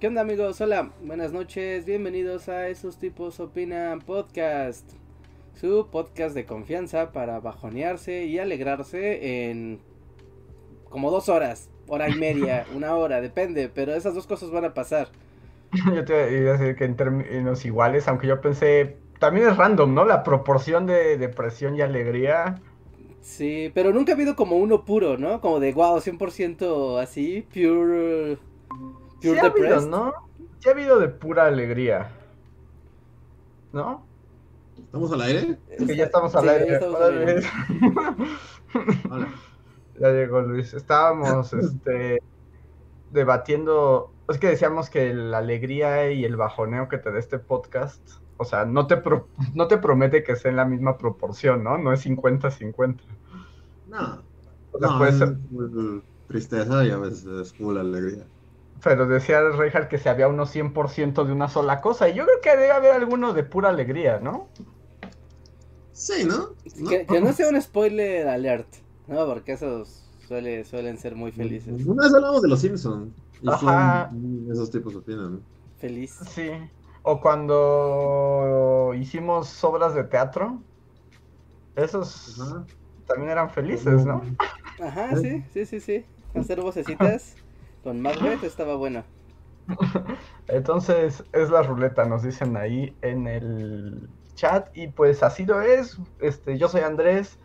¿Qué onda amigos? Hola, buenas noches, bienvenidos a Esos Tipos Opinan Podcast, su podcast de confianza para bajonearse y alegrarse en como dos horas, hora y media, una hora, depende, pero esas dos cosas van a pasar. Yo te iba a decir que en términos iguales, aunque yo pensé, también es random, ¿no? La proporción de depresión y alegría. Sí, pero nunca ha habido como uno puro, ¿no? Como de wow, 100% así, pure sí ha habido, ¿no? Sí ha habido de pura alegría. ¿No? ¿Estamos al aire? Es que ya estamos al aire. Hola. Ya llegó Luis. Estábamos este, debatiendo. Es que decíamos que la alegría y el bajoneo que te da este podcast, o sea, no te, no te promete que sea en la misma proporción, ¿no? No es 50-50. No. O sea, puede ser. Tristeza y a veces es full alegría pero decía Reinhardt que se había unos 100% de una sola cosa. Y yo creo que debe haber algunos de pura alegría, ¿no? Sí, ¿no? Que, no sea un spoiler alert, ¿no? Porque esos suele, suelen ser muy felices. Una vez hablamos de los Simpsons. Ajá. esos tipos opinan. Feliz. Sí. O cuando hicimos obras de teatro. Esos también eran felices, ¿no? Ajá, sí, sí, sí, sí. Hacer vocecitas. Con Macbeth estaba buena. Entonces es la ruleta, nos dicen ahí en el chat. Y pues así lo es. Este, yo soy Andrés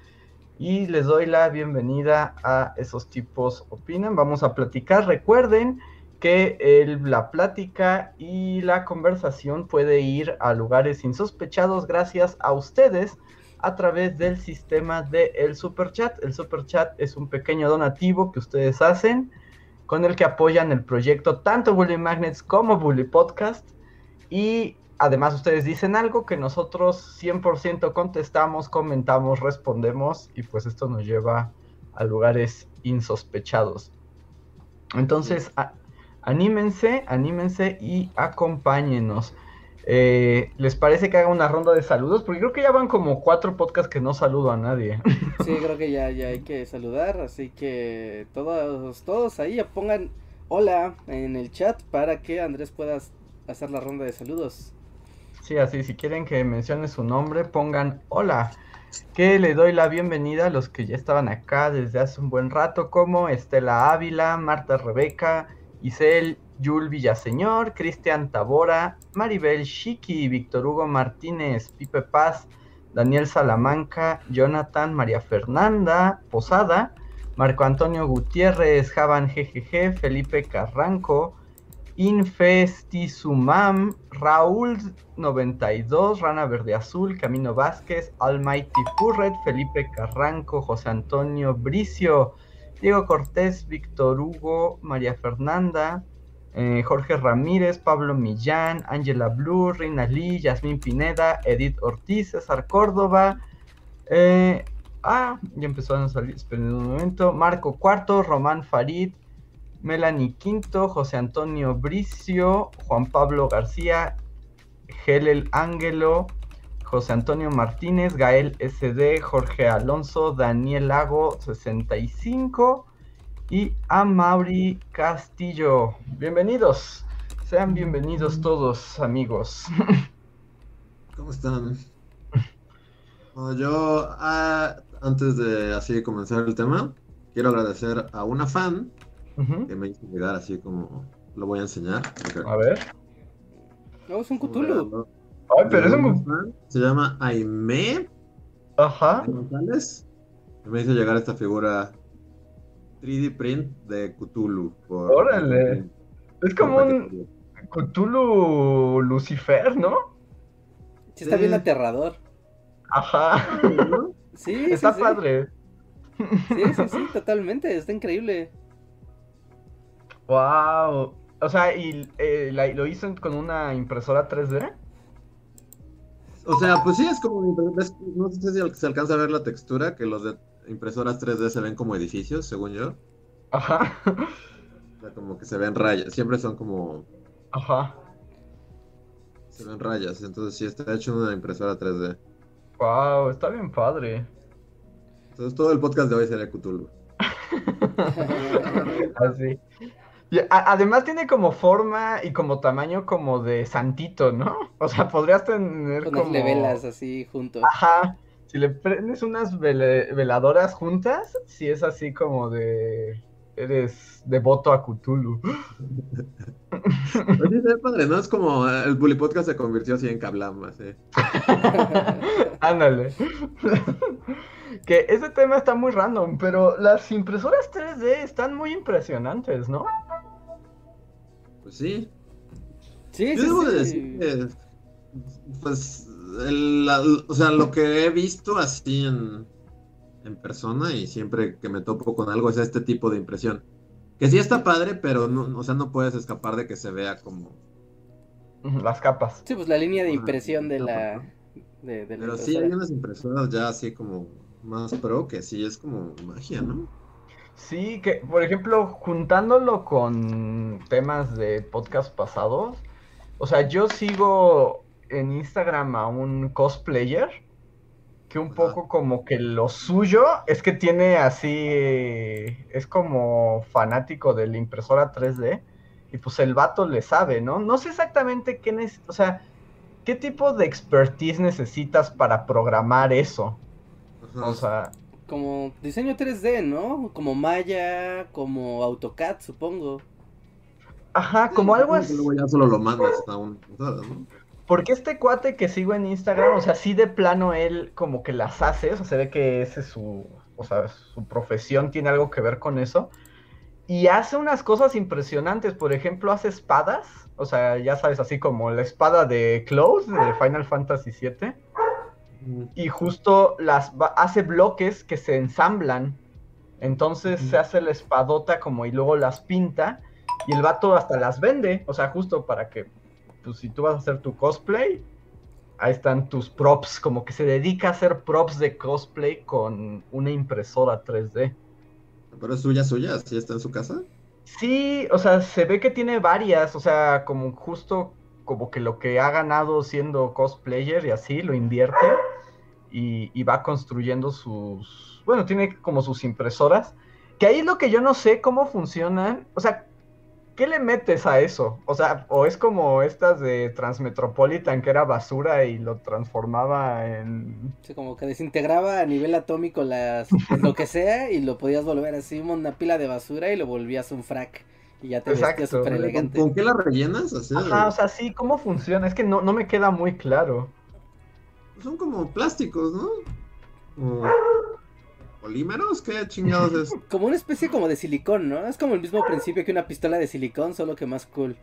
y les doy la bienvenida a esos tipos opinan. Vamos a platicar. Recuerden que la plática y la conversación puede ir a lugares insospechados gracias a ustedes a través del sistema de el super chat. El super chat es un pequeño donativo que ustedes hacen con el que apoyan el proyecto tanto Bully Magnets como Bully Podcast. Y además ustedes dicen algo que nosotros 100% contestamos, comentamos, respondemos y pues esto nos lleva a lugares insospechados. Entonces, anímense, anímense y acompáñenos. Eh, ¿Les parece que haga una ronda de saludos? Porque creo que ya van como cuatro podcasts que no saludo a nadie. Sí, creo que ya, ya hay que saludar, así que todos, todos ahí pongan hola en el chat para que Andrés pueda hacer la ronda de saludos. Sí, así, si quieren que mencione su nombre, pongan hola. Que le doy la bienvenida a los que ya estaban acá desde hace un buen rato, como Estela Ávila, Marta Rebeca, Isel Yul Villaseñor, Cristian Tabora, Maribel Shiki, Víctor Hugo Martínez, Pipe Paz, Daniel Salamanca, Jonathan, María Fernanda Posada, Marco Antonio Gutiérrez, Javan GGG, Felipe Carranco, Infestisumam, Raúl 92, Rana Verde Azul, Camino Vázquez, Almighty Purret, Felipe Carranco, José Antonio Bricio, Diego Cortés, Víctor Hugo, María Fernanda, eh, Jorge Ramírez, Pablo Millán, Ángela Blue, Reina Lee, Yasmín Pineda, Edith Ortiz, César Córdoba. Eh, ah, ya empezó a salir, esperen un momento. Marco Cuarto, Román Farid, Melanie Quinto, José Antonio Bricio, Juan Pablo García, Gelel Ángelo, José Antonio Martínez, Gael SD, Jorge Alonso, Daniel Lago 65 y a Mauri Castillo. Bienvenidos, sean bienvenidos todos amigos. ¿Cómo están? yo, ah, antes de así comenzar el tema, quiero agradecer a una fan que me hizo llegar así como lo voy a enseñar. A ver. No, es un Cthulhu. Ay, pero es un... Se llama Aime. Ajá. Me hizo llegar esta figura 3D print de Cthulhu. Órale. es como un Cthulhu Lucifer, ¿no? Sí, está bien aterrador. Ajá. Sí, está padre. Sí, sí, sí, totalmente. Está increíble. Wow. O sea, ¿y eh, lo hizo con una impresora 3D? O sea, pues sí, es como. No sé si se alcanza a ver la textura, que los de impresoras 3D se ven como edificios, según yo. Ajá. O sea, como que se ven rayas. Siempre son como. Ajá. Se ven rayas. Entonces sí está hecho una impresora 3D. Wow, está bien padre. Entonces todo el podcast de hoy sería Cthulhu. Así. además tiene como forma y como tamaño como de santito, ¿no? O sea, podrías tener como... velas así juntos. Ajá. Si le prendes unas veladoras juntas, sí es así como de... Eres devoto a Cthulhu. Oye, padre, ¿no? Es como el Bully Podcast se convirtió así en Kablam, así. Ándale. que ese tema está muy random, pero las impresoras 3D están muy impresionantes, ¿no? Pues sí. Sí, Yo sí, debo decir que, pues, o sea, lo que he visto así en, en persona y siempre que me topo con algo es este tipo de impresión. Que sí está padre, pero no, o sea, no puedes escapar de que se vea como... Las capas. Sí, pues la línea de impresión de la... De, pero sí, hay unas impresoras ya así como más pro que sí es como magia, ¿no? Sí, que por ejemplo, juntándolo con temas de podcast pasados, o sea, yo sigo en Instagram a un cosplayer que un poco como que lo suyo es que tiene así, es como fanático de la impresora 3D y pues el vato le sabe, ¿no? No sé exactamente qué necesita, o sea, qué tipo de expertise necesitas para programar eso. O sea... Como diseño 3D, ¿no? Como Maya, como AutoCAD, supongo. Ajá, como algo así. Luego ya solo lo mandas a un... Porque este cuate que sigo en Instagram, o sea, sí de plano él como que las hace, o sea, se ve que ese es su, o sea, su profesión tiene algo que ver con eso. Y hace unas cosas impresionantes, por ejemplo, hace espadas, o sea, ya sabes, así como la espada de Close de Final Fantasy VII y justo las hace bloques que se ensamblan. Entonces se hace la espadota como y luego las pinta y el vato hasta las vende, o sea, justo para que pues si tú vas a hacer tu cosplay, ahí están tus props, como que se dedica a hacer props de cosplay con una impresora 3D. ¿Pero es suya, suya? ¿Sí está en su casa? Sí, o sea, se ve que tiene varias, o sea, como justo como que lo que ha ganado siendo cosplayer y así lo invierte y, va construyendo sus, bueno, tiene como sus impresoras, que ahí es lo que yo no sé cómo funcionan, o sea, ¿qué le metes a eso? O sea, o es como estas de Transmetropolitan que era basura y lo transformaba en... Sí, como que desintegraba a nivel atómico las, lo que sea y lo podías volver así una pila de basura y lo volvías un frac. Y ya te vestías súper elegante. ¿Con, qué la rellenas? Así Ajá, o sea, sí, ¿cómo funciona? Es que no, no me queda muy claro son como plásticos, ¿no? Polímeros, ¿qué chingados es? Como una especie como de silicón, ¿no? Es como el mismo principio que una pistola de silicón, solo que más cool.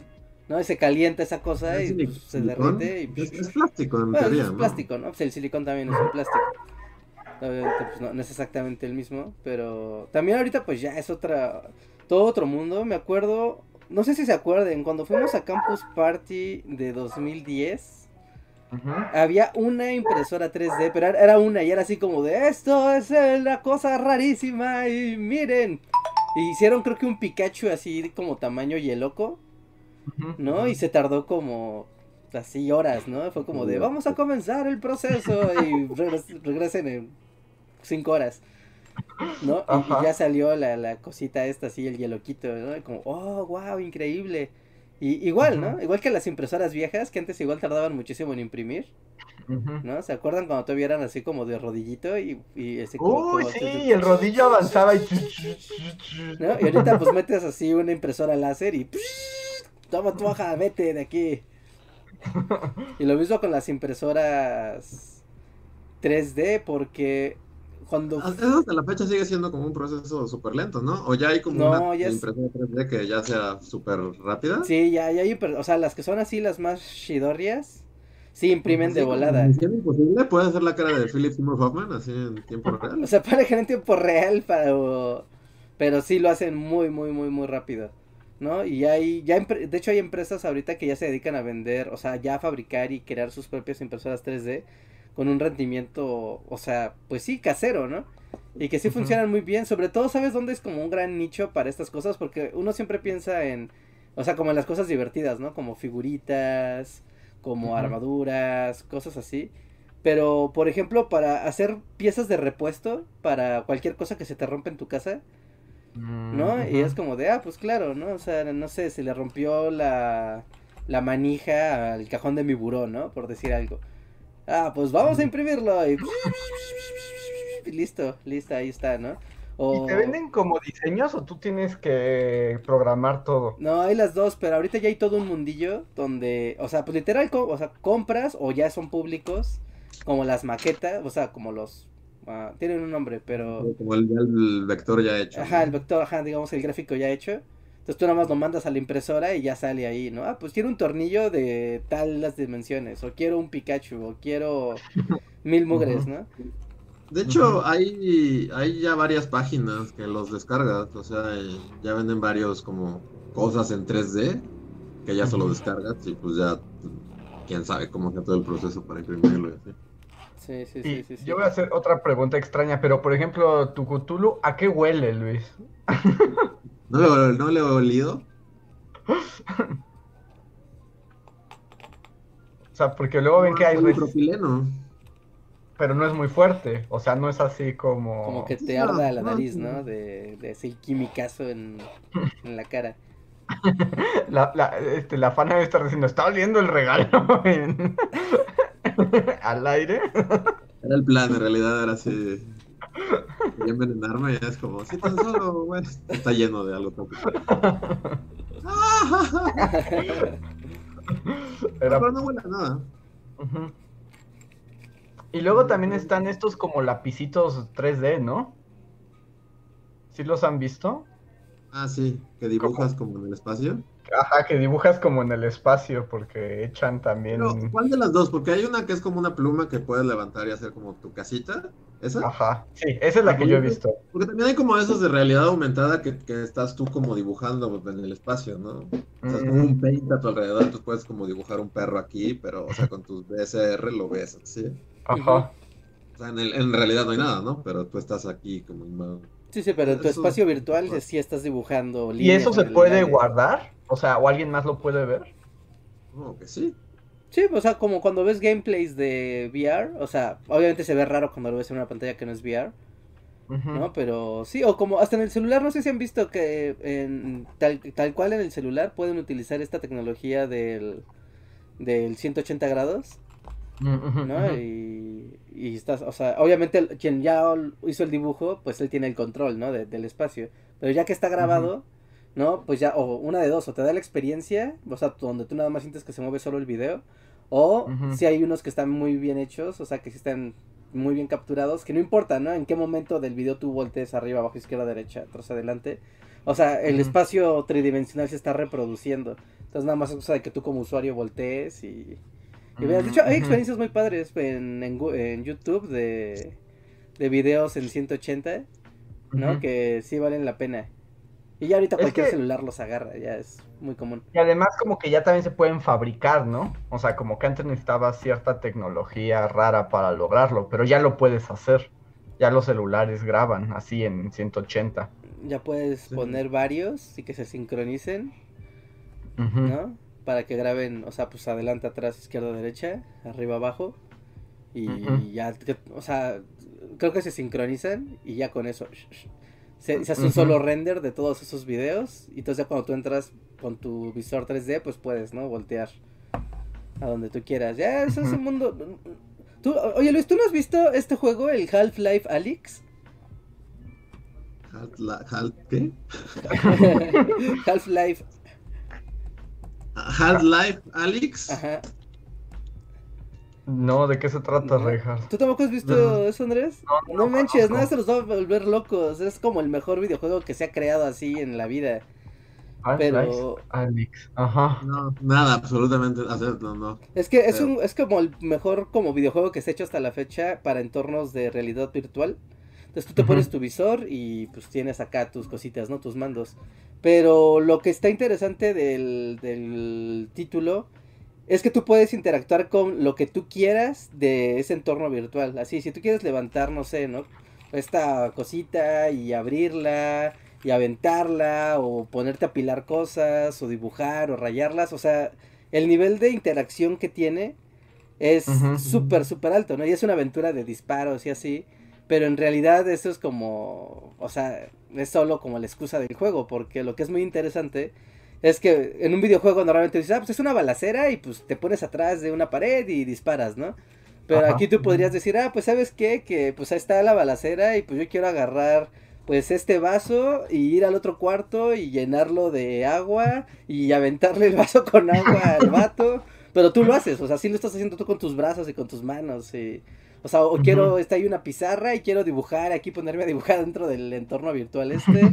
¿no? Y se calienta esa cosa y pues, se derrite. Y... Es, plástico, en teoría, es plástico, ¿no? Pues el silicón también es un plástico. Obviamente, pues no, no, es exactamente el mismo, pero también ahorita pues ya es otra, todo otro mundo. Me acuerdo, no sé si se acuerden, cuando fuimos a Campus Party de 2010, había una impresora 3D, pero era una y era así como de esto es la cosa rarísima y miren. Y hicieron creo que un Pikachu así como tamaño ¿no? Y se tardó como así horas, ¿no? Fue como de vamos a comenzar el proceso y regresen en 5 horas. ¿No? Y, ya salió la, la, cosita esta así, el yeloquito, ¿no? como, oh, wow, increíble. Y igual, ¿no? Igual que las impresoras viejas, que antes igual tardaban muchísimo en imprimir. ¿No? ¿Se acuerdan cuando todavía eran así como de rodillito y, y como, Uy, sí, el rodillo avanzaba y... ¿No? Y ahorita pues metes así una impresora láser y... Toma tu hoja, vete de aquí. Y lo mismo con las impresoras 3D porque cuando... Hasta la fecha sigue siendo como un proceso súper lento, ¿no? O ya hay como una impresora 3D que ya sea súper rápida. Sí, ya, ya hay, o sea, las que son así, las más shidorias, sí imprimen de volada. ¿Es imposible? ¿Puede hacer la cara de Philip Seymour Hoffman así en tiempo real? o sea, puede que en tiempo real, pero, pero sí lo hacen muy, muy, muy, muy rápido. ¿no? Y hay, ya, de hecho hay empresas ahorita que ya se dedican a vender, o sea, ya a fabricar y crear sus propias impresoras 3D con un rendimiento, o sea, pues sí, casero, ¿no? Y que sí funcionan muy bien, sobre todo, ¿sabes dónde es como un gran nicho para estas cosas? Porque uno siempre piensa en, o sea, como en las cosas divertidas, ¿no? Como figuritas, como armaduras, cosas así. Pero, por ejemplo, para hacer piezas de repuesto para cualquier cosa que se te rompe en tu casa, ¿no? Mm, y es como de, ah, pues claro, ¿no? O sea, no sé, se le rompió la, la manija al cajón de mi buró, ¿no? Por decir algo. Ah, pues vamos a imprimirlo y... listo, listo, ahí está, ¿no? ¿Y te venden como diseños o tú tienes que programar todo? No, hay las dos, pero ahorita ya hay todo un mundillo donde, o sea, pues literal, o sea, compras o ya son públicos, como las maquetas, o sea, como los Ah, tienen un nombre, pero. Como el, vector ya hecho. Ajá, el vector, ajá, digamos el gráfico ya hecho. Entonces tú nada más lo mandas a la impresora y ya sale ahí, ¿no? Ah, pues quiero un tornillo de tal las dimensiones, o quiero un Pikachu, o quiero mil mugres, ¿no? De hecho, hay, hay ya varias páginas que los descargas, o sea, ya venden varios como cosas en 3D que ya solo descargas y pues ya quién sabe cómo hacer todo el proceso para imprimirlo y así. Sí, sí, sí, sí, Yo voy a hacer otra pregunta extraña, pero por ejemplo, tu Cthulhu, ¿a qué huele, Luis? ¿No le, no le he olido? o sea, porque luego ven que hay... Propileno. Pero no es muy fuerte, o sea, no es así como... Como que te arda la nariz, ¿no? De, de ese quimicazo en, en la cara. La, la, este, la fana debe estar diciendo, está oliendo el regalo. al aire. Era el plan, en realidad era así. Quería envenenarme y es como, si tan solo, bueno, está lleno de algo tóxico. Pero no huele a nada. Y luego también están estos como lapicitos 3D, ¿no? ¿Sí los han visto? Ah, sí, que dibujas como en el espacio. Ajá, que dibujas como en el espacio, porque echan también. ¿Cuál de las dos? Porque hay una que es como una pluma que puedes levantar y hacer como tu casita. ¿Esa? Ajá, sí, esa es la que yo he visto. Porque también hay como esos de realidad aumentada que, estás tú como dibujando en el espacio, ¿no? O sea, es como un paint a tu alrededor, entonces puedes como dibujar un perro aquí, pero, o sea, con tus BSR lo ves, ¿sí? Ajá. O sea, en, en realidad no hay nada, ¿no? Pero tú estás aquí como Sí, sí, pero en tu espacio virtual sí estás dibujando. ¿Y eso se puede guardar? O sea, ¿o alguien más lo puede ver? No, que sí. Sí, o sea, como cuando ves gameplays de VR, o sea, obviamente se ve raro cuando lo ves en una pantalla que no es VR, ¿no? Pero sí, o como hasta en el celular, no sé si han visto que en, tal, tal cual en el celular pueden utilizar esta tecnología del, del 180 grados, ¿no? Y, y estás, o sea, obviamente quien ya hizo el dibujo, pues él tiene el control, ¿no? del espacio, pero ya que está grabado... ¿no? Pues ya, o una de dos, o te da la experiencia, o sea, donde tú nada más sientes que se mueve solo el video, o si hay unos que están muy bien hechos, o sea, que sí están muy bien capturados, que no importa, ¿no? En qué momento del video tú voltees arriba, abajo, izquierda, derecha, atrás, adelante. O sea, el espacio tridimensional se está reproduciendo. Entonces nada más es cosa de que tú como usuario voltees y... veas. De hecho, hay experiencias muy padres en, en, YouTube de, de videos en 180, ¿no? Que sí valen la pena. Y ya ahorita cualquier celular los agarra, ya es muy común. Y además como que ya también se pueden fabricar, ¿no? O sea, como que antes necesitaba cierta tecnología rara para lograrlo, pero ya lo puedes hacer. Ya los celulares graban así en 180. Ya puedes poner varios y que se sincronicen, ¿no? Para que graben, o sea, pues adelante, atrás, izquierda, derecha, arriba, abajo. Y ya, o sea, creo que se sincronizan y ya con eso se, hace un solo render de todos esos videos. Y entonces ya cuando tú entras con tu visor 3D, pues puedes, ¿no? Voltear a donde tú quieras. Ya, eso es un mundo... ¿Tú, oye Luis, ¿tú no has visto este juego, el Half-Life Alyx? Half, ¿Qué? Half-Life. Half-Life Alyx. Ajá. No, ¿de qué se trata, no. ¿Tú tampoco has visto eso, Andrés? No, no, manches, nada se los va a volver locos. Es como el mejor videojuego que se ha creado así en la vida. Pero. Alex. Ajá. No, nada, absolutamente. No, no. Es que es, un, es como el mejor como videojuego que se ha hecho hasta la fecha para entornos de realidad virtual. Entonces tú te pones tu visor y pues tienes acá tus cositas, ¿no? Tus mandos. Pero lo que está interesante del, del título es que tú puedes interactuar con lo que tú quieras de ese entorno virtual. Así, si tú quieres levantar, no sé, ¿no? Esta cosita y abrirla y aventarla o ponerte a pilar cosas o dibujar o rayarlas, o sea, el nivel de interacción que tiene es súper, súper alto, ¿no? Y es una aventura de disparos y así, pero en realidad eso es como, o sea, es solo como la excusa del juego, porque lo que es muy interesante es que en un videojuego normalmente dices, ah, pues es una balacera y pues te pones atrás de una pared y disparas, ¿no? Pero aquí tú podrías decir, ah, pues sabes qué, que pues ahí está la balacera y pues yo quiero agarrar pues este vaso y ir al otro cuarto y llenarlo de agua y aventarle el vaso con agua al vato. Pero tú lo haces, o sea, sí lo estás haciendo tú con tus brazos y con tus manos. Y, o sea, o quiero, está ahí una pizarra y quiero dibujar, aquí ponerme a dibujar dentro del entorno virtual este.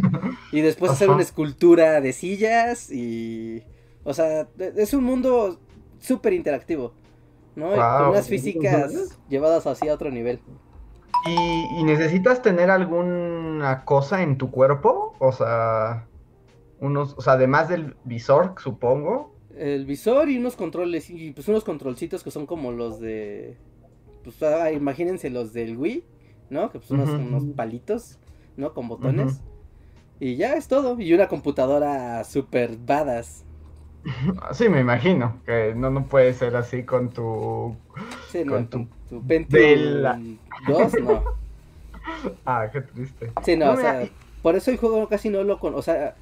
y después hacer una escultura de sillas y... O sea, es un mundo súper interactivo, ¿no? Con unas físicas llevadas hacia otro nivel. ¿Y, necesitas tener alguna cosa en tu cuerpo? O sea, unos, o sea, además del visor, supongo. El visor y unos controles, y pues unos controlcitos que son como los de, pues ah, imagínense los del Wii, ¿no? Que pues unos, unos palitos, ¿no? Con botones. Y ya es todo. Y una computadora super badass. Sí, me imagino. Que no, no puede ser así con tu. Sí, con tu, tu Pentium 2, no. ah, qué triste. Sí, no, o sea, por eso el juego casi no lo con. O sea,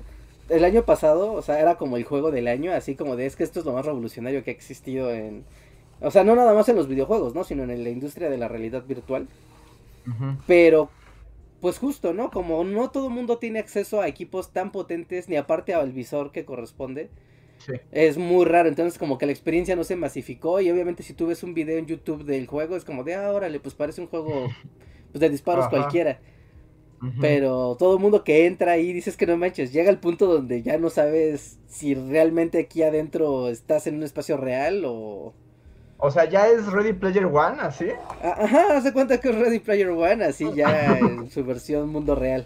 el año pasado, o sea, era como el juego del año, así como de es que esto es lo más revolucionario que ha existido en. O sea, no nada más en los videojuegos, ¿no? Sino en la industria de la realidad virtual. Pero pues justo, ¿no? Como no todo el mundo tiene acceso a equipos tan potentes, ni aparte al visor que corresponde, es muy raro, entonces como que la experiencia no se masificó y obviamente si tú ves un video en YouTube del juego es como de, ah, órale, pues parece un juego pues, de disparos cualquiera. Pero todo el mundo que entra ahí dices que no manches, llega al punto donde ya no sabes si realmente aquí adentro estás en un espacio real o... O sea, ya es Ready Player One, así. Ajá, hace cuenta que es Ready Player One, así ya en su versión mundo real.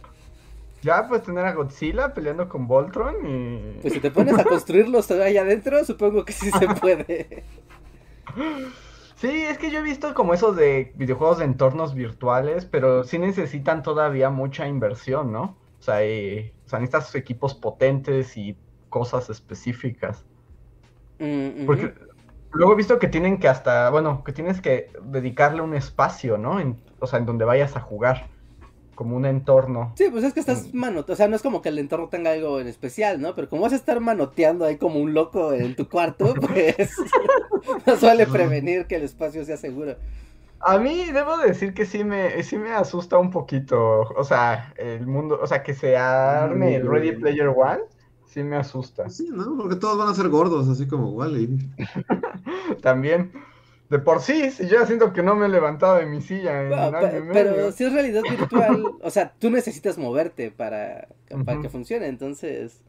Ya puedes tener a Godzilla peleando con Voltron y. Pues si te pones a construirlos ahí adentro, supongo que sí se puede. Sí, es que yo he visto como eso de videojuegos de entornos virtuales, pero sí necesitan todavía mucha inversión, ¿no? O sea, y, o sea necesitas equipos potentes y cosas específicas. Mm, Porque luego he visto que tienen que hasta, bueno, que tienes que dedicarle un espacio, ¿no? o sea, en donde vayas a jugar como un entorno. Sí, pues es que estás manoteando, o sea, no es como que el entorno tenga algo en especial, ¿no? Pero como vas a estar manoteando ahí como un loco en tu cuarto, pues no suele prevenir que el espacio sea seguro. A mí debo decir que sí me, sí me asusta un poquito, o sea, el mundo, o sea, que se arme el Ready Player One, sí me asusta. Sí, ¿no? Porque todos van a ser gordos, así como Wally. También de por sí, yo siento que no me he levantado de mi silla en Pero si es realidad virtual, o sea, tú necesitas moverte para, para que funcione, entonces...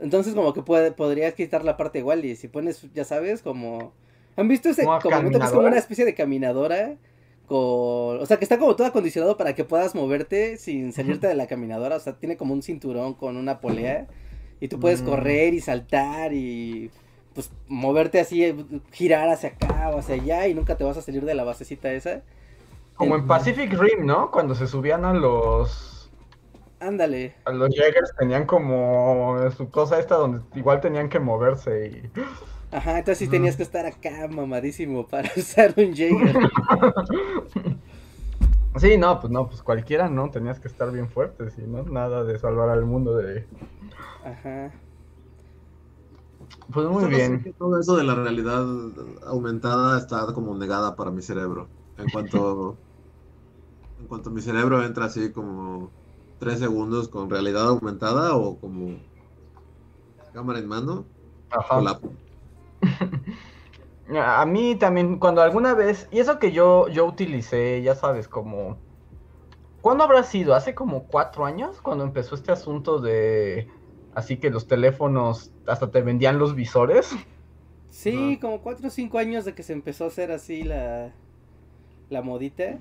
Entonces como que puede, podrías quitar la parte igual y si pones, ya sabes, como... ¿Han visto ese? Como, es como una especie de caminadora con... O sea, que está como todo acondicionado para que puedas moverte sin salirte de la caminadora. O sea, tiene como un cinturón con una polea y tú puedes mm. correr y saltar y pues moverte así, eh, girar hacia acá o hacia allá y nunca te vas a salir de la basecita esa. Como en Pacific Rim, ¿no? Cuando se subían a los... Ándale. A los Jaegers tenían como su cosa esta donde igual tenían que moverse y... Ajá, entonces sí tenías que estar acá mamadísimo para usar un Jaeger. sí, no, pues no, pues cualquiera no, tenías que estar bien fuerte, si no, nada de salvar al mundo de... Ajá. Pues muy bien. Todo eso de la realidad aumentada está como negada para mi cerebro. En cuanto, en cuanto mi cerebro entra así como tres segundos con realidad aumentada o como cámara en mano. Ajá. A mí también, cuando alguna vez, y eso que yo, yo utilicé, ya sabes, como... ¿Cuándo habrá sido? ¿Hace como cuatro años? Cuando empezó este asunto de así que los teléfonos hasta te vendían los visores. Sí, como cuatro o cinco años de que se empezó a hacer así la, la modita.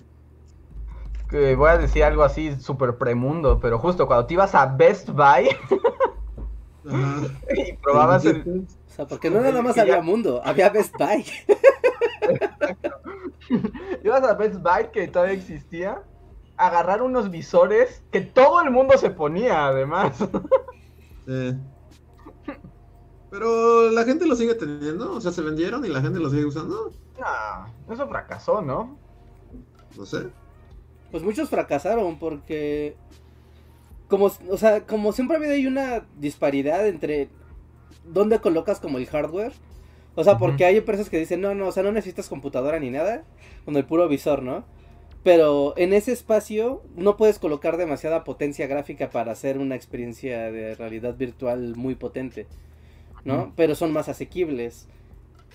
que voy a decir algo así súper premundo, pero justo cuando te ibas a Best Buy y probabas el... O sea, porque no nada más había mundo, había Best Buy. ibas a Best Buy, que todavía existía, agarrar unos visores que todo el mundo se ponía, además. Sí. Pero la gente lo sigue teniendo, o sea, se vendieron y la gente lo sigue usando. No, eso fracasó, ¿no? No sé. Pues muchos fracasaron porque como, o sea, como siempre ha habido ahí una disparidad entre dónde colocas como el hardware. O sea, porque hay empresas que dicen, no, no, o sea, no necesitas computadora ni nada, con el puro visor, ¿no? Pero en ese espacio no puedes colocar demasiada potencia gráfica para hacer una experiencia de realidad virtual muy potente, ¿no? Pero son más asequibles.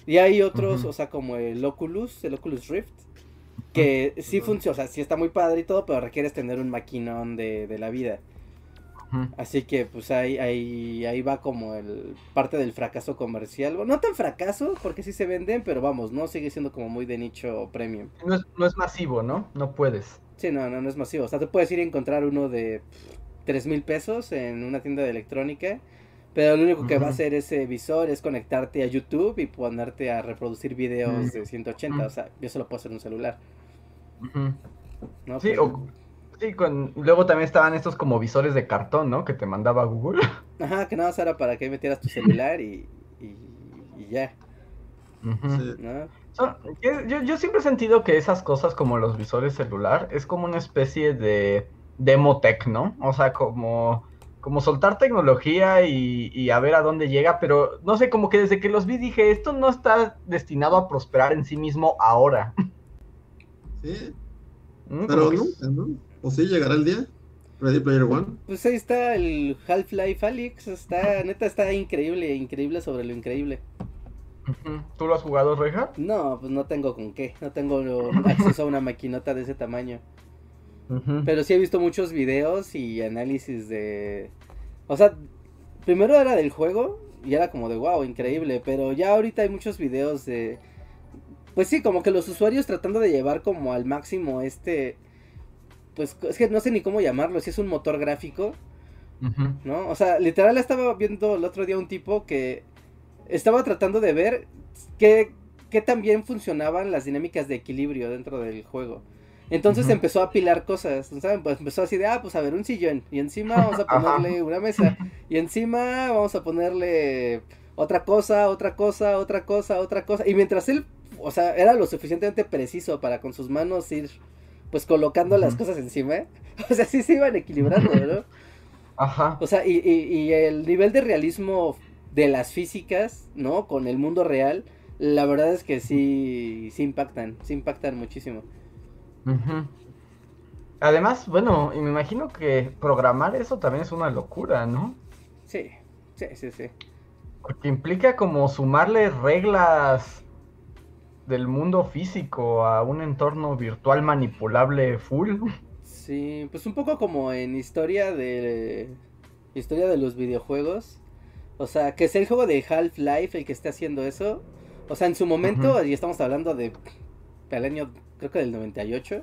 Y hay otros, o sea, como el Oculus, el Oculus Rift, que sí funciona, o sea, sí está muy padre y todo, pero requieres tener un maquinón de, de la vida. Así que pues ahí, ahí, ahí va como el parte del fracaso comercial. No tan fracaso, porque sí se venden, pero vamos, no sigue siendo como muy de nicho premium. No es, no es masivo, ¿no? No puedes. Sí, no, no, no es masivo. O sea, te puedes ir a encontrar uno de tres mil pesos en una tienda de electrónica. Pero lo único que va a hacer ese visor es conectarte a YouTube y ponerte a reproducir videos de 180. O sea, yo solo puedo hacer un celular. ¿No? Sí, o Sí, con... luego también estaban estos como visores de cartón, ¿no? Que te mandaba Google. Ajá, que nada más era para que metieras tu celular y, y, ya. yo, yo, siempre he sentido que esas cosas como los visores celular es como una especie de demotech, ¿no? O sea, como, como soltar tecnología y, y, a ver a dónde llega, pero no sé, como que desde que los vi dije, esto no está destinado a prosperar en sí mismo ahora. Sí. Mm, pero no, ¿O sí llegará el día? Ready Player One. Pues ahí está el Half-Life Alyx. Está, neta, está increíble, increíble sobre lo increíble. ¿Tú lo has jugado, Reja? No, pues no tengo con qué. No tengo acceso a una maquinota de ese tamaño. Pero sí he visto muchos videos y análisis de. O sea, primero era del juego y era como de wow, increíble. Pero ya ahorita hay muchos videos de. Pues sí, como que los usuarios tratando de llevar como al máximo este pues es que no sé ni cómo llamarlo, si es un motor gráfico, ¿no? O sea, literal estaba viendo el otro día un tipo que estaba tratando de ver qué, qué tan bien funcionaban las dinámicas de equilibrio dentro del juego. Entonces empezó a apilar cosas, ¿saben? Pues empezó así de, ah, pues a ver, un sillón, y encima vamos a ponerle una mesa, y encima vamos a ponerle otra cosa, otra cosa, otra cosa, otra cosa, y mientras él, o sea, era lo suficientemente preciso para con sus manos ir pues colocando las cosas encima. O sea, sí se iban equilibrando, ¿no? Ajá. O sea, y, y, el nivel de realismo de las físicas, ¿no? Con el mundo real, la verdad es que sí, sí impactan, sí impactan muchísimo. Además, bueno, y me imagino que programar eso también es una locura, ¿no? Sí, sí, sí, sí. Porque implica como sumarle reglas del mundo físico a un entorno virtual manipulable full. Sí, pues un poco como en historia de historia de los videojuegos. O sea, que es el juego de Half-Life el que esté haciendo eso. O sea, en su momento, y estamos hablando de el año creo que del 98.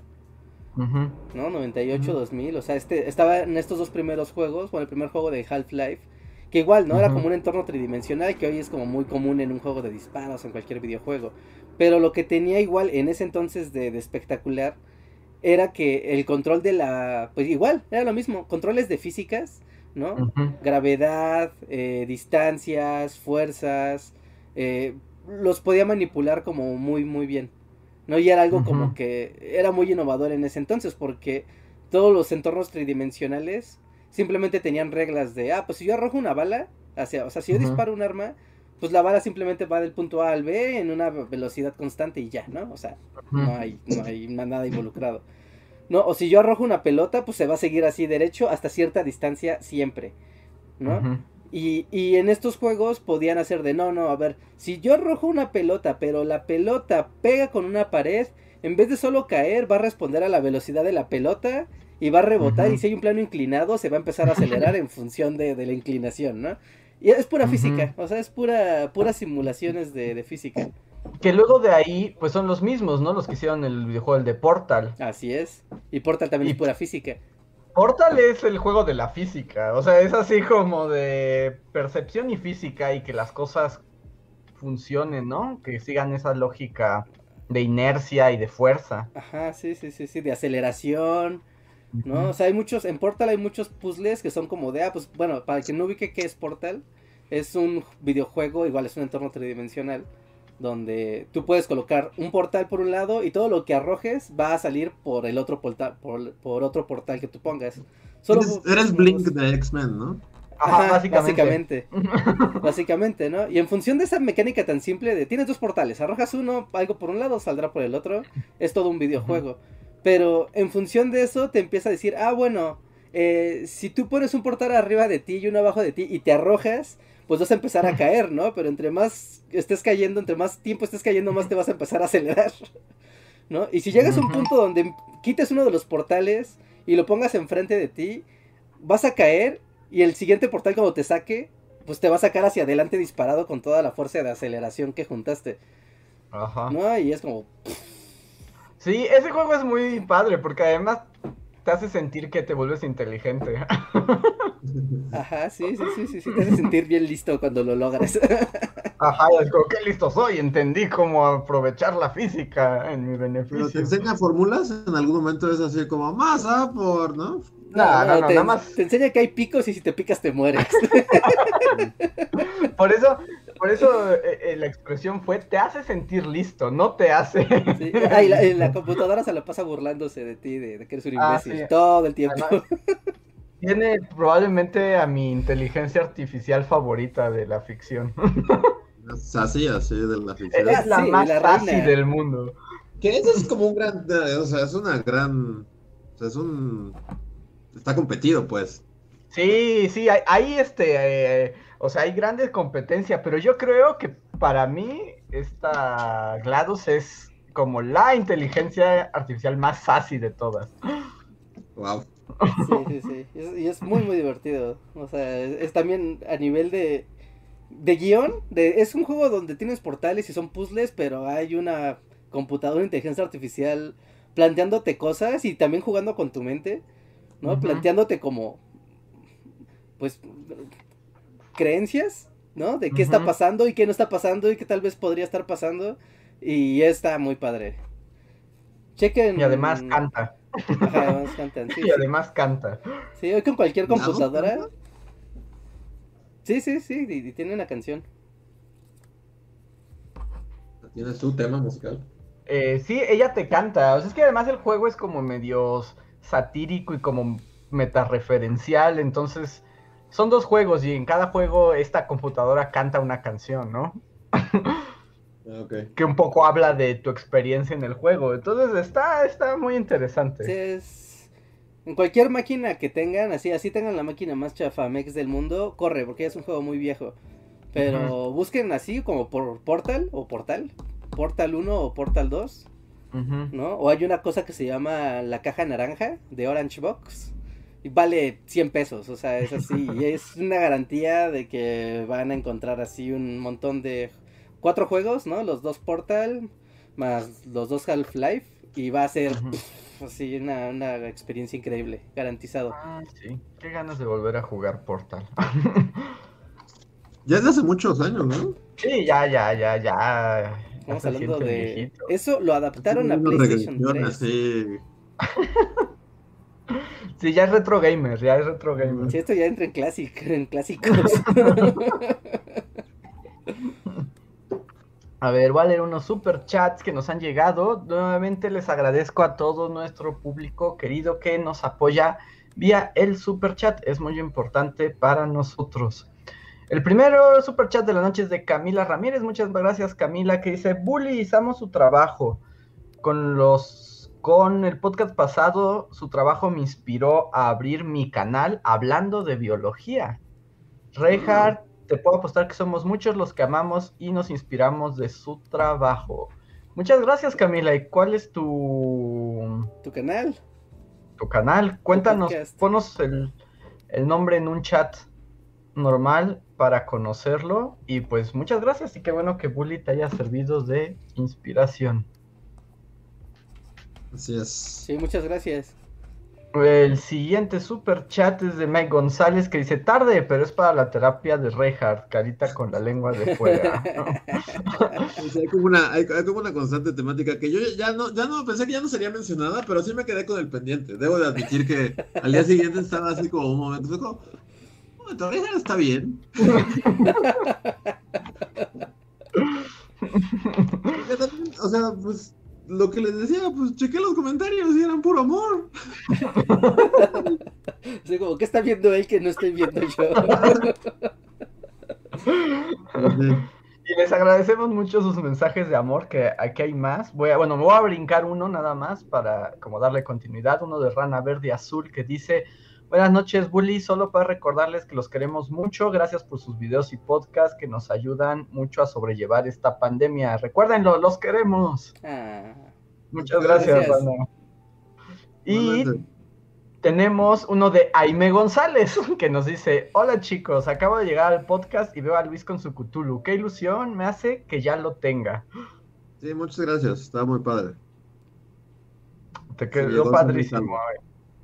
¿No? 98, 2000. O sea, este estaba en estos dos primeros juegos, bueno, el primer juego de Half-Life que igual, ¿no? Era como un entorno tridimensional que hoy es como muy común en un juego de disparos, en cualquier videojuego. Pero lo que tenía igual en ese entonces de, espectacular era que el control de la... Pues igual, era lo mismo, controles de físicas, ¿no? Gravedad, eh, distancias, fuerzas, eh, los podía manipular como muy, muy bien. ¿No? Y era algo como que era muy innovador en ese entonces porque todos los entornos tridimensionales simplemente tenían reglas de, ah, pues si yo arrojo una bala, hacia, o sea, si yo disparo un arma, pues la bala simplemente va del punto A al B en una velocidad constante y ya, ¿no? O sea, no hay, no hay nada involucrado. No, o si yo arrojo una pelota, pues se va a seguir así derecho hasta cierta distancia siempre, ¿no? y, y, en estos juegos podían hacer de, no, no, a ver, si yo arrojo una pelota, pero la pelota pega con una pared, en vez de solo caer, va a responder a la velocidad de la pelota y va a rebotar y si hay un plano inclinado se va a empezar a acelerar en función de, la inclinación, ¿no? Y es pura física, o sea, es pura, puras simulaciones de, física. Que luego de ahí, pues son los mismos, ¿no? Los que hicieron el videojuego el de Portal. Así es. Y Portal también Y- es pura física. Portal es el juego de la física, o sea, es así como de percepción y física y que las cosas funcionen, ¿no? Que sigan esa lógica de inercia y de fuerza. Ajá, sí, sí, sí, sí, de aceleración, ¿no? O sea, hay muchos, en Portal hay muchos puzzles que son como de, ah, pues bueno, para quien no ubique qué es Portal, es un videojuego, igual es un entorno tridimensional, donde tú puedes colocar un portal por un lado y todo lo que arrojes va a salir por el otro portal, por, por otro portal que tú pongas. Solo Eres, eres Blink de X-Men, ¿no? Ajá, Ajá, básicamente. básicamente. Básicamente, ¿no? Y en función de esa mecánica tan simple de tienes dos portales, arrojas uno, algo por un lado, saldrá por el otro, es todo un videojuego. Pero en función de eso te empieza a decir, ah, bueno, eh, si tú pones un portal arriba de ti y uno abajo de ti y te arrojas, pues vas a empezar a caer, ¿no? Pero entre más estés cayendo, entre más tiempo estés cayendo, más te vas a empezar a acelerar, ¿no? Y si llegas a un punto donde quites uno de los portales y lo pongas enfrente de ti, vas a caer y el siguiente portal cuando te saque, pues te va a sacar hacia adelante disparado con toda la fuerza de aceleración que juntaste, Ajá. ¿no? Y es como, Sí, ese juego es muy padre porque además te hace sentir que te vuelves inteligente. ajá, sí, sí, sí, sí, sí, te hace sentir bien listo cuando lo logras. Ajá, es como, qué listo soy, entendí cómo aprovechar la física en mi Pero te beneficio. enseña fórmulas, en algún momento es así como más A por, ¿no? No, no, no, te, nada más. te enseña que hay picos y si te picas te mueres. Por eso, por eso eh, eh, la expresión fue te hace sentir listo, no te hace. Sí. Ah, y la, y la computadora se la pasa burlándose de ti, de, de que eres un Ah, imbécil, sí. todo el tiempo. Además, Tiene probablemente a mi inteligencia artificial favorita de la ficción. Es así, así de la ficción. Es la sí, más la fácil reina. del mundo. Que eso es como un gran, o sea, es una gran, o sea, es un, está competido, pues. Sí, sí, hay, hay, este, eh, o sea, hay grandes competencias, pero yo creo que para mí esta GLaDOS es como la inteligencia artificial más fácil de todas. Wow. Sí, sí, sí. Y es, y es muy, muy divertido. O sea, es, es también a nivel de, de guion. De, es un juego donde tienes portales y son puzzles, pero hay una computadora de inteligencia artificial planteándote cosas y también jugando con tu mente, ¿no? Planteándote como, pues, creencias, ¿no? De qué está pasando y qué no está pasando y qué tal vez podría estar pasando. Y está muy padre. Chequen. Y además canta. Ajá, además cantan, sí, Y sí. además canta. Sí, hoy con cualquier ¿Lado computadora. Sí, sí, sí, y, y tiene una canción. Tiene su tema musical. Eh, sí, ella te canta. O sea, es que además el juego es como medio satírico y como metarreferencial. Entonces, son dos juegos y en cada juego esta computadora canta una canción, ¿no? Ah. Que un poco habla de tu experiencia en el juego. Entonces, está, está muy interesante. Sí, es... En cualquier máquina que tengan, así, así tengan la máquina más chafamex del mundo, corre, porque ya es un juego muy viejo. Pero busquen así como por Portal o Portal. Portal 1 o Portal 2, ¿no? O hay una cosa que se llama la caja naranja de Orange Box. Y vale 100 pesos, o sea, es así. y es una garantía de que van a encontrar así un montón de cuatro juegos, ¿no? Los dos Portal, más los dos Half-Life. Y va a ser Ujú. pff, así una, una experiencia increíble, garantizado. Ah, sí. Qué ganas de volver a jugar Portal. Ya es de hace muchos años, ¿no? sí, ya, ya, ya, ya. Estamos hablando de... viejito. Eso lo adaptaron a PlayStation regresión 3. así. Sí, ya es retro gamer, ya es retro gamer. Sí, esto ya entra en, clásic, en clásicos. A ver, voy a leer unos super chats que nos han llegado. Nuevamente les agradezco a todo nuestro público querido que nos apoya vía el super chat. Es muy importante para nosotros. El primero super chat de la noche es de Camila Ramírez. Muchas gracias, Camila, que dice: Bullyizamos su trabajo. Con los con el podcast pasado, su trabajo me inspiró a abrir mi canal hablando de biología. Reinhardt, te puedo apostar que somos muchos los que amamos y nos inspiramos de su trabajo. Muchas gracias, Camila. ¿Y cuál es tu, tu canal. tu canal? Cuéntanos, podcast. ponos el, el nombre en un chat. Normal para conocerlo. Y pues muchas gracias y qué bueno que Bully te haya servido de inspiración. Así es. Sí, muchas gracias. El siguiente super chat es de Mike González que dice tarde, pero es para la terapia de Reinhardt, carita con la lengua de fuera. O sea, hay, como una, hay, hay como una constante temática que yo ya no, ya no pensé que ya no sería mencionada, pero sí me quedé con el pendiente. Debo de admitir que al día siguiente estaba así como un momento, como, Reinhardt está bien. O sea, pues lo que les decía, pues chequé los comentarios y eran puro amor. Así como, ¿qué está viendo él que no estoy viendo yo? Y les agradecemos mucho sus mensajes de amor, que aquí hay más. Voy a, bueno, me voy a brincar uno nada más para como darle continuidad. Uno de Rana Verde y Azul que dice, buenas noches Bully, solo para recordarles que los queremos mucho. Gracias por sus videos y podcasts que nos ayudan mucho a sobrellevar esta pandemia. Recuérdenlo, los queremos. Ah, Muchas gracias, Gracias. Y tenemos uno de Aime González que nos dice, hola chicos, acabo de llegar al podcast y veo a Luis con su Cthulhu. Qué ilusión me hace que ya lo tenga. Sí, muchas gracias, estaba muy padre. Te quedó padrísimo.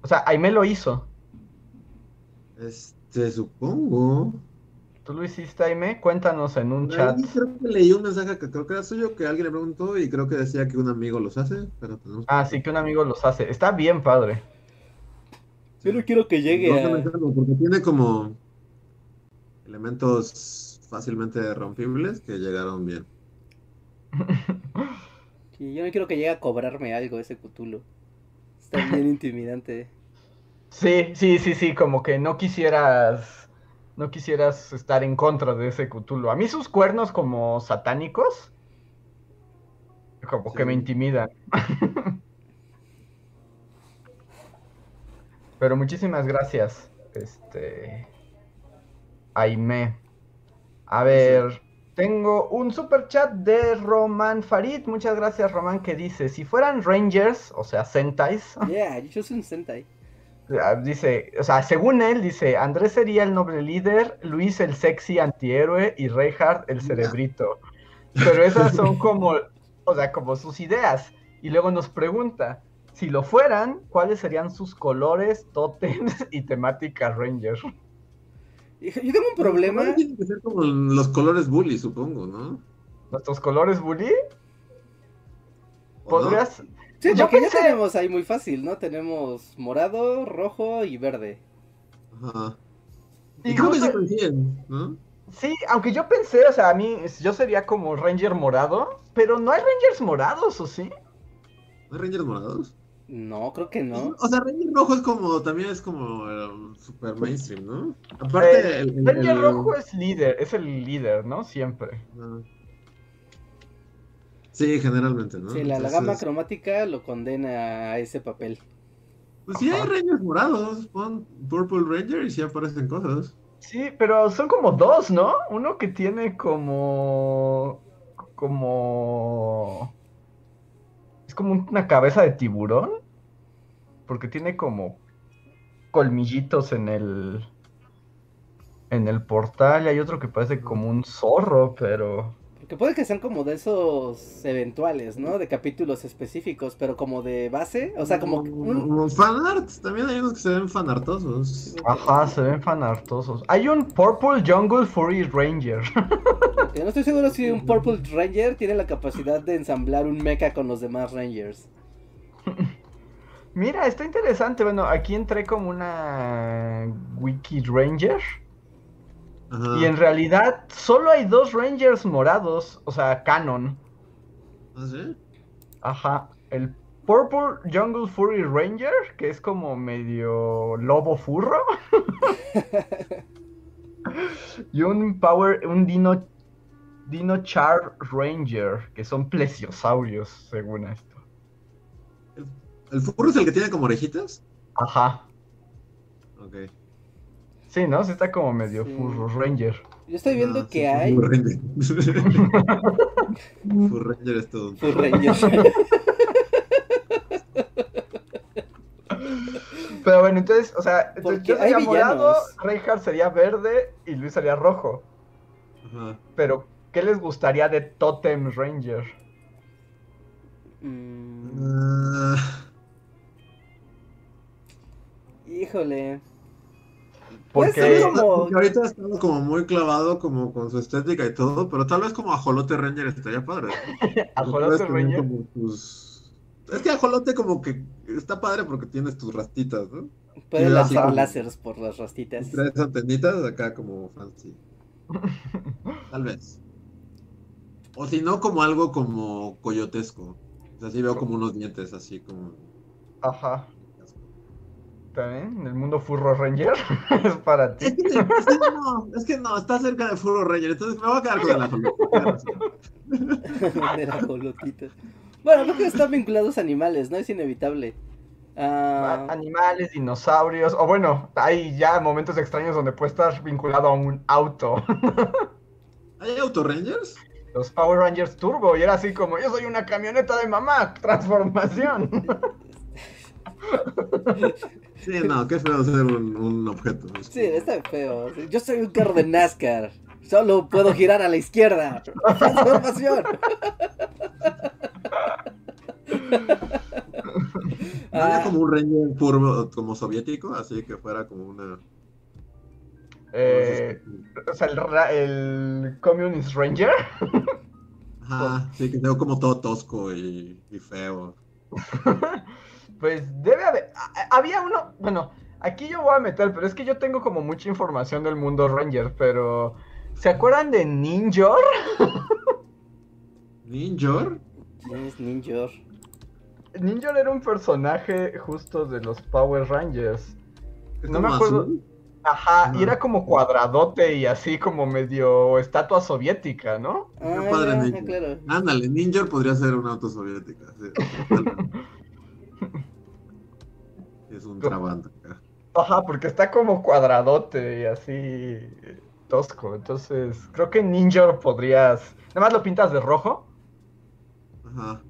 O sea, Aime lo hizo. Este, supongo. ¿Tú lo hiciste, Aime? Cuéntanos en un chat. creo que leí un mensaje que creo que era suyo, que alguien le preguntó y creo que decía que un amigo los hace, pero tenemos Ah, sí, que un amigo los hace. Está bien padre. yo no quiero que llegue No a... porque tiene como elementos fácilmente rompibles que llegaron bien. Sí, yo no quiero que llegue a cobrarme algo ese Cthulhu. Está bien intimidante. Sí, sí, sí, sí, como que no quisieras, no quisieras estar en contra de ese Cthulhu. A mí sus cuernos como satánicos, como que me intimidan. Pero muchísimas gracias, este, Aime. A ver, tengo un super chat de Roman Farid. Muchas gracias, Roman, que dice, si fueran Rangers, o sea, Sentais, Yeah, yo soy un Sentai. Ah, Dice, o sea, según él, dice, Andrés sería el noble líder, Luis el sexy antihéroe y Reinhardt el cerebrito. Pero esas son como, o sea, como sus ideas. Y luego nos pregunta, si lo fueran, ¿cuáles serían sus colores, tótems y temática Ranger? Yo tengo un problema. Los colores Tienen que ser como los colores bully, supongo, ¿no? ¿Nuestros colores, Bully? ¿O no? Sí, Yo porque pensé- ya tenemos ahí muy fácil, ¿no? Tenemos morado, rojo y verde. Ajá. Y Y creo que se coinciden, ¿no? Sí, aunque yo pensé, o sea, a mí, yo sería como Ranger morado, pero no hay Rangers morados, ¿o sí? ¿No hay Rangers morados? No, creo que no. O sea, Ranger rojo es como, también es como eh, super mainstream, ¿no? Aparte, Eh, el, el- Ranger el- rojo es líder, es el líder, ¿no? Siempre. Ah. Sí, generalmente, ¿no? Sí, la, gama cromática lo condena a ese papel. Pues sí hay. Rangers morados, pon Purple Ranger y sí aparecen cosas. Sí, pero son como dos, ¿no? Uno que tiene como... como... Es como una cabeza de tiburón. Porque tiene como colmillitos en el... En el portal y hay otro que parece como un zorro, pero... Porque puede que sean como de esos eventuales, ¿no? De capítulos específicos, pero como de base. O sea, como un... Mm, Fanart, también hay unos que se ven fanartosos. Ajá, se ven fanartosos. Hay un Purple Jungle Furry Ranger. que No estoy seguro si un Purple Ranger tiene la capacidad de ensamblar un mecha con los demás Rangers. Mira, está interesante. Bueno, aquí entré como una Wiki Ranger. Ajá. Y en realidad solo hay dos Rangers morados. O sea, canon. ¿Ah, sí? Ajá. El Purple Jungle Furry Ranger, que es como medio lobo furro. y un Power, un Dino, Dino Char Ranger, que son plesiosaurios, según esto. ¿El furro es el que tiene como orejitas? Ajá. Sí, ¿no? Sí está como medio Sí. furro Ranger. Yo estoy viendo Ah, que sí, hay Fur Ranger. Fur Ranger es todo. Full Rangers. Pero bueno, entonces, o sea, entonces yo sería morado. Reinhardt sería verde y Luis sería rojo. Ajá. Pero, ¿qué les gustaría de Totem Ranger? Mm, Ah, híjole. Porque como- porque ahorita estado como muy clavado como con su estética y todo, pero tal vez como Ajolote Ranger estaría padre. Ajolote Puedes Ranger. tus- Es que Ajolote como que está padre porque tienes tus rastitas, ¿no? Puede Sí, lanzar láseres por las rastitas. Tres antenitas acá como fancy. Tal vez. O si no, como algo como coyotesco. O sea, sí veo como unos dientes así como. Ajá. También, en el mundo Furro Ranger es para ti. Es que, es que no, es que no, está cerca de Furro Ranger, entonces me voy a quedar con el la colotita. Bueno, creo que están vinculados a animales, ¿no? Es inevitable. Ah, Animales, dinosaurios, o bueno, hay ya momentos extraños donde puede estar vinculado a un auto. ¿Hay Autorangers? Los Power Rangers Turbo, y era así como, yo soy una camioneta de mamá, transformación. Sí, no, qué feo ser un, un objeto. sí, está feo. Yo soy un carro de NASCAR. Solo puedo girar a la izquierda. Transformación. ¿No había Ah, como un Ranger puro, como soviético, así que fuera como una. Eh, o sea, el, ra- el Communist Ranger. Ajá, sí, que veo como todo tosco y, y feo. Pues debe haber. Había uno. Bueno, aquí yo voy a meter, pero es que yo tengo como mucha información del mundo Ranger, pero. ¿Se acuerdan de Ninjor? ¿Ninjor? ¿Quién es Ninjor? Ninjor era un personaje justo de los Power Rangers. ¿Es No me acuerdo. azul? Ajá, y era como cuadradote y así como medio estatua soviética, ¿no? Ah, Qué padre ya, Ninjor. claro. Ándale, Ninjor podría ser una auto soviética. sí, Ajá, porque está como cuadradote y así tosco. Entonces, creo que Ninjor podrías. Nada más lo pintas de rojo Ajá.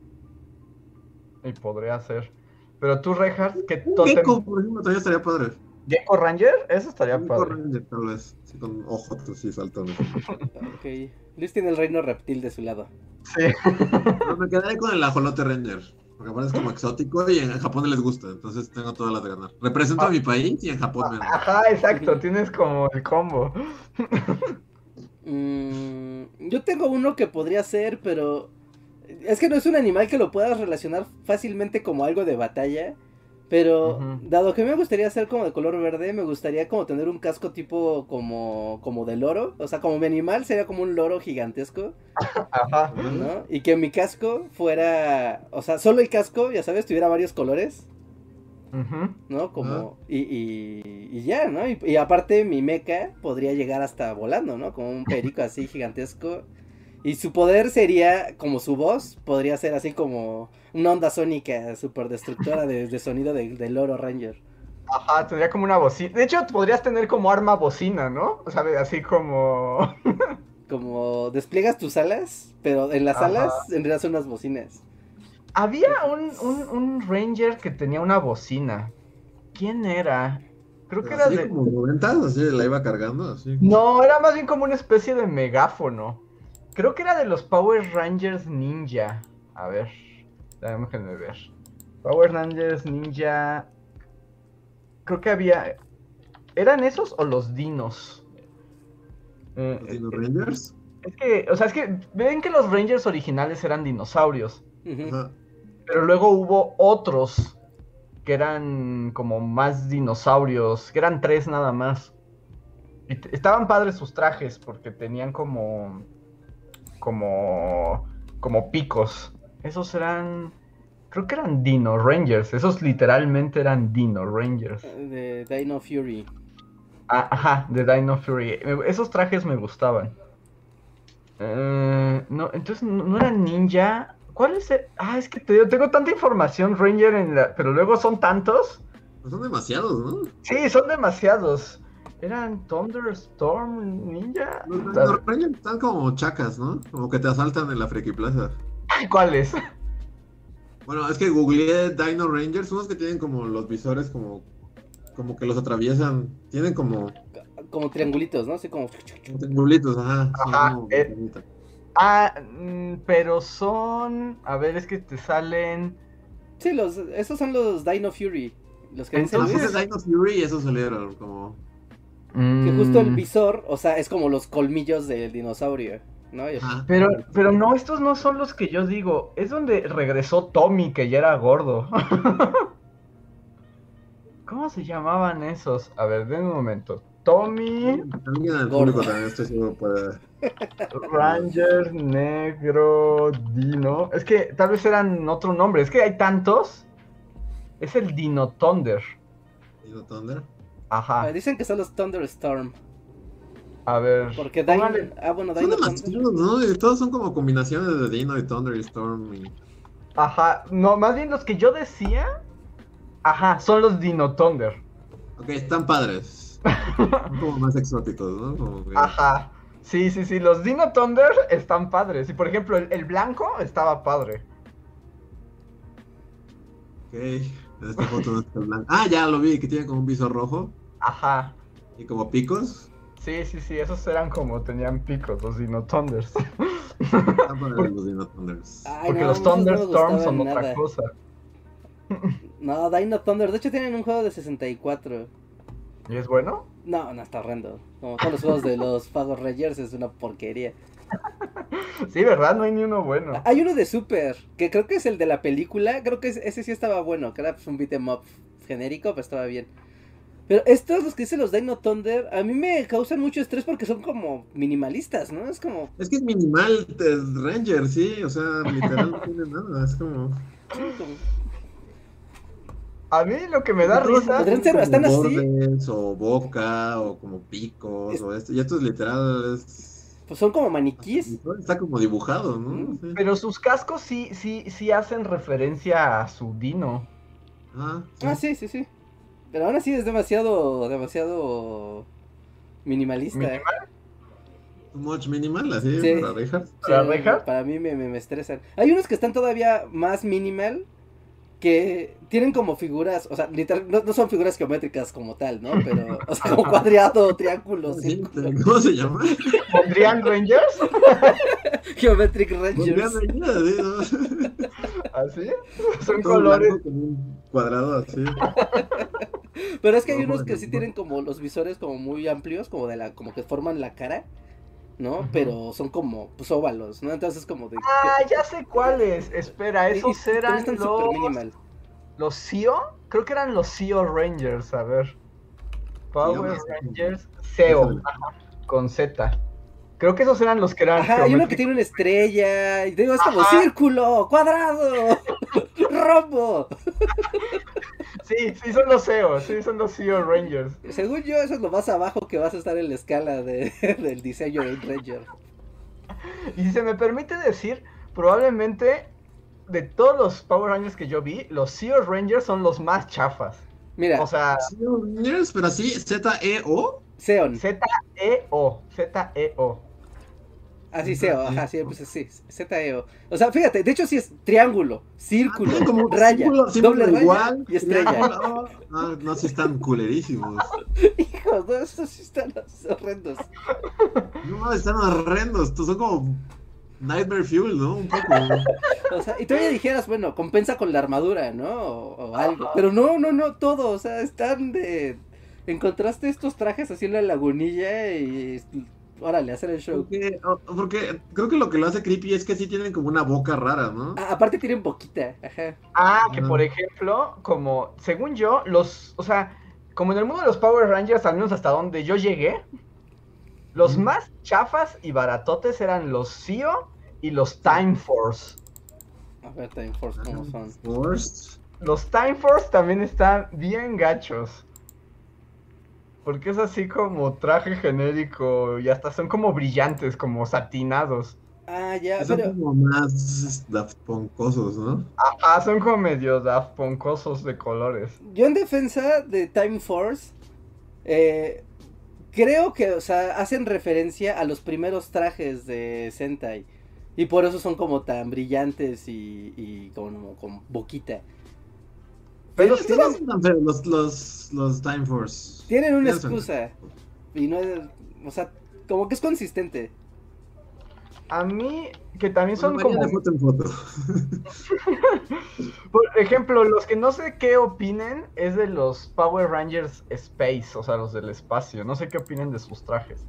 y podría ser. Pero tú, Reinhardt, ¿qué Un tótem? Gecko, por ejemplo, también estaría padre. ¿Gecko Ranger? Eso estaría Un padre. Ranger, tal vez. Sí, con ojos así saltones. Ok. Luis tiene el reino reptil de su lado. Sí. Pero me quedaré con el ajolote Ranger. Porque aparte es como exótico y en Japón les gusta. Entonces tengo todas las de ganar. Represento Ah. a mi país y en Japón me Ajá, exacto. Tienes como el combo. Mm, yo tengo uno que podría ser, pero es que no es un animal que lo puedas relacionar fácilmente como algo de batalla. Pero dado que me gustaría ser como de color verde, me gustaría como tener un casco tipo como como de loro, o sea, como mi animal sería como un loro gigantesco, Ajá. ¿no? Y que mi casco fuera, o sea, solo el casco, ya sabes, tuviera varios colores. ¿no? Como y, y, y ya, ¿no? Y, y aparte mi meca podría llegar hasta volando, ¿no? Como un perico así gigantesco. Y su poder sería, como su voz, podría ser así como una onda sónica super destructora de, de sonido de- del Loro Ranger. Ajá, tendría como una bocina. De hecho, podrías tener como arma bocina, ¿no? O sea, de- así como. Como despliegas tus alas, pero en las Ajá. alas en realidad son unas bocinas. Había un, un, un Ranger que tenía una bocina. ¿Quién era? Creo que era Así de. como 90, así la iba cargando. Así. No, era más bien como una especie de megáfono. Creo que era de los Power Rangers Ninja. A ver, déjenme ver. Power Rangers Ninja. Creo que había. ¿Eran esos o los dinos? Eh, Los Dino Rangers. es que, o sea, es que ven que los Rangers originales eran dinosaurios. Pero luego hubo otros que eran como más dinosaurios, que eran tres nada más. Y estaban padres sus trajes porque tenían como como como picos. Esos eran creo que eran Dino Rangers, esos literalmente eran Dino Rangers. De Dino Fury. Ah, ajá, de Dino Fury. Esos trajes me gustaban. Eh, no, entonces no, era ninja. ¿Cuál es el? Ah, es que te digo, tengo tanta información Ranger en la... Pero luego son tantos. Pues son demasiados, ¿no? Sí, son demasiados. Eran Thunderstorm Ninja. Los Dino Rangers están como chacas, ¿no? Como que te asaltan en la Friki Plaza. ¿Cuáles? Bueno, es que googleé Dino Rangers, unos que tienen como los visores como como que los atraviesan. Tienen como, Como triangulitos, ¿no? Así como... como triangulitos, ajá. Ajá, como eh. Ah, mm, pero son. A ver, es que te salen. Sí, los, esos son los Dino Fury. Los que dicen Entonces- Dino Fury esos salieron como. Que justo el Mm, visor, o sea, es como los colmillos del dinosaurio, ¿no? Pero, pero no, estos no son los que yo digo. Es donde regresó Tommy, que ya era gordo. ¿Cómo se llamaban esos? A ver, den un momento. Tommy, el Gordo. público también estoy seguro puede. Ranger, Negro, Dino. Es que tal vez eran otro nombre. Es que hay tantos. Es el Dino Thunder. Dino Thunder. Ah, Ajá. dicen que son los Thunderstorm. A ver. Porque Dino... Ah, bueno, Son Dino Thunder... demasiados, ¿no? Y todos son como combinaciones de Dino y Thunder y Storm. Y... Ajá. No, más bien los que yo decía. Ajá, son los Dino Thunder. Ok, están padres. Son como más exóticos, ¿no? Como que- Ajá. Sí, sí, sí. Los Dino Thunder están padres. Y por ejemplo, el, el blanco estaba padre. Ok. En esta foto no está blanco. Ah, ya lo vi, que tiene como un visor rojo Ajá. y como picos. Sí, sí, sí. Esos eran como tenían picos, los Dino Thunders. Están padres los Dino Thunders. Ay, Porque no, los no Thunderstorms son gustaban otra nada. cosa. No, Dino Thunder. De hecho, tienen un juego de 64. ¿Y es bueno? No, no, está horrendo. Como todos los juegos de los Power Rangers es una porquería. Sí, ¿verdad? No hay ni uno bueno. Hay uno de Super, que creo que es el de la película. Creo que es- ese sí estaba bueno, que era pues, un beat 'em up genérico, pero estaba bien. Pero estos, los que dicen los Dino Thunder, a mí me causan mucho estrés porque son como minimalistas, ¿no? Es como. Es que es minimal el Ranger, sí. O sea, literal no tiene nada. Es como. A mí lo que me da risa. Podrían ser bastante así. bordes, O boca, o como picos, Es- o esto. Y esto es literal. Es... Pues son como maniquís. Está como dibujado, ¿no? Sí. Pero sus cascos sí, sí, sí hacen referencia a su dino. Ah, sí. Ah, sí, sí, sí. Pero aún así es demasiado, demasiado minimalista. Minimal. Too much minimal, así, Sí. para Richard. ¿Para? Para mí me, me, me estresan. Hay unos que están todavía más minimal. Que tienen como figuras, o sea, literal, no, no son figuras geométricas como tal, ¿no? Pero, o sea, como cuadrado, triángulo, Sí, círculo. ¿Cómo se llama? ¿Pondrían Rangers? Geometric Rangers. ahí, así. ¿Así? Son Todo colores. un cuadrado así. Pero es que hay No, unos que sí tienen como los visores como muy amplios, como de la, como que forman la cara, ¿no? Pero son como, pues, óvalos, ¿no? Entonces como de... Ah, ya sé cuáles. Espera, y esos eran están los. minimal. ¿Los SEO? Creo que eran los SEO Rangers, a ver. Power. Rangers SEO, con Z. Creo que esos eran los que eran Ajá, hay uno que tiene una estrella, y digo, es como Ajá. círculo, cuadrado, rombo. Sí, sí son los SEO, sí son los SEO Rangers. Según yo, eso es lo más abajo que vas a estar en la escala de, del diseño del Ranger. Y si se me permite decir, probablemente de todos los Power Rangers que yo vi, los SEO Rangers son los más chafas. Mira, O sea, Sí, Rangers, pero así, Z-E-O. Seon, Z-E-O, Z-E-O. Así Seo, ajá, sí, pues sí, ZEO. O sea, fíjate, de hecho sí es triángulo, círculo, Ah, como raya, símbolo doble raya igual, y estrella. triángulo. Ah, no, sí están culerísimos. Hijos, no, estos sí están horrendos. No, están horrendos. Estos son como Nightmare Fuel, ¿no? Un poco. O sea, y todavía dijeras, bueno, compensa con la armadura, ¿no? O, o algo. Pero no, no, no, todo. O sea, están de. Encontraste estos trajes así en la lagunilla y. Órale, hacer el show. Porque, creo que lo que lo hace creepy es que sí tienen como una boca rara, ¿no? Ah, aparte tienen boquita, ajá. Ah, que por ejemplo, como, según yo, los, o sea, como en el mundo de los Power Rangers, al menos hasta donde yo llegué, los más chafas y baratotes eran los SEO y los Time Force. A ver, Time Force, ¿cómo son? Forced. Los Time Force también están bien gachos. Porque es así como traje genérico y hasta son como brillantes, como satinados. Ah, ya, Son pero. como más Daft Punkosos, ¿no? Ajá, son como medio Daft Punkosos de colores. Yo en defensa de Time Force. eh, creo que, o sea, hacen referencia a los primeros trajes de Sentai. Y por eso son como tan brillantes y, y como con boquita. Pero Sí, sí, no son tan feos los, los, los Time Force. Tienen una Tienen excusa. Y no es. O sea, como que es consistente. a mí, que también son como... de foto en foto. Por ejemplo, los que no sé qué opinen es de los Power Rangers Space, o sea, los del espacio. No sé qué opinen de sus trajes.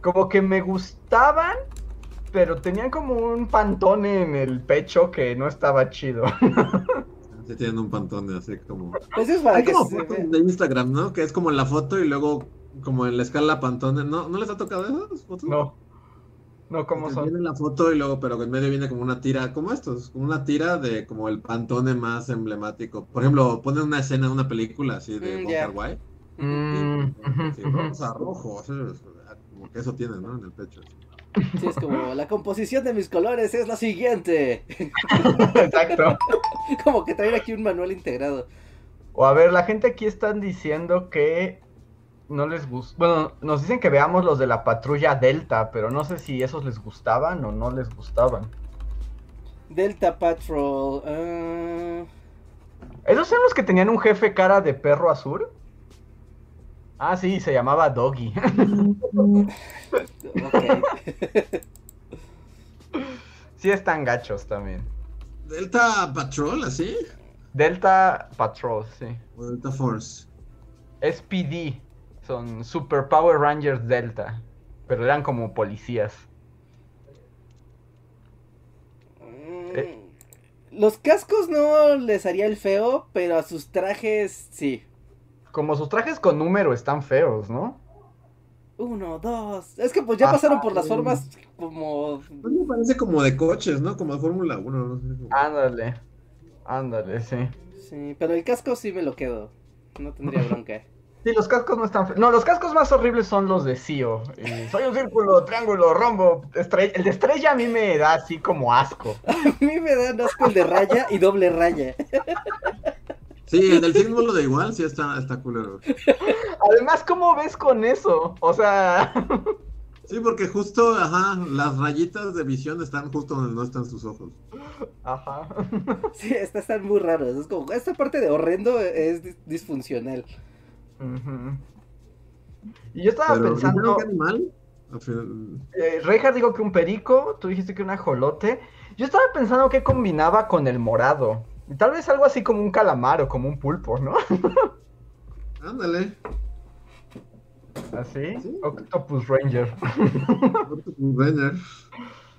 Como que me gustaban, pero tenían como un pantone en el pecho que no estaba chido. Sí, tienen un pantone así como. Pues es para Hay que como se fotos vea. de Instagram, ¿no? Que es como la foto y luego como en la escala pantone. ¿No, ¿no les ha tocado esas fotos? No. No, ¿cómo son? Viene la foto y luego, pero en medio viene como una tira, como estos, como una tira de como el pantone más emblemático. Por ejemplo, ponen una escena de una película así de Mm, Mm, y, así, ujú. rosa, rojo, así, como que eso tiene, ¿no? En el pecho. Sí, es como la composición de mis colores es la siguiente. Exacto. Como que traer aquí un manual integrado. O a ver, la gente aquí están diciendo que no les gusta. Bueno, nos dicen que veamos los de la patrulla Delta, pero no sé si esos les gustaban o no les gustaban. Delta Patrol. ah, ¿Esos son los que tenían un jefe cara de perro azul? Ah, sí, se llamaba Doggy. sí están gachos también. Delta Patrol, así. Delta Patrol, sí. O Delta Force. SPD. Son Super Power Rangers Delta. Pero eran como policías. Mm, Los cascos no les haría el feo, pero a sus trajes sí. Como sus trajes con número están feos, ¿no? Uno, dos. Es que pues ya Ajá, pasaron por las formas como. Me parece como de coches, ¿no? Como de Fórmula 1, no sé. como- Ándale. Ándale, sí. Sí, pero el casco sí me lo quedo. No tendría bronca. Sí, los cascos no están feos. No, los cascos más horribles son los de Sio. Soy un círculo, triángulo, rombo, estrella. El de estrella a mí me da así como asco. A mí me dan asco el de raya y doble raya. Sí, el del símbolo de igual, sí está, está culero. Además, ¿cómo ves con eso? O sea, Sí, porque justo, ajá, las rayitas de visión están justo donde no están sus ojos. ajá. Sí, estas están muy raros. Es como, esta parte de horrendo es dis- disfuncional. Ujú. Y yo estaba Pero pensando, ¿dijeron qué animal? Eh, dijo que un perico, tú dijiste que un ajolote. Yo estaba pensando que combinaba con el morado. Y Tal vez algo así como un calamar o como un pulpo, ¿no? Ándale. ¿Así? Sí. Octopus Ranger. Renner.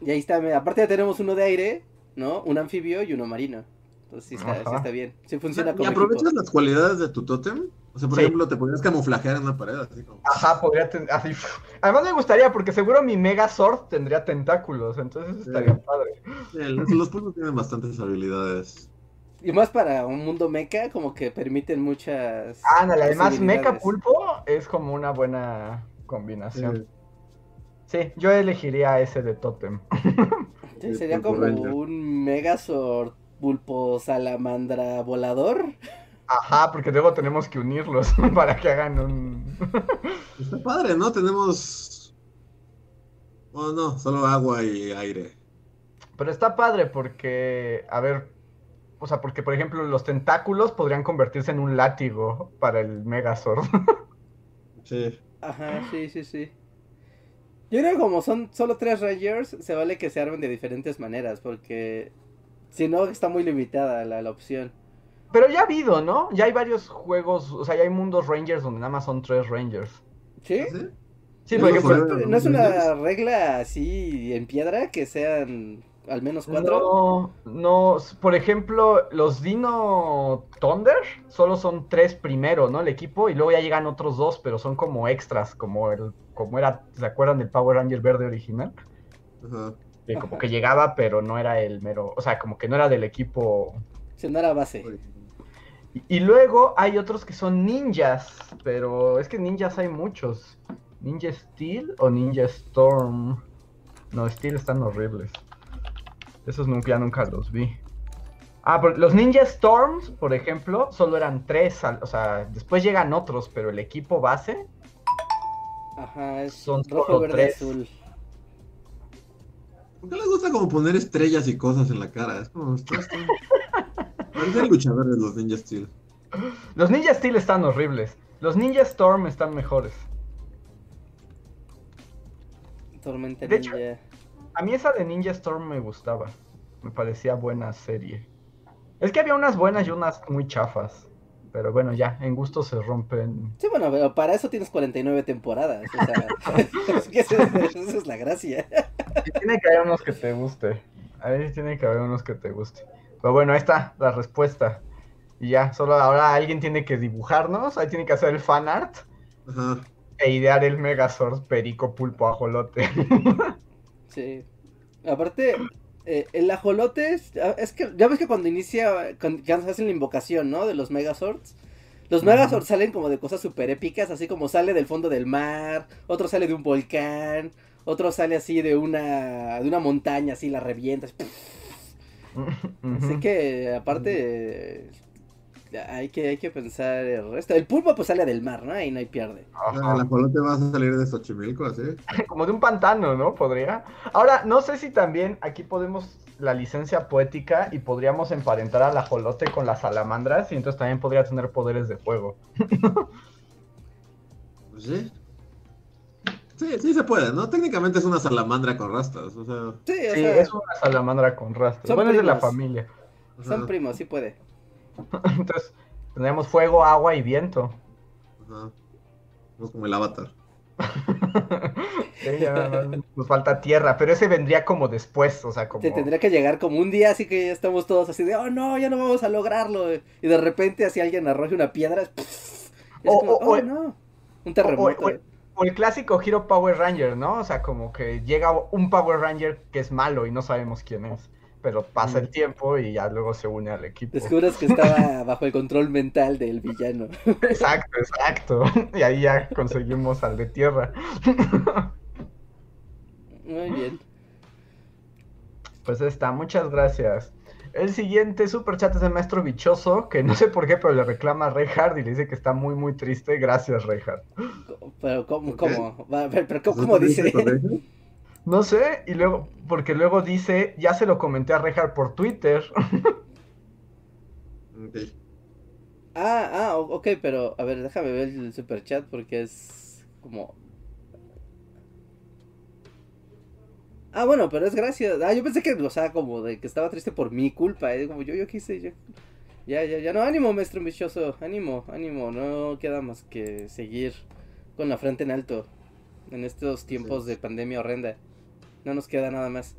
Y ahí está, me- aparte ya tenemos uno de aire, ¿no? Un anfibio y uno marino. Entonces sí está, sí Ajá. está bien. Sí funciona ¿Y como aprovechas equipo. las cualidades de tu tótem? O sea, por Sí. ejemplo, te podrías camuflajear en una pared, así como. Ajá, podría tener así. Además me gustaría porque seguro mi Megazord tendría tentáculos, entonces estaría padre. Los pulpos tienen bastantes habilidades. Y más para un mundo mecha, como que permiten muchas. Ándale, además. Mecha Pulpo es como una buena combinación. Sí, yo elegiría ese de Totem. Sí, sería como Ranger. un Megazord pulpo salamandra volador. Ajá, porque luego tenemos que unirlos para que hagan un. Está padre, ¿no? Tenemos. Oh, no, solo agua y aire. Pero está padre porque, a ver, o sea, porque por ejemplo los tentáculos podrían convertirse en un látigo para el Megazord. Sí. Ajá, sí, sí, sí. Yo creo que como son solo tres Rangers, se vale que se armen de diferentes maneras, porque si no está muy limitada la, la opción. Pero ya ha habido, ¿no? Ya hay varios juegos, o sea, ya hay mundos Rangers donde nada más son tres Rangers. ¿Sí? ¿Sí? Sí, ¿Es por ejemplo, ¿No es una regla así en piedra que sean al menos cuatro? No, no, por ejemplo, los Dino Thunder solo son tres primero, ¿no? El equipo, y luego ya llegan otros dos, pero son como extras, como el, como era, ¿se acuerdan del Power Ranger verde original? Ajá. Que como Ajá. que llegaba, pero no era el mero, o sea, como que no era del equipo. Si no era base. Y, y luego hay otros que son ninjas, pero es que ninjas hay muchos. Ninja Steel o Ninja Storm. No, Steel están horribles. Esos nunca, ya nunca los vi. Ah, pero los Ninja Storms, por ejemplo, solo eran tres. al- O sea, después llegan otros, pero el equipo base. Ajá, es Son rojo, solo verde, tres. azul. ¿Por qué les gusta como poner estrellas y cosas en la cara? Es como. está- está- Parecen luchadores los Ninja Steel. Los Ninja Steel están horribles. Los Ninja Storm están mejores. Tormenta De hecho- Ninja. A mí esa de Ninja Storm me gustaba. Me parecía buena serie. Es que había unas buenas y unas muy chafas. Pero bueno, ya, en gusto se rompen. Sí, bueno, pero para eso tienes 49 temporadas. O sea, esa, esa es la gracia. Tiene que haber unos que te guste. Ahí tiene que haber unos que te guste. Pero bueno, ahí está la respuesta. Y ya, solo ahora alguien tiene que dibujarnos. Ahí tiene que hacer el fan art. E idear el Megazord perico pulpo ajolote. Sí. Aparte, eh, el ajolote es, es que ya ves que cuando inicia, cuando hacen la invocación, ¿no? De los Megazords. Los. Megazords salen como de cosas súper épicas, así como sale del fondo del mar, otro sale de un volcán, otro sale así de una, de una montaña, así la revientas. Así que, aparte, hay que, hay que pensar el resto. El pulpo pues sale del mar, ¿no? Ahí no hay pierde. Ajá. El ajolote va a salir de Xochimilco, así. Como de un pantano, ¿no? Podría. Ahora, no sé si también aquí podemos la licencia poética y podríamos emparentar al ajolote con las salamandras y entonces también podría tener poderes de fuego. Pues sí. Sí, sí se puede, ¿no? Técnicamente es una salamandra con rastas, o sea. Sí, o Sí, sea, es una salamandra con rastros. son Bueno, es de la familia. son primos, sí puede. Entonces, tendríamos fuego, agua y viento. ajá. Somos como el avatar. Sí, ya nos falta tierra, pero ese vendría como después, o sea, como... Te tendría que llegar como un día, así que ya estamos todos así de, oh no, ya no vamos a lograrlo. Y de repente, así alguien arroja una piedra. es O- como, o- oh o- no. Un terremoto. o- O el clásico Hero Power Ranger, ¿no? O sea, como que llega un Power Ranger que es malo y no sabemos quién es. Pero pasa el tiempo y ya luego se une al equipo. Descubres que estaba bajo el control mental del villano. Exacto, exacto. Y ahí ya conseguimos al de tierra. Muy bien. Pues está, muchas gracias. El siguiente super chat es de Maestro Bichoso, que no sé por qué, pero le reclama a Reinhardt y le dice que está muy, muy triste. Gracias, Reinhardt. Pero, ¿cómo? ¿Cómo? Va, a ver, pero, ¿cómo, ¿Eso cómo dice? No sé, y luego, porque luego dice, ya se lo comenté a Reinhardt por Twitter. Ah, ah, o- ok, pero a ver, déjame ver el super chat porque es como. Ah, bueno, pero es gracias. Ah, yo pensé que, o sea, como de que estaba triste por mi culpa. eh, Como yo, yo quise, yo. Ya, ya, ya. No, ánimo, maestro ambicioso. Ánimo, ánimo. No queda más que seguir con la frente en alto en estos tiempos de pandemia horrenda. No nos queda nada más.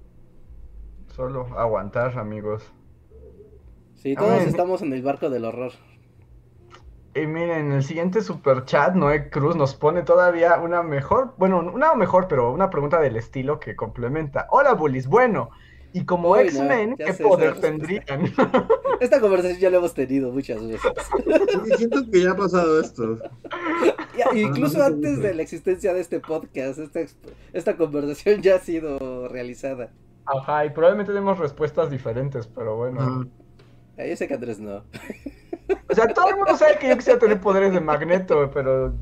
Solo aguantar, amigos. Sí, todos Amén. estamos en el barco del horror. Y miren, el siguiente super chat, Noé Cruz nos pone todavía una mejor, bueno, una mejor, pero una pregunta del estilo que complementa. Hola, bullies, bueno, y como X-Men, ¿qué sé poder tendrían? Esta conversación ya la hemos tenido muchas veces. Siento que ya ha pasado esto. Ya, incluso Ah, antes de la existencia de este podcast, esta, conversación ya ha sido realizada. Ajá, y probablemente tenemos respuestas diferentes, pero bueno. Ah, Yo sé que Andrés no. O sea, todo el mundo sabe que yo quisiera tener poderes de Magneto, pero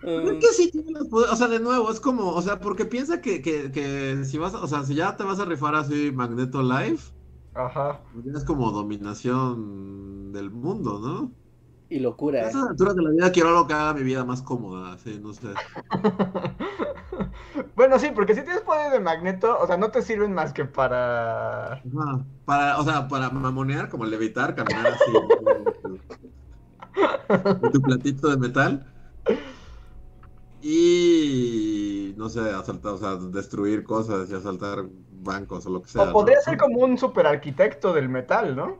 Creo que sí tiene los poderes, o sea, de nuevo, es como, o sea, porque piensa que, que, que si vas, o sea, si ya te vas a rifar así Magneto Live, ajá. es como dominación del mundo, ¿no? y A locura. ¿eh? estas alturas de la vida quiero algo que haga mi vida más cómoda, sí, no sé. Bueno, sí, porque si tienes poderes de Magneto, o sea, no te sirven más que para... Para, o sea, para mamonear, como levitar, caminar así. con tu platito de metal. Y no sé, asaltar, o sea, destruir cosas y asaltar bancos o lo que sea. O podría ¿no? ser como un super arquitecto del metal, ¿no?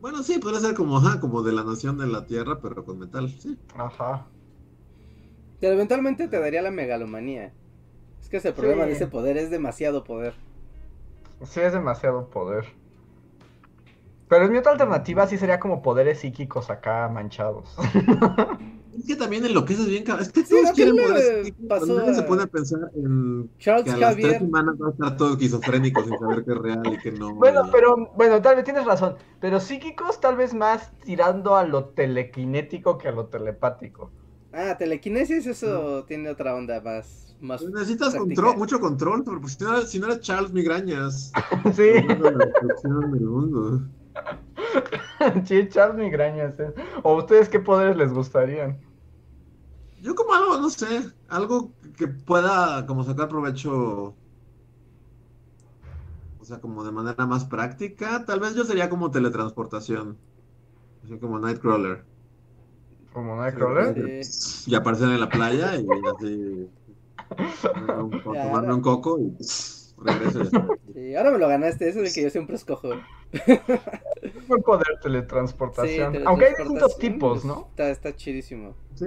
Bueno, sí, podría ser como, ajá, como de la nación de la tierra, pero con metal, sí. Ajá. Pero eventualmente te daría la megalomanía. Es que ese problema Sí. de ese poder es demasiado poder. Sí, es demasiado poder. Pero mi otra alternativa sí sería como poderes psíquicos acá manchados. Es que también enloqueces bien, cabrón. Es que Sí, todos ¿no? quieren ¿Qué le poderes psíquicos, pasó se pone a pensar en Charles que a las tres semanas va a estar todo esquizofrénico sin saber que es real y que no. Bueno, pero, bueno, tal vez tienes razón. Pero psíquicos tal vez más tirando a lo telequinético que a lo telepático. Ah, telequinesis, eso tiene otra onda más. más necesitas control, mucho control, pero pues si no, eres- si no eres Charles Migrañas, Sí. la destrucción del mundo. echar migrañas. ¿eh? ¿O ustedes qué poderes les gustarían? Yo como algo, no sé, algo que pueda como sacar provecho, o sea, como de manera más práctica, tal vez yo sería como teletransportación, así como Nightcrawler. ¿Como Nightcrawler? Sí. Y aparecer en la playa y así tomarme un coco y regreso. y. Sí, ahora me lo ganaste, eso es el que yo siempre escojo. Buen poder teletransportación. Sí, Aunque hay distintos tipos, ¿no? Está, está chidísimo. Sí.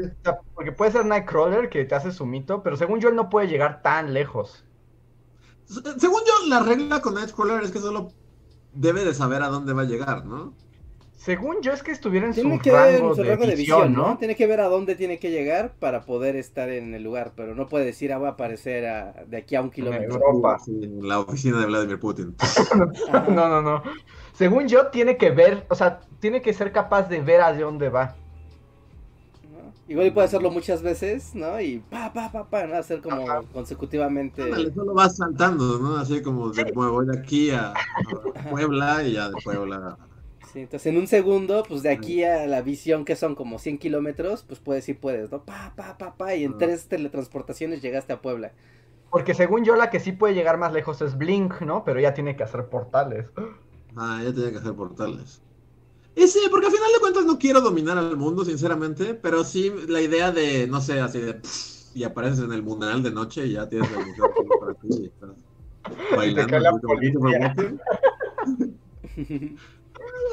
Porque puede ser Nightcrawler que te hace su mito, pero según yo él no puede llegar tan lejos. Se- Según yo, la regla con Nightcrawler es que solo debe de saber a dónde va a llegar, ¿no? Según yo es que estuviera en Tiene su que ver rango, su de, rango de visión, visión, ¿no? ¿no? Tiene que ver a dónde tiene que llegar para poder estar en el lugar, pero no puede decir, ah, voy a aparecer a- de aquí a un kilómetro. Europa. Sí, en la oficina de Vladimir Putin. No, no, no. Según yo tiene que ver, o sea, tiene que ser capaz de ver hacia dónde va. Igual y puede hacerlo muchas veces, ¿no? Y pa, pa, pa, pa, ¿no? Hacer como Ajá. consecutivamente. Ándale, solo vas saltando, ¿no? Así como de, bueno, voy de aquí a, a Puebla y ya de Puebla. Sí, entonces en un segundo, pues de aquí a la visión que son como 100 kilómetros, pues puedes ir, puedes, ¿no? Pa, pa, pa, pa, y en tres teletransportaciones llegaste a Puebla. Porque según yo la que sí puede llegar más lejos es Blink, ¿no? Pero ella tiene que hacer portales. Ah, ya tenía que hacer portales. Y sí, porque al final de cuentas no quiero dominar al mundo, sinceramente, pero sí la idea de, no sé, así de... pff, y apareces en el mundial de noche y ya tienes el museo para ti y estás bailando. cae la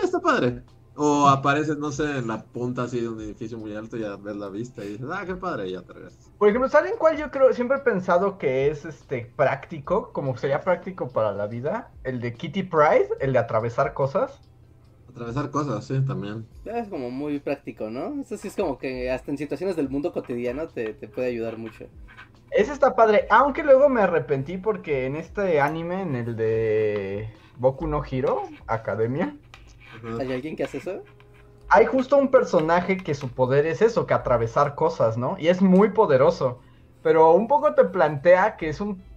Está padre. O apareces, no sé, en la punta así de un edificio muy alto y ya ves la vista y dices, ah, qué padre, y ya te regresas. Por ejemplo, ¿saben cuál yo creo? Siempre he pensado que es este práctico, como sería práctico para la vida. El de Kitty Pride, el de atravesar cosas. Atravesar cosas, sí, también. Es como muy práctico, ¿no? Eso sí es como que hasta en situaciones del mundo cotidiano te, te puede ayudar mucho. Ese está padre, aunque luego me arrepentí porque en este anime, en el de Boku no Hero Academia. ¿Hay alguien que hace eso? hay justo un personaje que su poder es eso, que atravesar cosas, ¿no? Y es muy poderoso, pero un poco te plantea que es un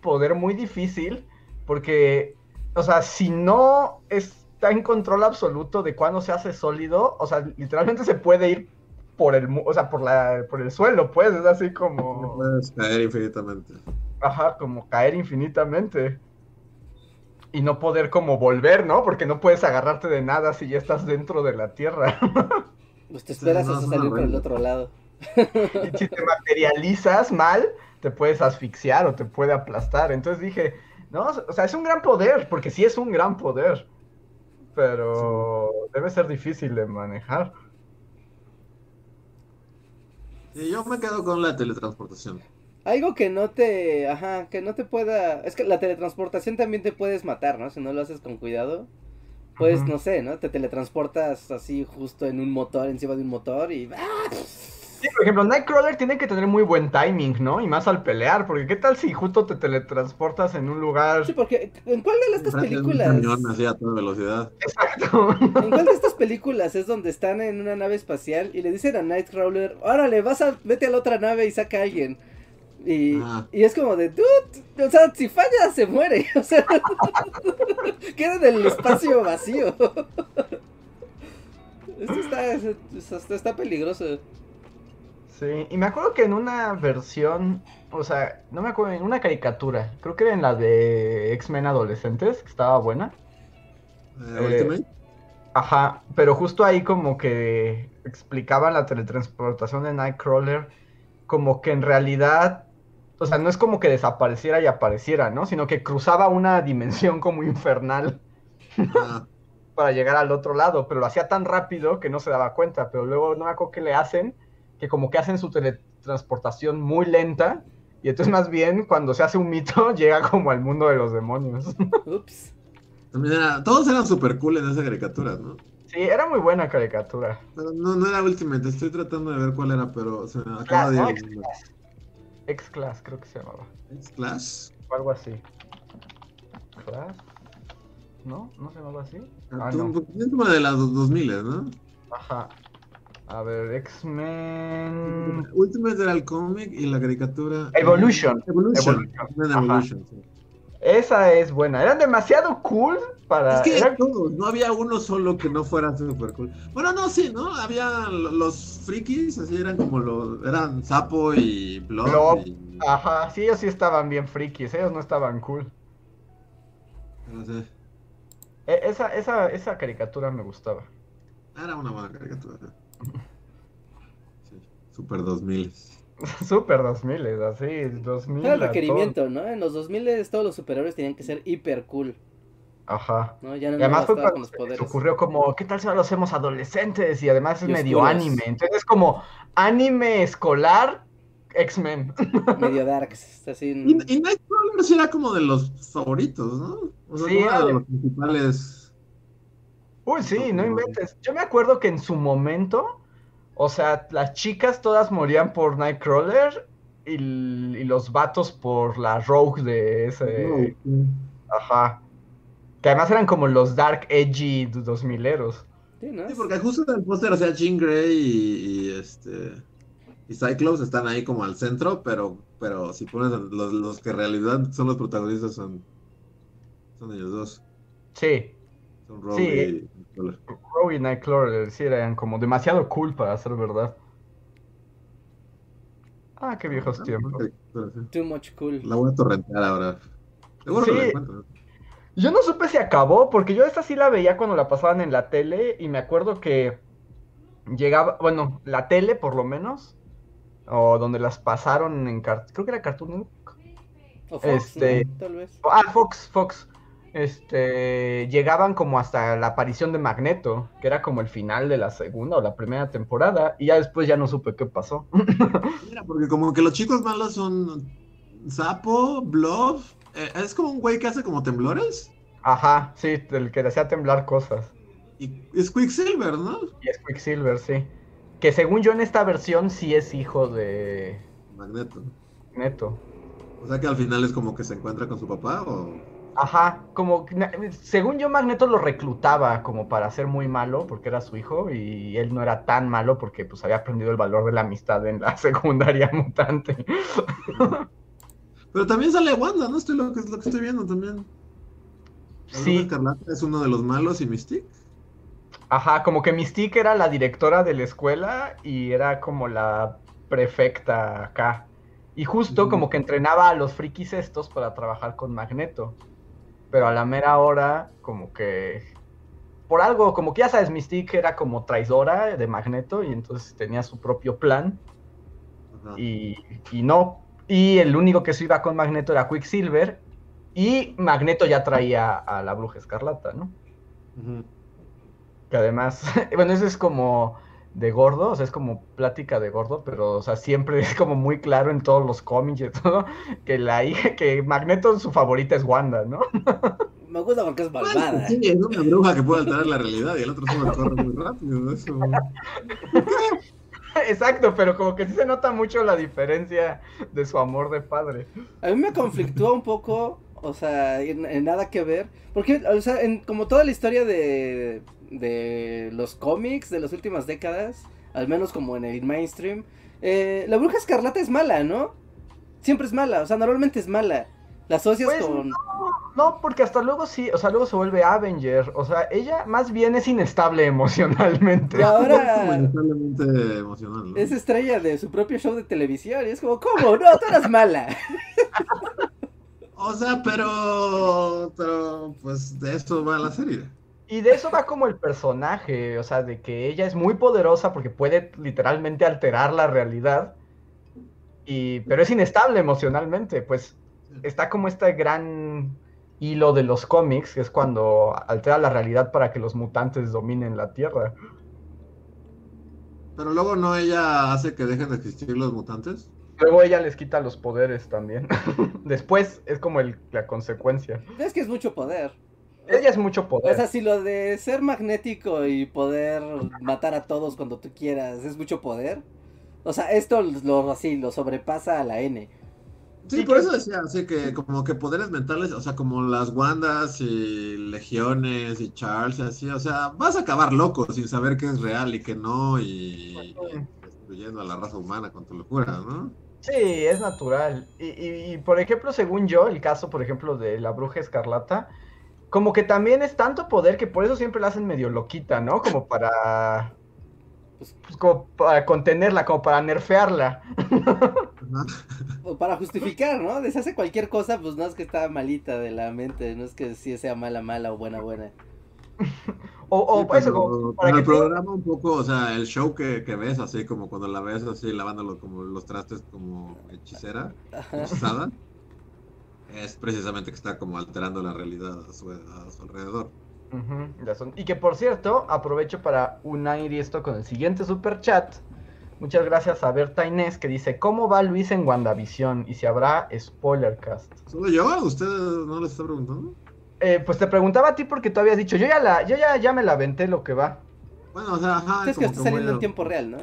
poder muy difícil porque, o sea, si no está en control absoluto de cuándo se hace sólido, o sea, literalmente se puede ir por el, mu- o sea, por la, por el suelo, pues, es así No como, puedes caer infinitamente. ajá, como caer infinitamente. Y no poder como volver, ¿no? Porque no puedes agarrarte de nada si ya estás dentro de la tierra. Pues te esperas hasta salir por el otro lado. Y si te materializas mal, te puedes asfixiar o te puede aplastar. Entonces dije, no, o sea, es un gran poder, porque sí es un gran poder. Pero debe ser difícil de manejar. Y yo me quedo con la teletransportación. Algo que no te, ajá, que no te pueda, es que la teletransportación también te puedes matar, ¿no? Si no lo haces con cuidado, pues no sé, ¿no? Te teletransportas así justo en un motor, encima de un motor y ¡ah! Sí, por ejemplo, Nightcrawler tiene que tener muy buen timing, ¿no? Y más al pelear, porque ¿qué tal si justo te teletransportas en un lugar... Sí, porque ¿en cuál de estas películas? así a toda velocidad. Exacto. ¿En cuál de estas películas es donde están en una nave espacial y le dicen a Nightcrawler, órale, vas a, vete a la otra nave y saca a alguien? Y, Ah. y es como de, dude, o sea, si falla se muere, o sea, queda en el espacio vacío. Esto está, esto está peligroso. Sí, y me acuerdo que en una versión, o sea, no me acuerdo, en una caricatura, creo que era en la de X-Men adolescentes, que estaba buena. Eh. Ajá, pero justo ahí como que explicaban la teletransportación de Nightcrawler, como que en realidad, o sea, no es como que desapareciera y apareciera, ¿no? Sino que cruzaba una dimensión como infernal para llegar al otro lado, pero lo hacía tan rápido que no se daba cuenta, pero luego no me acuerdo qué le hacen, que como que hacen su teletransportación muy lenta, y entonces más bien cuando se hace un mito llega como al mundo de los demonios. Ups. también era, todos eran super cool en esa caricatura, ¿no? Sí, era muy buena caricatura. Pero no, no era Ultimate, estoy tratando de ver cuál era, pero se me acaba de ¿no? X-Class. X-Class creo que se llamaba. Clash. O algo así. ¿Class? ¿No? ¿No se llamaba así? Ah, Tú- no. Es como de las dos- 2000, ¿no? Ajá. A ver, X-Men. Ultimate era el cómic y la caricatura. Evolution. Evolution. Evolution. Ajá. Evolution, sí. Esa es buena. Eran demasiado cool para. Es que eran- todos, no había uno solo que no fuera super cool. Bueno, no, sí, ¿no? Había lo- los frikis, así eran como los. Eran Sapo y Blob. Blob. y- Ajá, sí, ellos sí estaban bien frikis, ellos no estaban cool. no sé. E- esa, esa, esa caricatura me gustaba. Era una buena caricatura. Sí, Super 2000. Super 2000, así, 2000. Era el requerimiento, ¿no? En los 2000 todos los superhéroes tenían que ser hiper cool. Ajá. ¿no? Ya no, Y además fue cuando con los se ocurrió como, ¿qué tal si ahora lo hacemos adolescentes? Y además es Y medio oscuros. anime. Entonces es como anime escolar X-Men. Medio darks, así. Y, y Nightcrawler sí era como de los favoritos, ¿no? O sea, Sí, no era era de los principales. Uy, sí, no inventes. Yo me acuerdo que en su momento, o sea, las chicas todas morían por Nightcrawler y, y los vatos por la Rogue de ese. Ajá. Que además eran como los Dark Edgy 2000eros. Sí, ¿no? Sí, porque justo en el póster, o sea, Jean Grey y, y, este. Y Cyclops están ahí como al centro, pero, pero si pones los, los que en realidad son los protagonistas son. Son ellos dos. Sí, Son Rogue Sí. y Nightcrawler. Rogue y Nightcrawler sí eran como demasiado cool para ser verdad. Ah, qué viejos Ah, tiempos. Too much cool. La voy a torrentear ahora. Seguro que Sí. la encuentro. Yo no supe si acabó, porque yo esta sí la veía cuando la pasaban en la tele y me acuerdo que llegaba, bueno, la tele por lo menos, o donde las pasaron en, Car- creo que era Cartoon Network. O Fox, Este- ¿no? Tal vez. Ah, Fox, Fox. Este, llegaban como hasta la aparición de Magneto, que era como el final de la segunda o la primera temporada, y ya después ya no supe qué pasó. Mira, porque como que los chicos malos son Sapo, Blob. Eh, es como un güey que hace como temblores. Ajá, sí, el que hacía temblar cosas. Y es Quicksilver, ¿no? Y es Quicksilver, sí. Que según yo en esta versión sí es hijo de Magneto. Neto. O sea que al final es como que se encuentra con su papá o. Ajá, como según yo Magneto lo reclutaba como para ser muy malo porque era su hijo y él no era tan malo porque pues había aprendido el valor de la amistad en la secundaria mutante. Pero también sale Wanda, ¿no? Estoy lo que, lo que estoy viendo también. Sí, Escarlata es uno de los malos y Mystique. ajá, como que Mystique era la directora de la escuela y era como la prefecta acá. Y justo como que entrenaba a los frikis estos para trabajar con Magneto. Pero a la mera hora, como que por algo, como que ya sabes, Mystique era como traidora de Magneto y entonces tenía su propio plan. Y, y no. Y el único que se iba con Magneto era Quicksilver. Y Magneto ya traía a la bruja escarlata, ¿no? Que además, bueno, eso es como de gordo, o sea, es como plática de gordo, pero, o sea, siempre es como muy claro en todos los cómics y todo, que la hija, que Magneto su favorita es Wanda, ¿no? Me gusta porque es Bueno, malvada. sí, es una bruja que puede alterar la realidad y el otro solo corre muy rápido. Eso. Exacto, pero como que sí se nota mucho la diferencia de su amor de padre. A mí me conflictúa un poco, o sea, en, nada que ver. Porque, o sea, como toda la historia de, de los cómics de las últimas décadas, al menos como en el mainstream, eh, la bruja escarlata es mala, ¿no? Siempre es mala, o sea, normalmente es mala. La asocias Pues, con... No, porque hasta luego sí, o sea, luego se vuelve Avenger, o sea, ella más bien es inestable emocionalmente. Y ahora Lamentablemente emocional, ¿no? es estrella de su propio show de televisión y es como, ¿cómo? No, tú eres mala. O sea, pero. Pero, pues de esto va la serie. Y de eso va como el personaje, o sea, de que ella es muy poderosa porque puede literalmente alterar la realidad, y, pero es inestable emocionalmente, pues está como este gran hilo de los cómics, que es cuando altera la realidad para que los mutantes dominen la Tierra. Pero luego no ella hace que dejen de existir los mutantes. Luego ella les quita los poderes también. Después es como el- la consecuencia. Es que es mucho poder. Ella es mucho O poder. sea, si lo de ser magnético y poder matar a todos cuando tú quieras es mucho poder. O sea, esto lo así lo sobrepasa a la N. Sí, Sí, por que- eso decía, así que como que poderes mentales, o sea, como las Wandas y Legiones y Charles y así, o sea, vas a acabar loco sin saber qué es real y qué no y, y destruyendo a la raza humana con tu locura, ¿no? Sí, es natural. Y, y, y, por ejemplo, según yo, el caso, por ejemplo, de la bruja escarlata, como que también es tanto poder que por eso siempre la hacen medio loquita, ¿no? Como para. Pues como para contenerla, como para nerfearla. O para justificar, ¿no? Deshace cualquier cosa, pues no es que está malita de la mente, no es que sí sea mala, mala o buena, buena. o, o Sí, pues, como para el tú- programa un poco, o sea, el show que, que ves, así como cuando la ves así lavando como los trastes como hechicera, hechizada, es precisamente que está como alterando la realidad a su, a su alrededor. Y que por cierto, aprovecho para unir esto con el siguiente super chat. Muchas gracias a Berta Inés que dice, ¿cómo va Luis en WandaVision? Y si habrá spoilercast. ¿Solo yo? ¿A ustedes no les está preguntando? Eh, pues te preguntaba a ti porque tú habías dicho, yo ya la, yo ya, ya me la aventé lo que va. Bueno, o sea, ajá. Es que está saliendo en tiempo real, ¿no?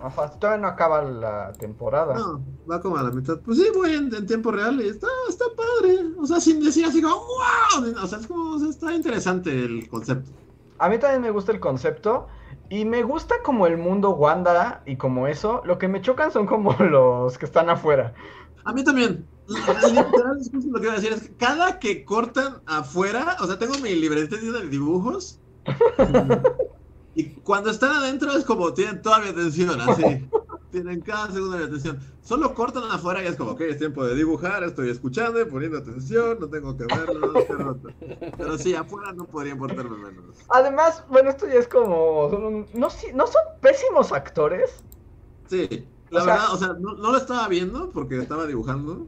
Ajá, todavía no acaba la temporada. No, va como a la mitad. Pues sí, voy en, en tiempo real y está, está padre. O sea, sin decir así como, wow. O sea, es como, o sea, está interesante el concepto. A mí también me gusta el concepto y me gusta como el mundo Wanda y como eso. Lo que me chocan son como los que están afuera. A mí también. Lo que iba a decir. Es que cada que cortan afuera, o sea, tengo mi libreta de dibujos. Y cuando están adentro es como tienen toda mi atención, así. Tienen cada segundo de atención. Solo cortan afuera y es como, ok, es tiempo de dibujar, estoy escuchando y poniendo atención, no tengo que verlo. Pero, pero sí, afuera no podría importarme menos. Además, bueno, esto ya es como... no, si- no son pésimos actores. Sí, la O sea- verdad, o sea, no, no lo estaba viendo porque estaba dibujando.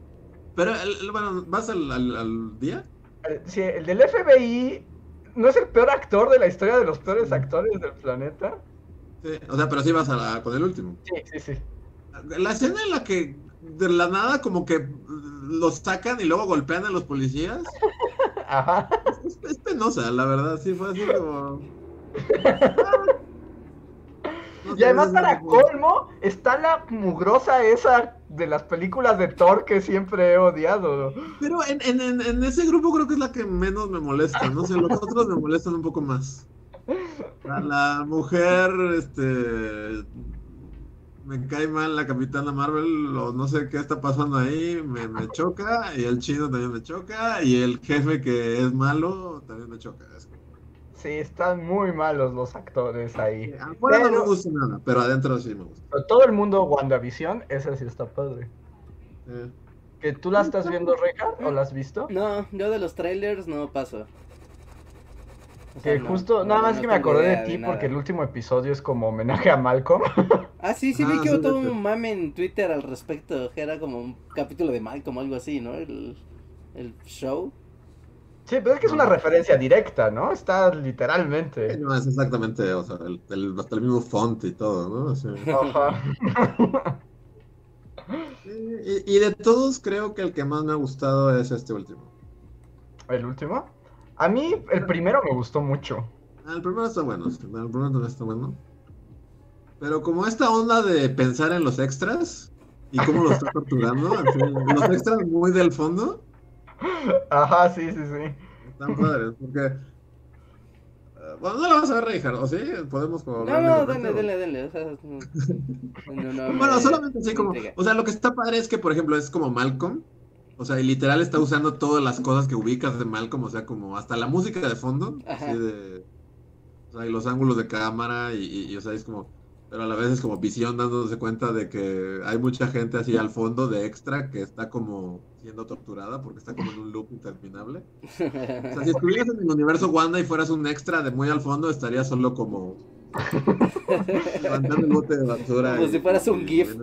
Pero, el- bueno, ¿vas al, al- al día? Eh, sí, el del FBI no es el peor actor de la historia de los peores actores del planeta. Sí, o sea, pero sí vas a la- con el último. Sí, sí, sí. La escena en la que de la nada como que los sacan y luego golpean a los policías Ajá. es, es penosa, la verdad, sí fue así como... No Y además para colmo está la mugrosa esa de las películas de Thor que siempre he odiado. Pero en, en, en, en ese grupo creo que es la que menos me molesta, no sé, los otros me molestan un poco más. La, la mujer, este... Me cae mal la Capitana Marvel, o no sé qué está pasando ahí, me, me choca, y el chino también me choca, y el jefe que es malo también me choca. Es Sí, están muy malos los actores ahí. Afuera no Pero- me gusta nada, pero adentro sí me gusta. Todo el mundo WandaVision, ese sí está padre. Eh, ¿Que tú la estás viendo, Richard? ¿O la has visto? No, yo de los trailers no paso. O sea, Que no, justo, no, nada más no que me acordé de ti porque el último episodio es como homenaje a Malcolm. Ah, sí, sí vi Ah, que hubo todo un mame en Twitter al respecto, que era como un capítulo de Malcolm o algo así, ¿no? El, el show. Sí, pero es que es una referencia directa, ¿no? Está literalmente. no, es exactamente, o sea, el, el- hasta el mismo font y todo, ¿no? O sea, Ajá. y, y de todos creo que el que más me ha gustado es este último. ¿El último? A mí el primero me gustó mucho. Ah, El primero está bueno, el primero también está bueno. Pero como esta onda de pensar en los extras y cómo lo está torturando, los extras muy del fondo, Ajá, sí, sí, sí. están padres, porque... eh, Bueno, no lo vas a ver, Richard, ¿o sí? Podemos como... No, no, denle, denle, denle. O sea, no, no, no Bueno, me- solamente así como... intriga. O sea, lo que está padre es que, por ejemplo, es como Malcolm. O sea, y literal está usando todas las cosas que ubicas de Malcolm, o sea, como hasta la música de fondo, así de... O sea, y los ángulos de cámara, y, y- y, o sea, es como... Pero a la vez es como visión dándose cuenta de que hay mucha gente así al fondo de extra que está como siendo torturada porque está como en un loop interminable. O sea, si estuvieras en el universo Wanda y fueras un extra de muy al fondo, estarías solo como levantando el bote de basura. Como si fueras un GIF.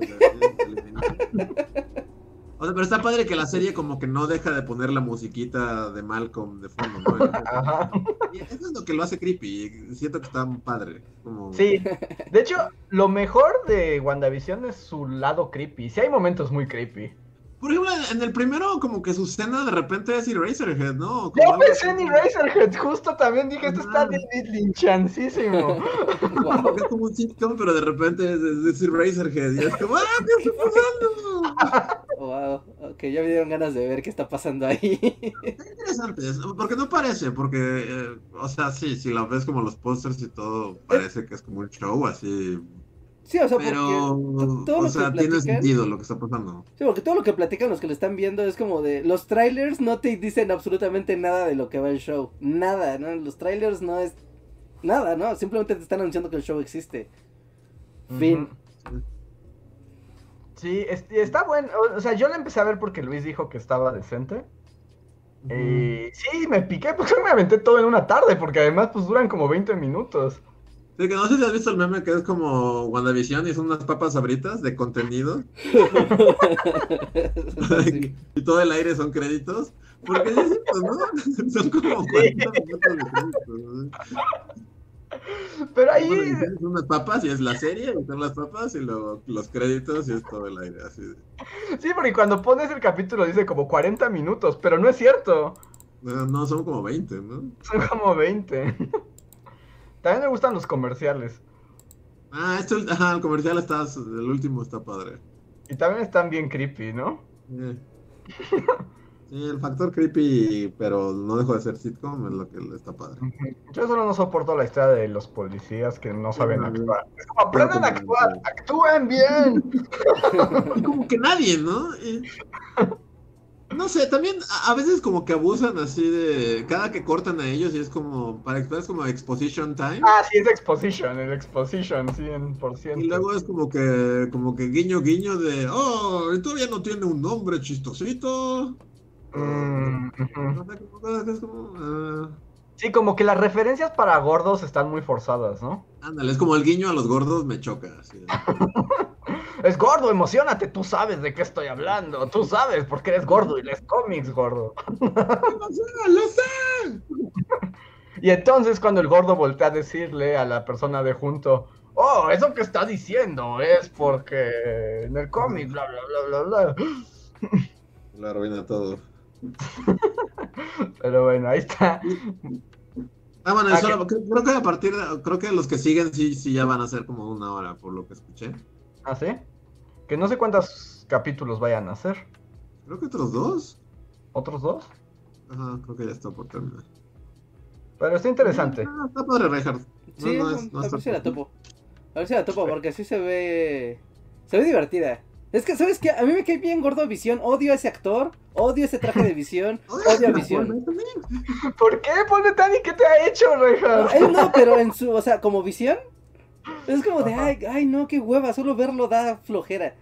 O sea, pero está padre que la serie como que no deja de poner la musiquita de Malcolm de fondo, ¿no? Ajá. Y eso es lo que lo hace creepy. Siento que está padre. Como... Sí. De hecho, lo mejor de WandaVision es su lado creepy. Sí hay momentos muy creepy. Por ejemplo, en el primero como que su escena de repente es Eraserhead, ¿no? Como Yo pensé en Eraserhead, justo también dije, esto está. Guau. Porque es como un sitcom, pero de repente es, es, Eraserhead. Y es como, ¡ah, qué está pasando! Wow, ok, ya me dieron ganas de ver qué está pasando ahí. Está interesante, es- porque no parece, porque, eh, o sea, sí, si la ves como los pósters y todo, parece que es como un show así Sí, o sea, Pero, todo o lo sea, que tiene platican, sentido lo que está pasando. sí, porque todo lo que platican los que lo están viendo es como de los trailers no te dicen absolutamente nada de lo que va el show, nada, ¿no? Los trailers no es nada, ¿no? Simplemente te están anunciando que el show existe. Fin. Sí, es- está bueno. O- O sea, yo la empecé a ver porque Luis dijo que estaba decente. Y sí, me piqué, pues me aventé todo en una tarde, porque además pues duran como 20 minutos. Sí, que no sé si has visto el meme que es como WandaVision y son unas papas sabritas de contenido Sí. y todo el aire son créditos. Porque es cierto, ¿no? Son como 40 minutos de créditos. ¿no? Pero ahí, son unas papas y es la serie y son las papas y luego los créditos y es todo el aire. Así de- sí, porque cuando pones el capítulo dice como 40 minutos, pero no es cierto. No, no, son como 20, ¿no? Son como 20. También me gustan los comerciales. Ah, este, ul- ajá, el comercial está, el último está padre. Y también están bien creepy, ¿no? Eh. Sí, el factor creepy, pero no dejo de ser sitcom, es lo que está padre. Yo solo no soporto la historia de los policías que no saben actuar. Es como, aprendan a actuar, actúen bien. Y como que nadie, ¿no? Y- no sé, también a, veces como que abusan así de cada que cortan a ellos y es como para es como exposition time. Ah, sí, es exposition, el exposition, 100%. Y luego es como que como que guiño guiño de, "Oh, todavía no tiene un nombre chistosito." Mm, es como ah, Sí, como que las referencias para gordos están muy forzadas, ¿no? ándale, es como el guiño a los gordos me choca. así de- Es gordo, emocionate, tú sabes de qué estoy hablando, tú sabes porque eres gordo y lees cómics, gordo. ¡Lo sé, lo sé! Y entonces cuando el gordo voltea a decirle a la persona de junto, oh, eso que está diciendo es porque en el cómic, bla, bla, bla, bla, bla. Lo arruina todo. Pero bueno, ahí está. Ah, bueno, Ah, creo, creo que a partir de, creo que los que siguen sí, sí ya van a ser como una hora, por lo que escuché. ¿Ah, sí? Que no sé cuántos capítulos vayan a hacer. Creo que otros dos. ¿Otros dos? Ajá, creo que ya está por terminar. Pero está interesante. Ah, está padre, Reinhardt. No, Sí, no no, es- no a ver si la topo. A ver si la topo, porque sí se ve. Se ve divertida. Es que, ¿sabes qué? A mí me cae bien gordo Visión. Odio a ese actor. Odio ese traje de Visión. Odio a Visión. ¿Por qué? Paul Bettany, ¿qué te ha hecho, No, Reinhardt? él no, pero en su. O sea, como Visión. Es como de, ay, ay, no, qué hueva. Solo verlo da flojera.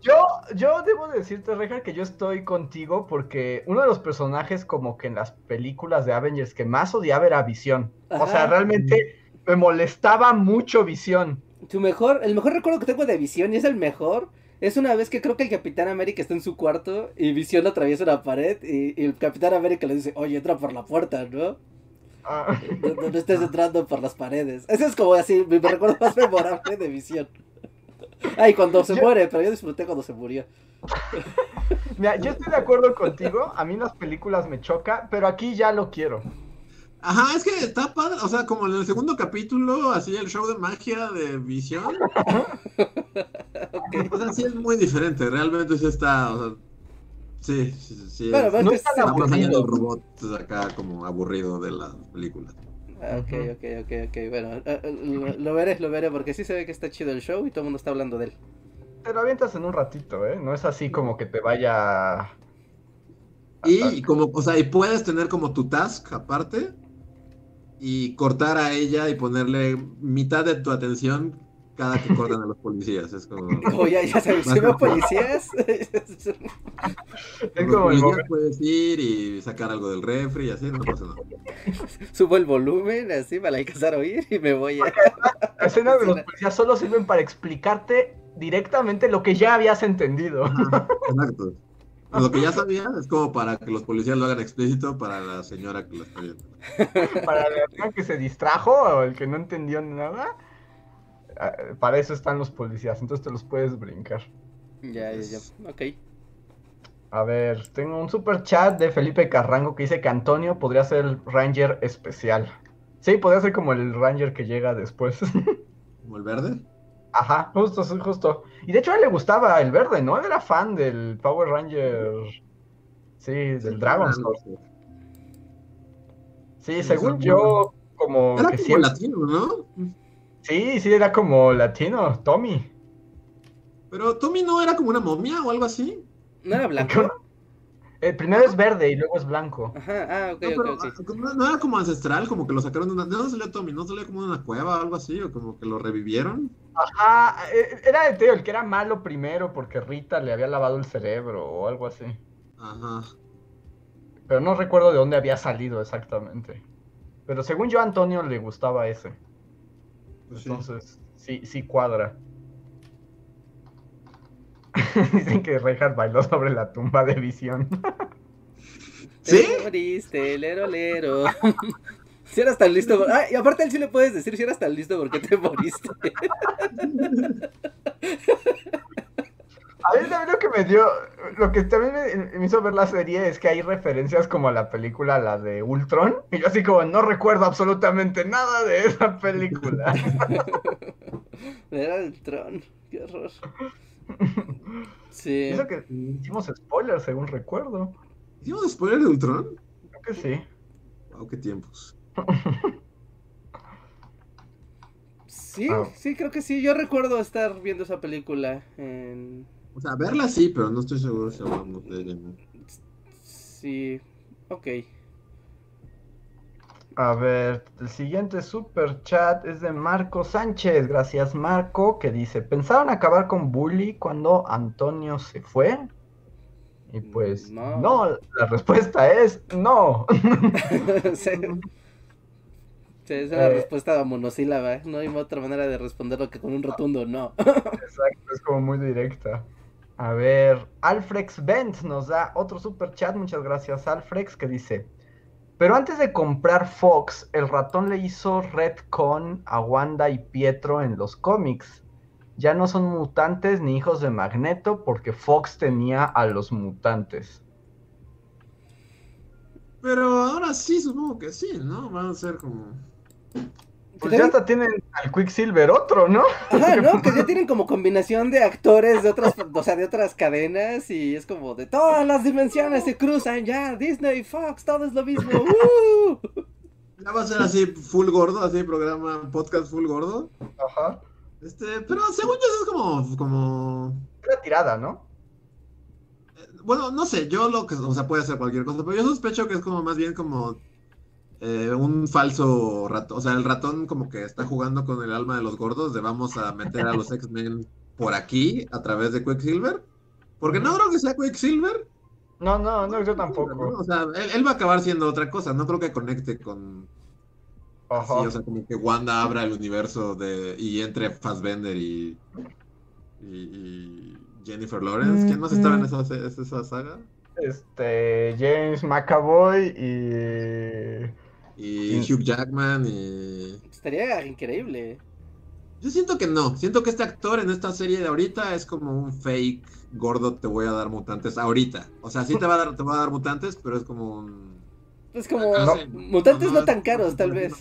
Yo, yo debo decirte, Reinhardt, que yo estoy contigo porque uno de los personajes como que en las películas de Avengers que más odiaba era Visión. O sea, realmente me molestaba mucho Visión. Tu mejor, el mejor recuerdo que tengo de Visión, y es el mejor, es una vez que creo que el Capitán América está en su cuarto y Visión atraviesa una pared y, y el Capitán América le dice, oye, entra por la puerta, ¿no? Ah, No, no- no estés entrando por las paredes. Ese es como así, mi recuerdo más memorable de Visión. Ay, cuando se Yo- muere, pero yo disfruté cuando se murió. Mira, yo estoy de acuerdo contigo, a mí las películas me choca, pero aquí ya lo quiero. Ajá, es que está padre. O sea, como en el segundo capítulo, así el show de magia de visión. O sea, sí es muy diferente. Realmente sí está. O sea, sí, sí, sí. Bueno, es- No es tan aburrido. robot acá como aburrido de las películas. Ah, Ok, ok, ok, ok, bueno, eh, eh, lo, lo veré, lo veré, porque sí se ve que está chido el show y todo el mundo está hablando de él. Te lo avientas en un ratito, ¿eh? No es así como que te vaya... Y como, o sea, y puedes tener como tu task aparte y cortar a ella y ponerle mitad de tu atención cada que cortan a los policías. Es como. Oh, ya, ya si veo policías. Es Los como el puedes ir y sacar algo del refri y así, no pasa nada. Subo el volumen así para alcanzar a oír y me voy a. La escena de los policías solo sirven para explicarte directamente lo que ya habías entendido. Exacto. Lo que ya sabía es como para que los policías lo hagan explícito para la señora que lo está viendo. Para la persona que se distrajo o el que no entendió nada. Para eso están los policías, entonces te los puedes brincar. Ya, ya, ya. Ok. A ver, tengo un super chat de Felipe Carrango que dice que Antonio podría ser el Ranger especial. Sí, podría ser como el Ranger que llega después. Como el verde. Ajá, justo, sí, justo. Y de hecho a él le gustaba el verde, ¿no? Él era fan del Power Ranger. Sí, del Dragon Force. Sí, Sí, según yo, como Era que como siempre. latino, ¿no? Sí, sí, era como latino, Tommy. Pero Tommy no era como una momia o algo así. ¿No era blanco? El primero es verde y luego es blanco. Ajá, ah, ok, No, ok, pero, sí. ah, no, no era como ancestral, como que lo sacaron de una. ¿De dónde salió Tommy? ¿No salió como de una cueva o algo así? ¿O como que lo revivieron? Ajá, eh, era el tío, el que era malo primero porque Rita le había lavado el cerebro o algo así. Ajá. Pero no recuerdo de dónde había salido exactamente. Pero según yo a Antonio le gustaba ese. Sí. Entonces, sí, sí cuadra. Dicen que Reinhardt bailó sobre la tumba de Visión. ¿Sí? Te moriste, lero, lero. Si eras tan listo. Ah, y aparte él sí le puedes decir si eras tan listo porque te moriste. A mí también lo que me dio, lo que también me, me hizo ver la serie es que hay referencias como a la película, la de Ultron, y yo así como no recuerdo absolutamente nada de esa película. Era el tron. Qué horror. Sí. Eso que hicimos spoilers, según recuerdo. ¿Hicimos spoiler de Ultron? Creo que sí. Wow, qué tiempos. Sí, sí, creo que sí. Yo recuerdo estar viendo esa película en... O sea, verla sí, pero no estoy seguro si hablamos de ella. Sí, ok. A ver, el siguiente super chat es de Marco Sánchez. Gracias, Marco, que dice: ¿Pensaron acabar con Bully cuando Antonio se fue? Y pues, No. no, la respuesta es no. sí. Sí, es una Eh. respuesta monosílaba. No hay otra manera de responderlo que con un rotundo no. Exacto, es como muy directa. A ver, Alfrex Bent nos da otro super chat. Muchas gracias, Alfrex, que dice: Pero antes de comprar Fox, el ratón le hizo retcon a Wanda y Pietro en los cómics. Ya no son mutantes ni hijos de Magneto porque Fox tenía a los mutantes. Pero ahora sí, supongo que sí, ¿no? Van a ser como. Pues ya hasta tienen al Quicksilver otro, ¿no? Ajá, ¿no? Que ya tienen como combinación de actores de otras, o sea, de otras cadenas y es como de todas las dimensiones se cruzan ya, Disney, Fox, todo es lo mismo. ¡uh! Ya va a ser así full gordo, así programa, podcast full gordo. Ajá. Este, pero según yo eso es como, como. Era tirada, ¿no? eh, Bueno, no sé, yo lo que, o sea, puede ser cualquier cosa, pero yo sospecho que es como más bien como eh, un falso ratón. O sea, el ratón como que está jugando con el alma de los gordos de vamos a meter a los X-Men por aquí a través de Quicksilver. Porque no creo que sea Quicksilver. No, no, no, yo tampoco. O sea, él, él va a acabar siendo otra cosa. No creo que conecte con. Ajá. Sí, o sea, como que Wanda abra el universo de y entre Fassbender y, y, y Jennifer Lawrence. ¿Quién más estaba en esa, esa saga? Este, James McAvoy y... Y Sí. Hugh Jackman y... Estaría increíble. Yo siento que no. Siento que este actor en esta serie de ahorita es como un fake gordo te voy a dar mutantes ahorita. O sea, sí te va a dar, te va a dar mutantes, pero es como un... Es como Ah, No. mutantes no tan caros, tal vez.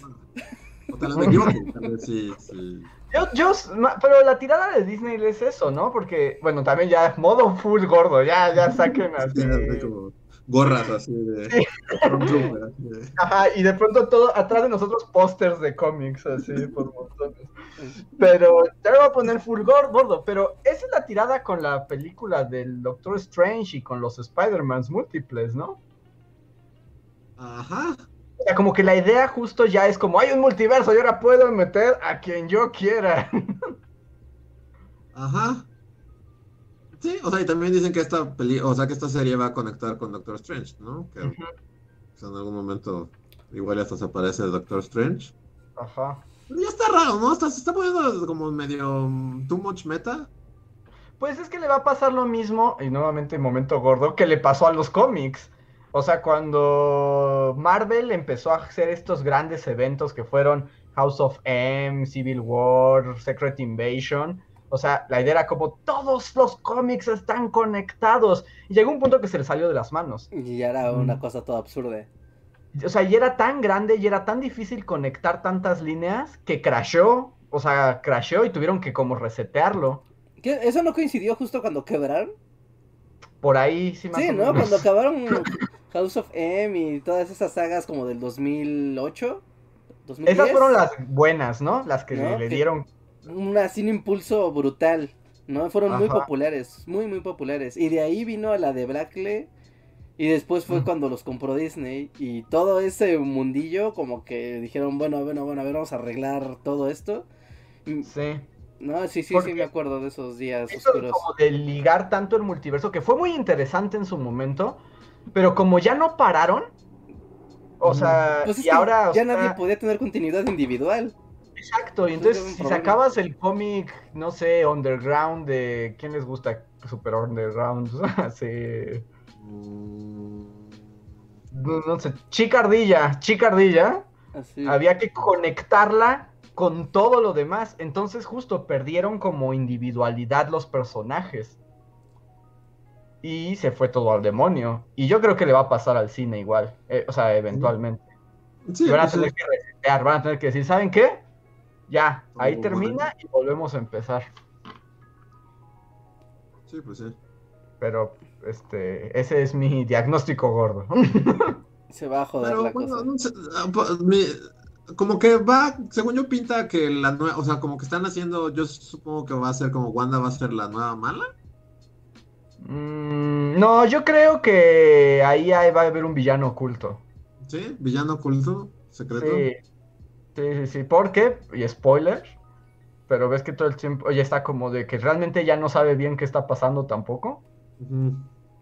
O tal vez me equivoque, tal vez sí, sí. Yo, yo, pero la tirada de Disney es eso, ¿no? Porque, bueno, también ya modo full gordo, ya, ya saquen así. Sí, así como gorras así de... Sí. Ajá, y de pronto todo, atrás de nosotros pósters de cómics, así, por montones. Pero lo voy a poner full gor- gordo, pero esa es la tirada con la película del Doctor Strange y con los Spider-Mans múltiples, ¿no? Ajá. O sea, como que la idea justo ya es como, hay un multiverso y ahora puedo meter a quien yo quiera. Ajá. Sí, o sea, y también dicen que esta peli, o sea, que esta serie va a conectar con Doctor Strange, ¿no? Que Ujú. pues, en algún momento igual hasta se aparece el Doctor Strange. Ajá. Pero ya está raro, ¿no? Está, se está poniendo como medio mm, too much meta. Pues es que le va a pasar lo mismo, y nuevamente momento gordo, que le pasó a los cómics. O sea, cuando Marvel empezó a hacer estos grandes eventos que fueron House of M, Civil War, Secret Invasion, o sea, la idea era como todos los cómics están conectados. Y llegó un punto que se le salió de las manos. Y ya era una cosa toda absurda. O sea, y era tan grande y era tan difícil conectar tantas líneas que crashó. O sea, crashó y tuvieron que como resetearlo. ¿Qué? ¿Eso no coincidió justo cuando quebraron? Por ahí sí más Sí, o ¿no? menos. Cuando acabaron House of M y todas esas sagas como del 2008. 2010. Esas fueron las buenas, ¿no? Las que No, le dieron. Una, así un impulso brutal, ¿no? Fueron muy populares, muy, muy populares. Y de ahí vino la de Blackley. Y después fue cuando los compró Disney. Y todo ese mundillo, como que dijeron, bueno, bueno, bueno, a ver, vamos a arreglar todo esto. Sí. No, sí, sí, Porque sí, me acuerdo de esos días Eso oscuros. como de ligar tanto el multiverso, que fue muy interesante en su momento, pero como ya no pararon, o sea, Pues es y ahora... o ya sea, nadie podía tener continuidad individual. Exacto, y entonces si problema. sacabas el cómic, no sé, underground de... ¿Quién les gusta? Super underground, sí... Mm, No, no sé, Chicardilla, Chicardilla, Así. había que conectarla con todo lo demás. Entonces justo perdieron como individualidad los personajes. Y se fue todo al demonio. Y yo creo que le va a pasar al cine igual. eh, o sea, eventualmente. Sí, van a pues, tener que resetear, van a tener que decir, ¿saben qué? Ya, ahí termina y volvemos a empezar. sí, pues sí. Pero, este, ese es mi diagnóstico gordo. Se va a joder Pero la bueno, cosa. no sé, ah, me- como que va, según yo pinta que la nueva, o sea, como que están haciendo, yo supongo que va a ser como Wanda va a ser la nueva mala. Mm, no, yo creo que ahí hay- va a haber un villano oculto. ¿Sí? Villano oculto, secreto. Sí, sí, sí, sí, porque, y spoiler, pero ves que todo el tiempo ya está como de que realmente ya no sabe bien qué está pasando tampoco.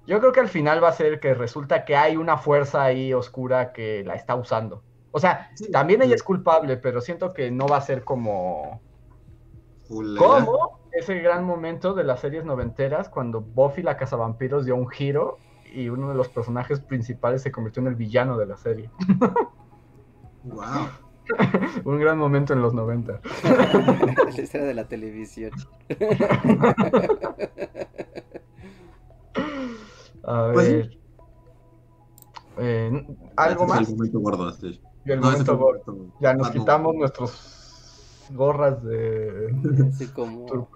Yo creo que al final va a ser que resulta que hay una fuerza ahí oscura que la está usando. O sea, Sí, también ella sí. es culpable, pero siento que no va a ser como... Fulera. Como ese gran momento de las series noventeras cuando Buffy la cazavampiros dio un giro y uno de los personajes principales se convirtió en el villano de la serie. Wow. un gran momento en los 90. la historia de la televisión. A Pues ver. Eh, ¿Algo Ese fue más? El momento gordo, sí. Y el No, momento gordo. momento- Ya nos Ah, no. quitamos nuestros gorras de... Así como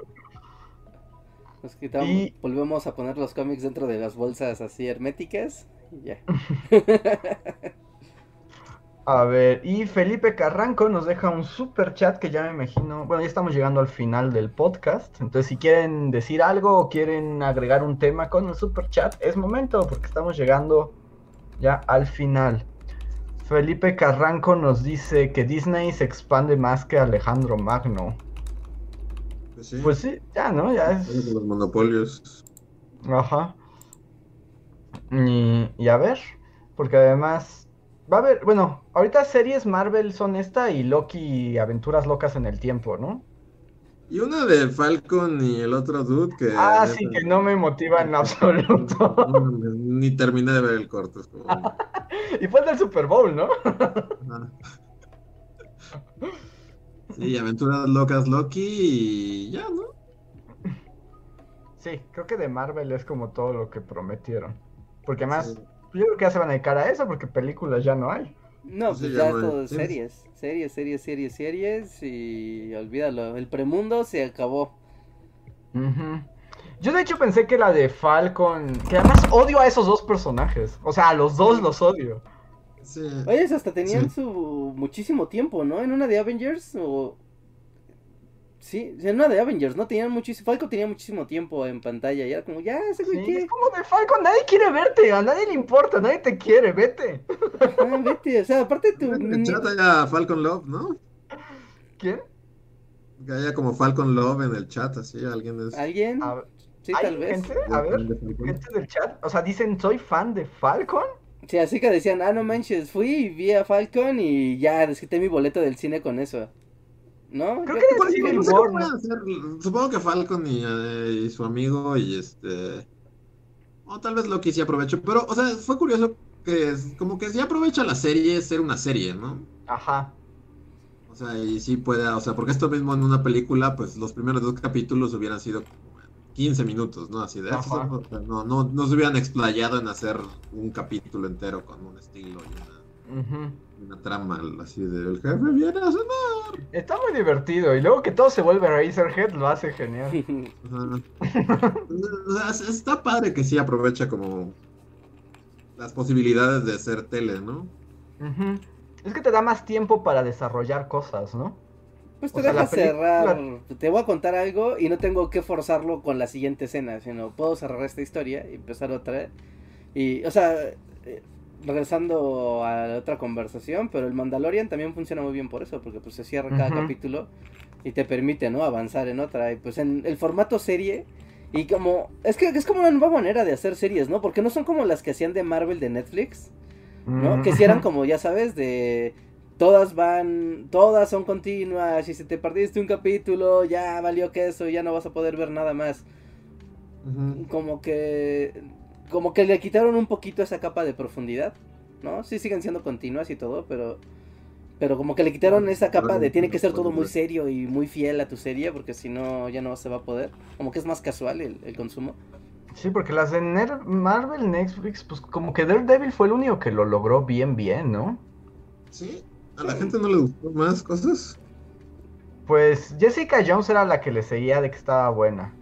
nos quitamos, Y- volvemos a poner los cómics dentro de las bolsas así herméticas y ya. A ver, y Felipe Carranco nos deja un super chat que ya me imagino. Bueno, ya estamos llegando al final del podcast. Entonces, si quieren decir algo o quieren agregar un tema con el super chat, es momento, porque estamos llegando ya al final. Felipe Carranco nos dice que Disney se expande más que Alejandro Magno. Pues sí. Pues sí, ya, ¿no? Ya es. Los monopolios. Ajá. Y, y a ver, porque además va a haber, bueno, ahorita series Marvel son esta y Loki Aventuras Locas en el Tiempo, ¿no? Y una de Falcon y el otro dude que. Ah, sí, que no me motiva en absoluto. ni terminé de ver el corto. es como- Y fue el del Super Bowl, ¿no? Sí, aventuras locas Loki y ya, ¿no? Sí, creo que de Marvel es como todo lo que prometieron. Porque Sí. Yo creo que ya se van a dedicar a eso porque películas ya no hay. No, Sí, pues ya ya no hay- todo series, series, series, series, series y olvídalo, el premundo se acabó. Yo de hecho pensé que la de Falcon, que además odio a esos dos personajes. O sea, a los dos los odio. Sí. Oye, hasta tenían Sí. su muchísimo tiempo, ¿no? En una de Avengers o Sí, en una de Avengers, ¿no? Tenían muchísimo Falco tenía muchísimo tiempo en pantalla y era como, ya, ese güey Sí, qué? es como de Falcon, nadie quiere verte, a nadie le importa, nadie te quiere, vete. Ah, vete, o sea, aparte tu En chat haya Falcon Love, ¿no? ¿Quién? Que haya como Falcon Love en el chat, así, alguien es. alguien, A sí, ¿hay tal vez. gente? A ver, de gente del chat, o sea, dicen, soy fan de Falcon. Sí, así que decían, ah, no manches, fui y vi a Falcon y ya desquité mi boleto del cine con eso. ¿No? Creo que casi es Sí, Civil no sé War, ¿no? hacer. Supongo que Falcon y, eh, y su amigo y este. O tal vez Loki sí aprovechó. Pero, o sea, fue curioso que es como que sí aprovecha la serie ser una serie, ¿no? Ajá. O sea, y sí puede, o sea, porque esto mismo en una película, pues los primeros dos capítulos hubieran sido como 15 minutos, ¿no? Así de, Ajá. o sea, no, no, no se hubieran explayado en hacer un capítulo entero con un estilo y una, Ujú. Una trama así de el jefe viene a cenar. Está muy divertido, y luego que todo se vuelve Razorhead lo hace genial. Está padre que sí aprovecha como las posibilidades de hacer tele, ¿no? Es que te da más tiempo para desarrollar cosas, ¿no? Pues te deja cerrar. Te voy a contar algo y no tengo que forzarlo con la siguiente escena, sino puedo cerrar esta historia y empezar otra. Y, o sea, eh, regresando a la otra conversación, pero el Mandalorian también funciona muy bien por eso, porque pues se cierra cada capítulo y te permite, ¿no? Avanzar en otra. Y pues en el formato serie. Y como. Es que es como una nueva manera de hacer series, ¿no? Porque no son como las que hacían de Marvel de Netflix. ¿No? Mm. Que si eran como, ya sabes, de todas van, todas son continuas y si te perdiste un capítulo ya valió que eso, ya no vas a poder ver nada más. Como que, como que le quitaron un poquito esa capa de profundidad, ¿no? Sí siguen siendo continuas y todo, pero, pero como que le quitaron esa capa de tiene que ser todo muy serio y muy fiel a tu serie porque si no ya no se va a poder. Como que es más casual el, el consumo. Sí, porque las de Marvel Netflix, pues como que Daredevil fue el único que lo logró bien, bien, ¿no? Sí, ¿A la gente no le gustó más cosas? Pues Jessica Jones era la que le seguía de que estaba buena.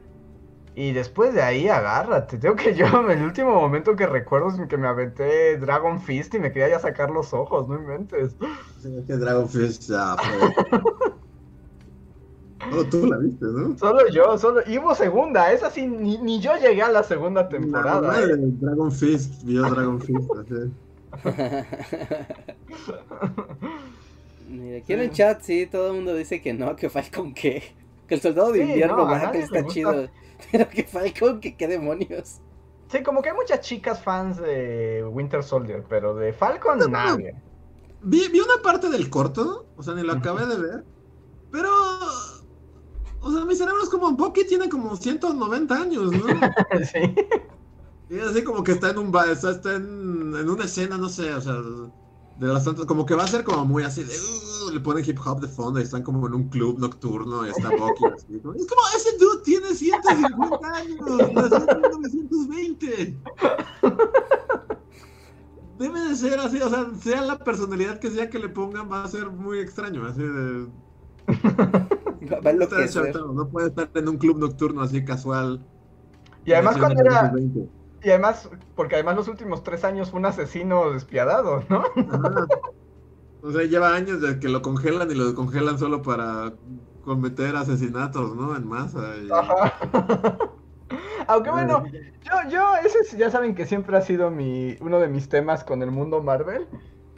Y después de ahí, agárrate. Tengo que yo, el último momento que recuerdo es que me aventé Dragon Fist y me quería ya sacar los ojos, no inventes. Sí, que Dragon Fist ya Solo tú la viste, ¿no? Solo yo, solo. Y hubo segunda, esa sí, ni, yo llegué a la segunda temporada. ¿eh? Dragon Fist vio Dragon Fist, así. Mira, aquí en el chat sí, todo el mundo dice que no, que Falcon que, que el soldado de invierno que está chido, pero que Falcon que qué demonios. Sí, como que hay muchas chicas fans de Winter Soldier, pero de Falcon nadie. Vi, vi una parte del corto, o sea, ni lo acabé de ver, pero o sea, mi cerebro es como Bucky tiene como 190 años, ¿no? sí. Y así como que está en un está en, en, una escena, no sé, o sea, de las tantas, como que va a ser como muy así de, uh, le ponen hip hop de fondo y están como en un club nocturno y está Bucky así. Es como, ese dude tiene 150 años, nació en 1920. Debe de ser así, o sea, sea la personalidad que sea que le pongan, va a ser muy extraño, así de... Va, no, no puede estar en un club nocturno así casual. Y además cuando era... Y además, porque además los últimos tres años fue un asesino despiadado, ¿no? O sea, lleva años de que lo congelan y lo congelan solo para cometer asesinatos, ¿no? En masa. Ajá. Aunque bueno, yo, yo, ese ya saben que siempre ha sido mi, uno de mis temas con el mundo Marvel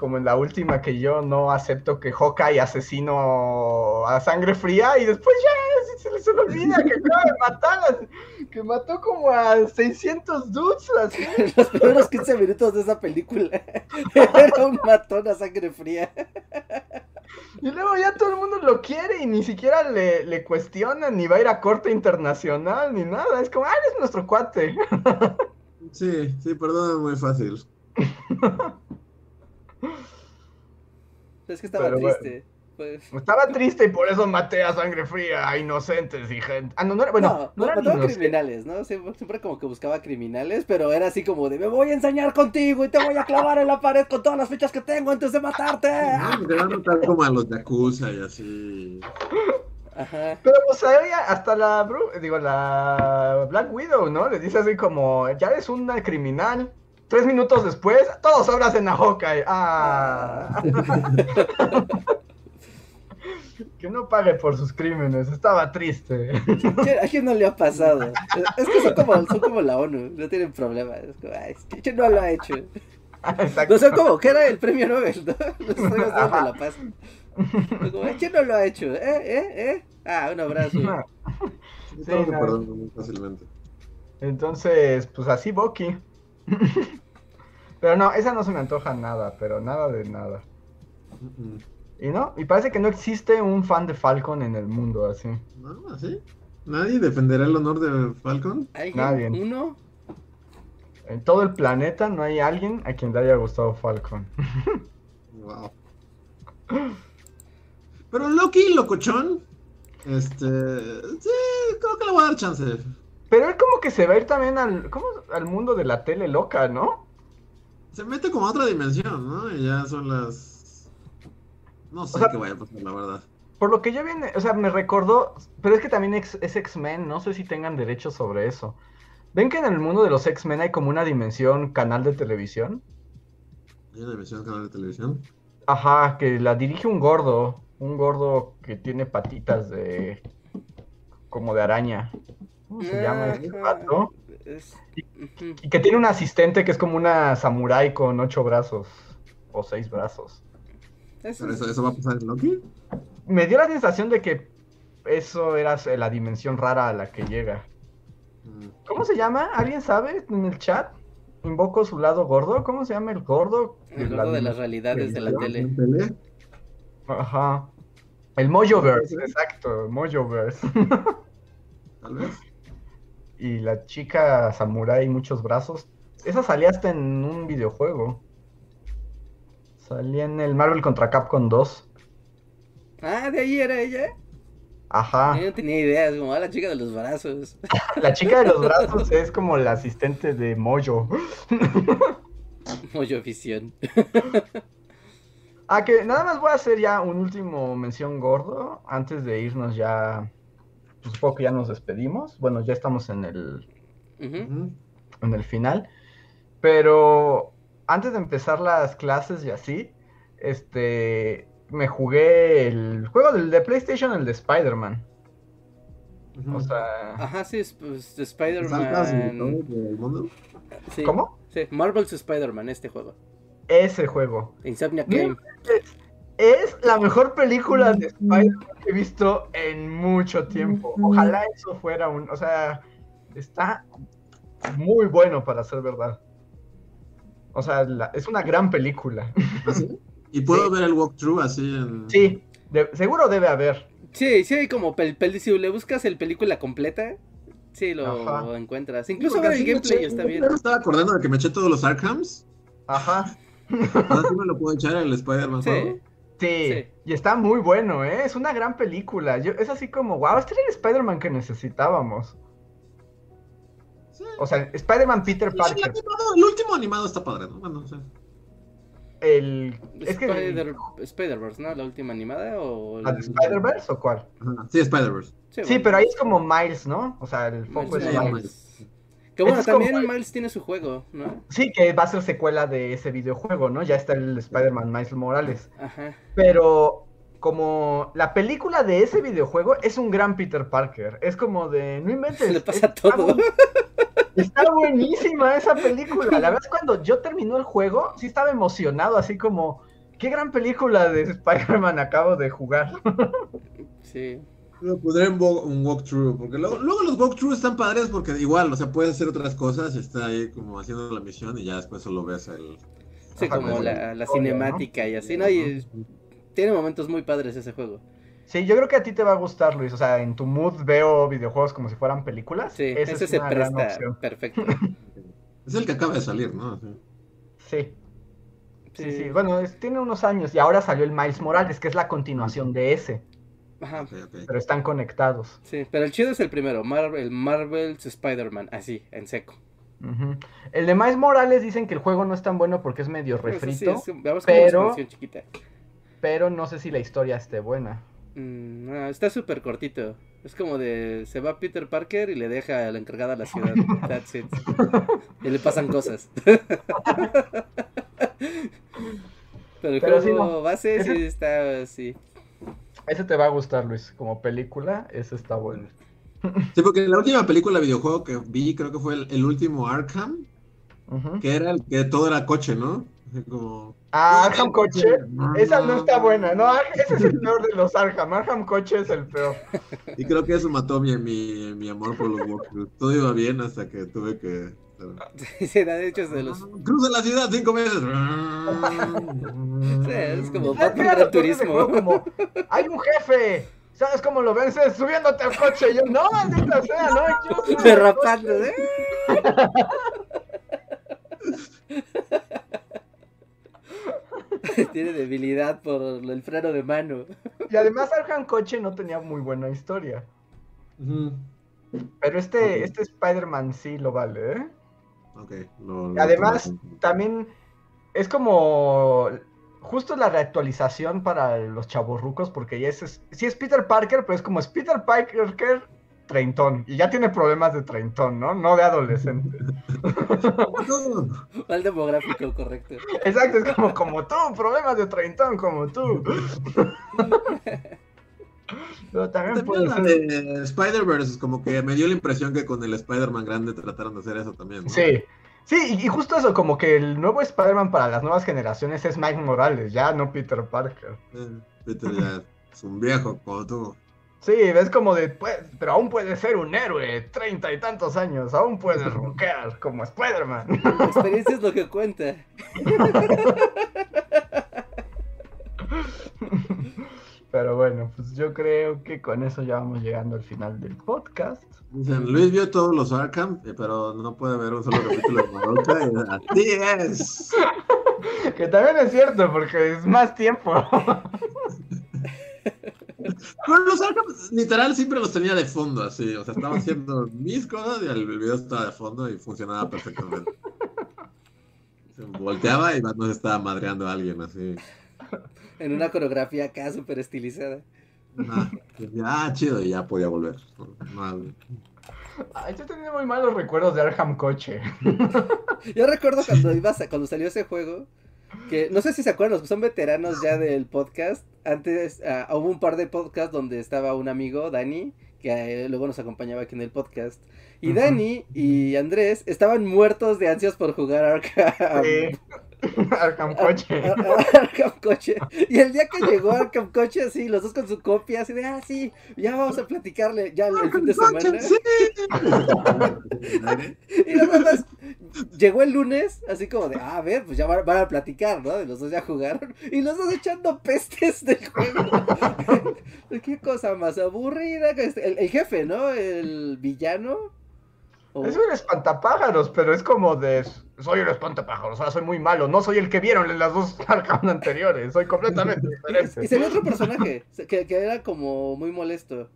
como en la última que yo no acepto que Hawkeye asesino a sangre fría y después ya se les olvida que acaba de matar, que mató como a 600 dudes así. Los primeros 15 minutos de esa película era un matón a sangre fría. Y luego ya todo el mundo lo quiere y ni siquiera le, le cuestionan, ni va a ir a corte internacional, ni nada. Es como, ah, eres nuestro cuate. Sí, sí, perdón, muy fácil. Es que estaba triste. Pues. Estaba triste y por eso maté a sangre fría a inocentes y gente. Ah, no, no bueno, no, no, criminales, ¿no? Siempre, como que buscaba criminales, pero era así como de me voy a enseñar contigo y te voy a clavar en la pared con todas las fichas que tengo antes de matarte. No, te van a notar como a los Yakuza y así. Ajá. Pero pues hasta la digo la Black Widow, ¿no? Le dice así como ya eres una criminal. Tres minutos después, todos abracen a Hawkeye. Ah. que no pague por sus crímenes, estaba triste. ¿A quién no le ha pasado? Es que son como, son como la ONU, no tienen problema. Es como, ay, ¿quién no lo ha hecho? Exacto. No son como que era el premio Nobel, ¿no? Los premios Nobel de la Paz. ¿Quién no lo ha hecho? ¿Eh? ¿Eh? ¿Eh? Ah, un abrazo. Sí, no. muy fácilmente. Entonces, pues así Bucky. Pero no, esa no se me antoja nada, pero nada de nada. Y no, y parece que no existe un fan de Falcon en el mundo así. No, así. ¿Nadie defenderá el honor de Falcon? Nadie. ¿Uno? En todo el planeta no hay alguien a quien le haya gustado Falcon. wow. Pero Loki, locochón, este, sí, creo que le voy a dar chance. Pero él como que se va a ir también al, al mundo de la tele loca, ¿no? Se mete como a otra dimensión, ¿no? Y ya son las... No sé qué vaya a pasar, la verdad. Por lo que yo viene, o sea, me recordó, pero es que también es, X-Men, no sé si tengan derechos sobre eso. ¿Ven que en el mundo de los X-Men hay como una dimensión canal de televisión? ¿Hay una dimensión canal de televisión? Ajá, que la dirige un gordo. Un gordo que tiene patitas de. como de araña. ¿Cómo se llama este Ajá. Es-. Y que tiene un asistente que es como una samurái con ocho brazos. O seis brazos. Eso Pero eso, eso va a pasar en Loki. Me dio la sensación de que eso era la dimensión rara a la que llega. ¿Cómo se llama? ¿Alguien sabe en el chat? Invoco su lado gordo. ¿Cómo se llama el gordo? El gordo de las realidades de la tele. ¿En tele? Ajá. El Mojoverse, exacto, Mojoverse. Tal vez. Y la chica samurai muchos brazos. Esa salía hasta en un videojuego. Salía en el Marvel contra Capcom 2. Ah, de ahí era ella. Ajá. Yo no tenía idea, es como ah, la chica de los brazos. La chica de los brazos es como la asistente de Mojo. Moyo visión. Ah, que nada más voy a hacer ya un último mención gordo antes de irnos ya. Pues, supongo que ya nos despedimos. Bueno, ya estamos en el, en el final. Pero antes de empezar las clases y así, este, me jugué el juego del de PlayStation, el de Spider-Man. O sea, Ajá, sí, es, pues, ¿Saltas y todo Spider-Man. Sí, ¿cómo? Sí, Marvel's Spider-Man, este juego. Ese juego. Insomnia No Game. Es la mejor película de Spider-Man que he visto en mucho tiempo. Ojalá eso fuera un, o sea, está muy bueno para ser verdad. O sea, la- es una gran película. ¿Ah, sí? Y puedo Sí. ver el walkthrough así en. Sí, de- seguro debe haber. Sí, sí, hay como pel, pel- si le buscas el película completa, sí lo Ajá. encuentras. Incluso Porque ver el gameplay eché- está yo bien. Me estaba acordando de que me eché todos los Arkhams. Ajá. Ahora sí me lo puedo echar el Spider-Man Sí. Sí, Sí. y está muy bueno, ¿eh? Es una gran película. Yo, es así como, wow, este era el Spider-Man que necesitábamos. Sí. O sea, Spider-Man Peter El, Parker. animado- el último animado está padre, ¿no? Bueno, o sea, El... Es que... Spider, Spider-Verse, ¿no? La última animada o... el- ¿La de Spider-Verse o cuál? ajá. Sí, Spider-Verse. Sí, bueno. pero ahí es como Miles, ¿no? O sea, el foco Miles es Sí, Miles. Que bueno, Es también Miles tiene su juego, ¿no? Sí, que va a ser secuela de ese videojuego, ¿no? Ya está el Spider-Man Miles Morales. Ajá. Pero como la película de ese videojuego es un gran Peter Parker. Es como de, no inventes. Se le pasa está todo. bu- Está buenísima esa película. La verdad es cuando yo terminó el juego, sí estaba emocionado, así como, qué gran película de Spider-Man acabo de jugar. Sí. Lo pondré en un walkthrough, porque luego, luego los walkthroughs están padres porque igual, o sea, puedes hacer otras cosas y está ahí como haciendo la misión y ya después solo ves el... Sí, Ajá, como la, cinemática y así, ¿no? Y es- tiene momentos muy padres ese juego. Sí, yo creo que a ti te va a gustar, Luis. O sea, en tu mood veo videojuegos como si fueran películas. Sí, ese es se una gran presta opción. perfecto. Es el que acaba de salir, ¿no? Sí. Sí. Sí, sí. Bueno, es- tiene unos años y ahora salió el Miles Morales, que es la continuación de ese, Ajá. Pero están conectados. Sí, pero el chido es el primero, Marvel, el Marvel's Spider-Man, así, en seco. El de Miles Morales dicen que el juego no es tan bueno porque es medio sí, refrito, es, veamos como pero- chiquita. pero no sé si la historia esté buena. Mm, no, está súper cortito. Es como de, se va Peter Parker y le deja a la encargada la ciudad. That's it. Y le pasan cosas. Pero el Pero sí, juego no. base sí está así. Ese te va a gustar, Luis. Como película, ese está bueno. Sí, porque la última película videojuego que vi creo que fue el, el último Arkham, que era el que todo era coche, ¿no? Como... Ah, Arkham Coche. Esa no está buena, ¿no? Ese es el peor de los Arkham. Arkham Coche es el peor. Y creo que eso mató mi, mi, mi amor por los walkthroughs. Todo iba bien hasta que tuve que... Sí, de hecho es de los... Cruza la ciudad cinco veces. Sí, es como ¿Sabes Batman Turismo. juego, como, hay un jefe. ¿Sabes cómo lo vences? Subiéndote al coche. Y yo, no, maldita sea, no. Yo Derrapando, coche". ¿eh? Tiene debilidad por el freno de mano. Y además Arkham Coche no tenía muy buena historia. Pero este, este Spider-Man sí lo vale, ¿eh? Ok. lo- lo Además. También es como justo la reactualización para los chavorrucos, porque ya es, es- sí es Peter Parker, pero es como es Peter Parker treintón. Y ya tiene problemas de treintón, ¿no? No de adolescente. Mal demográfico, correcto. Exacto, es como, como tú, problemas de treintón, como tú. Pero también puede También la ser. de Spider-Verse, como que me dio la impresión que con el Spider-Man grande trataron de hacer eso también. ¿no? Sí. Sí, y y justo eso, como que el nuevo Spider-Man para las nuevas generaciones es Mike Morales, ya no Peter Parker. Eh, Peter ya es un viejo como tú. Sí, ves como de, pues, pero aún puede ser un héroe, treinta y tantos años, aún puede ronquear como Spider-Man. La experiencia es lo que cuenta. Pero bueno, pues yo creo que con eso ya vamos llegando al final del podcast. Dicen, Luis vio todos los Arkham, pero no puede ver un solo capítulo de Madoka. Así es. Que también es cierto, porque es más tiempo. Pero los Arkham, literal, siempre los tenía de fondo, así. O sea, estaba haciendo mis cosas y el video estaba de fondo y funcionaba perfectamente. Se volteaba y nos estaba madreando a alguien, así. En una coreografía acá súper estilizada. Ah, ah, chido, y ya podía volver. No, Ay, yo tenía muy malos recuerdos de Arkham Coche. Yo recuerdo cuando ibas a- cuando salió ese juego, que no sé si se acuerdan, los que son veteranos ya del podcast. Antes ah, hubo un par de podcasts donde estaba un amigo, Dani, que luego nos acompañaba aquí en el podcast. Y. Dani y Andrés estaban muertos de ansias por jugar Arkham. Sí. Arkham Coche. Ar- Ar- Arkham Coche. Y el día que llegó Arkham Coche, así, los dos con su copia, así de, ah, sí, ya vamos a platicarle ya el, fin de semana. Sí. Y luego más, llegó el lunes, así como de, ah, a ver, pues ya van, van a platicar, ¿no? De los dos ya jugaron. Y los dos echando pestes del juego. Qué cosa más aburrida. Este, El, el jefe, ¿no? El villano. O- Es un espantapájaros, pero es como de. Soy un espantapájaros, o sea, soy muy malo. No soy el que vieron en las dos Arkham anteriores. Soy completamente Y diferente. se ve otro personaje que, que era como muy molesto.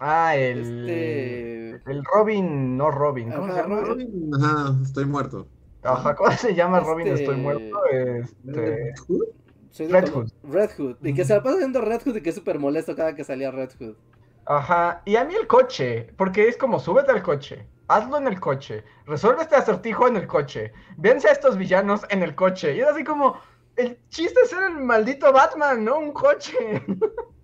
Ah, el. Este. El Robin, no Robin. ¿Cómo Ajá, se llama? Robin. Ajá, estoy muerto. Ajá, ¿cómo se llama Robin? Este- Estoy muerto. Este. Red como- Hood. Red Hood. Y que se la pasa haciendo Red Hood y que es súper molesto cada que salía Red Hood. Ajá, y a mí el coche, porque es como súbete al coche, hazlo en el coche, resuelve este acertijo en el coche, vence a estos villanos en el coche. Y es así como, el chiste es ser el maldito Batman, no un coche.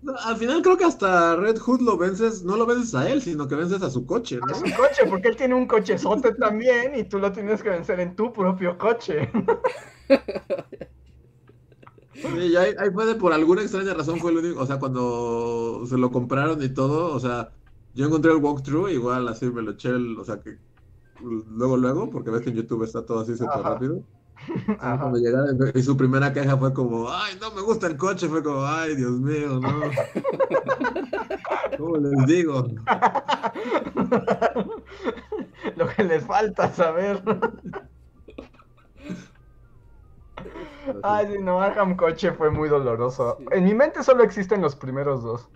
No, Al final creo que hasta Red Hood lo vences, no lo vences a él, sino que vences a su coche, A ¿no? su coche, porque él tiene un cochezote también y tú lo tienes que vencer en tu propio coche. Sí, y ahí, ahí fue de por alguna extraña razón fue el único, o sea, cuando se lo compraron y todo, o sea, yo encontré el walkthrough, igual así me lo eché, el- o sea, que luego, luego, porque ves que en YouTube está todo así súper rápido. Ajá. Cuando llegaron y su primera queja fue como, ay, no me gusta el coche, fue como, ay, Dios mío, no. ¿Cómo les digo? Lo que les falta saber. Ay, sí, no, Arkham Coche fue muy doloroso. Sí. En mi mente solo existen los primeros dos.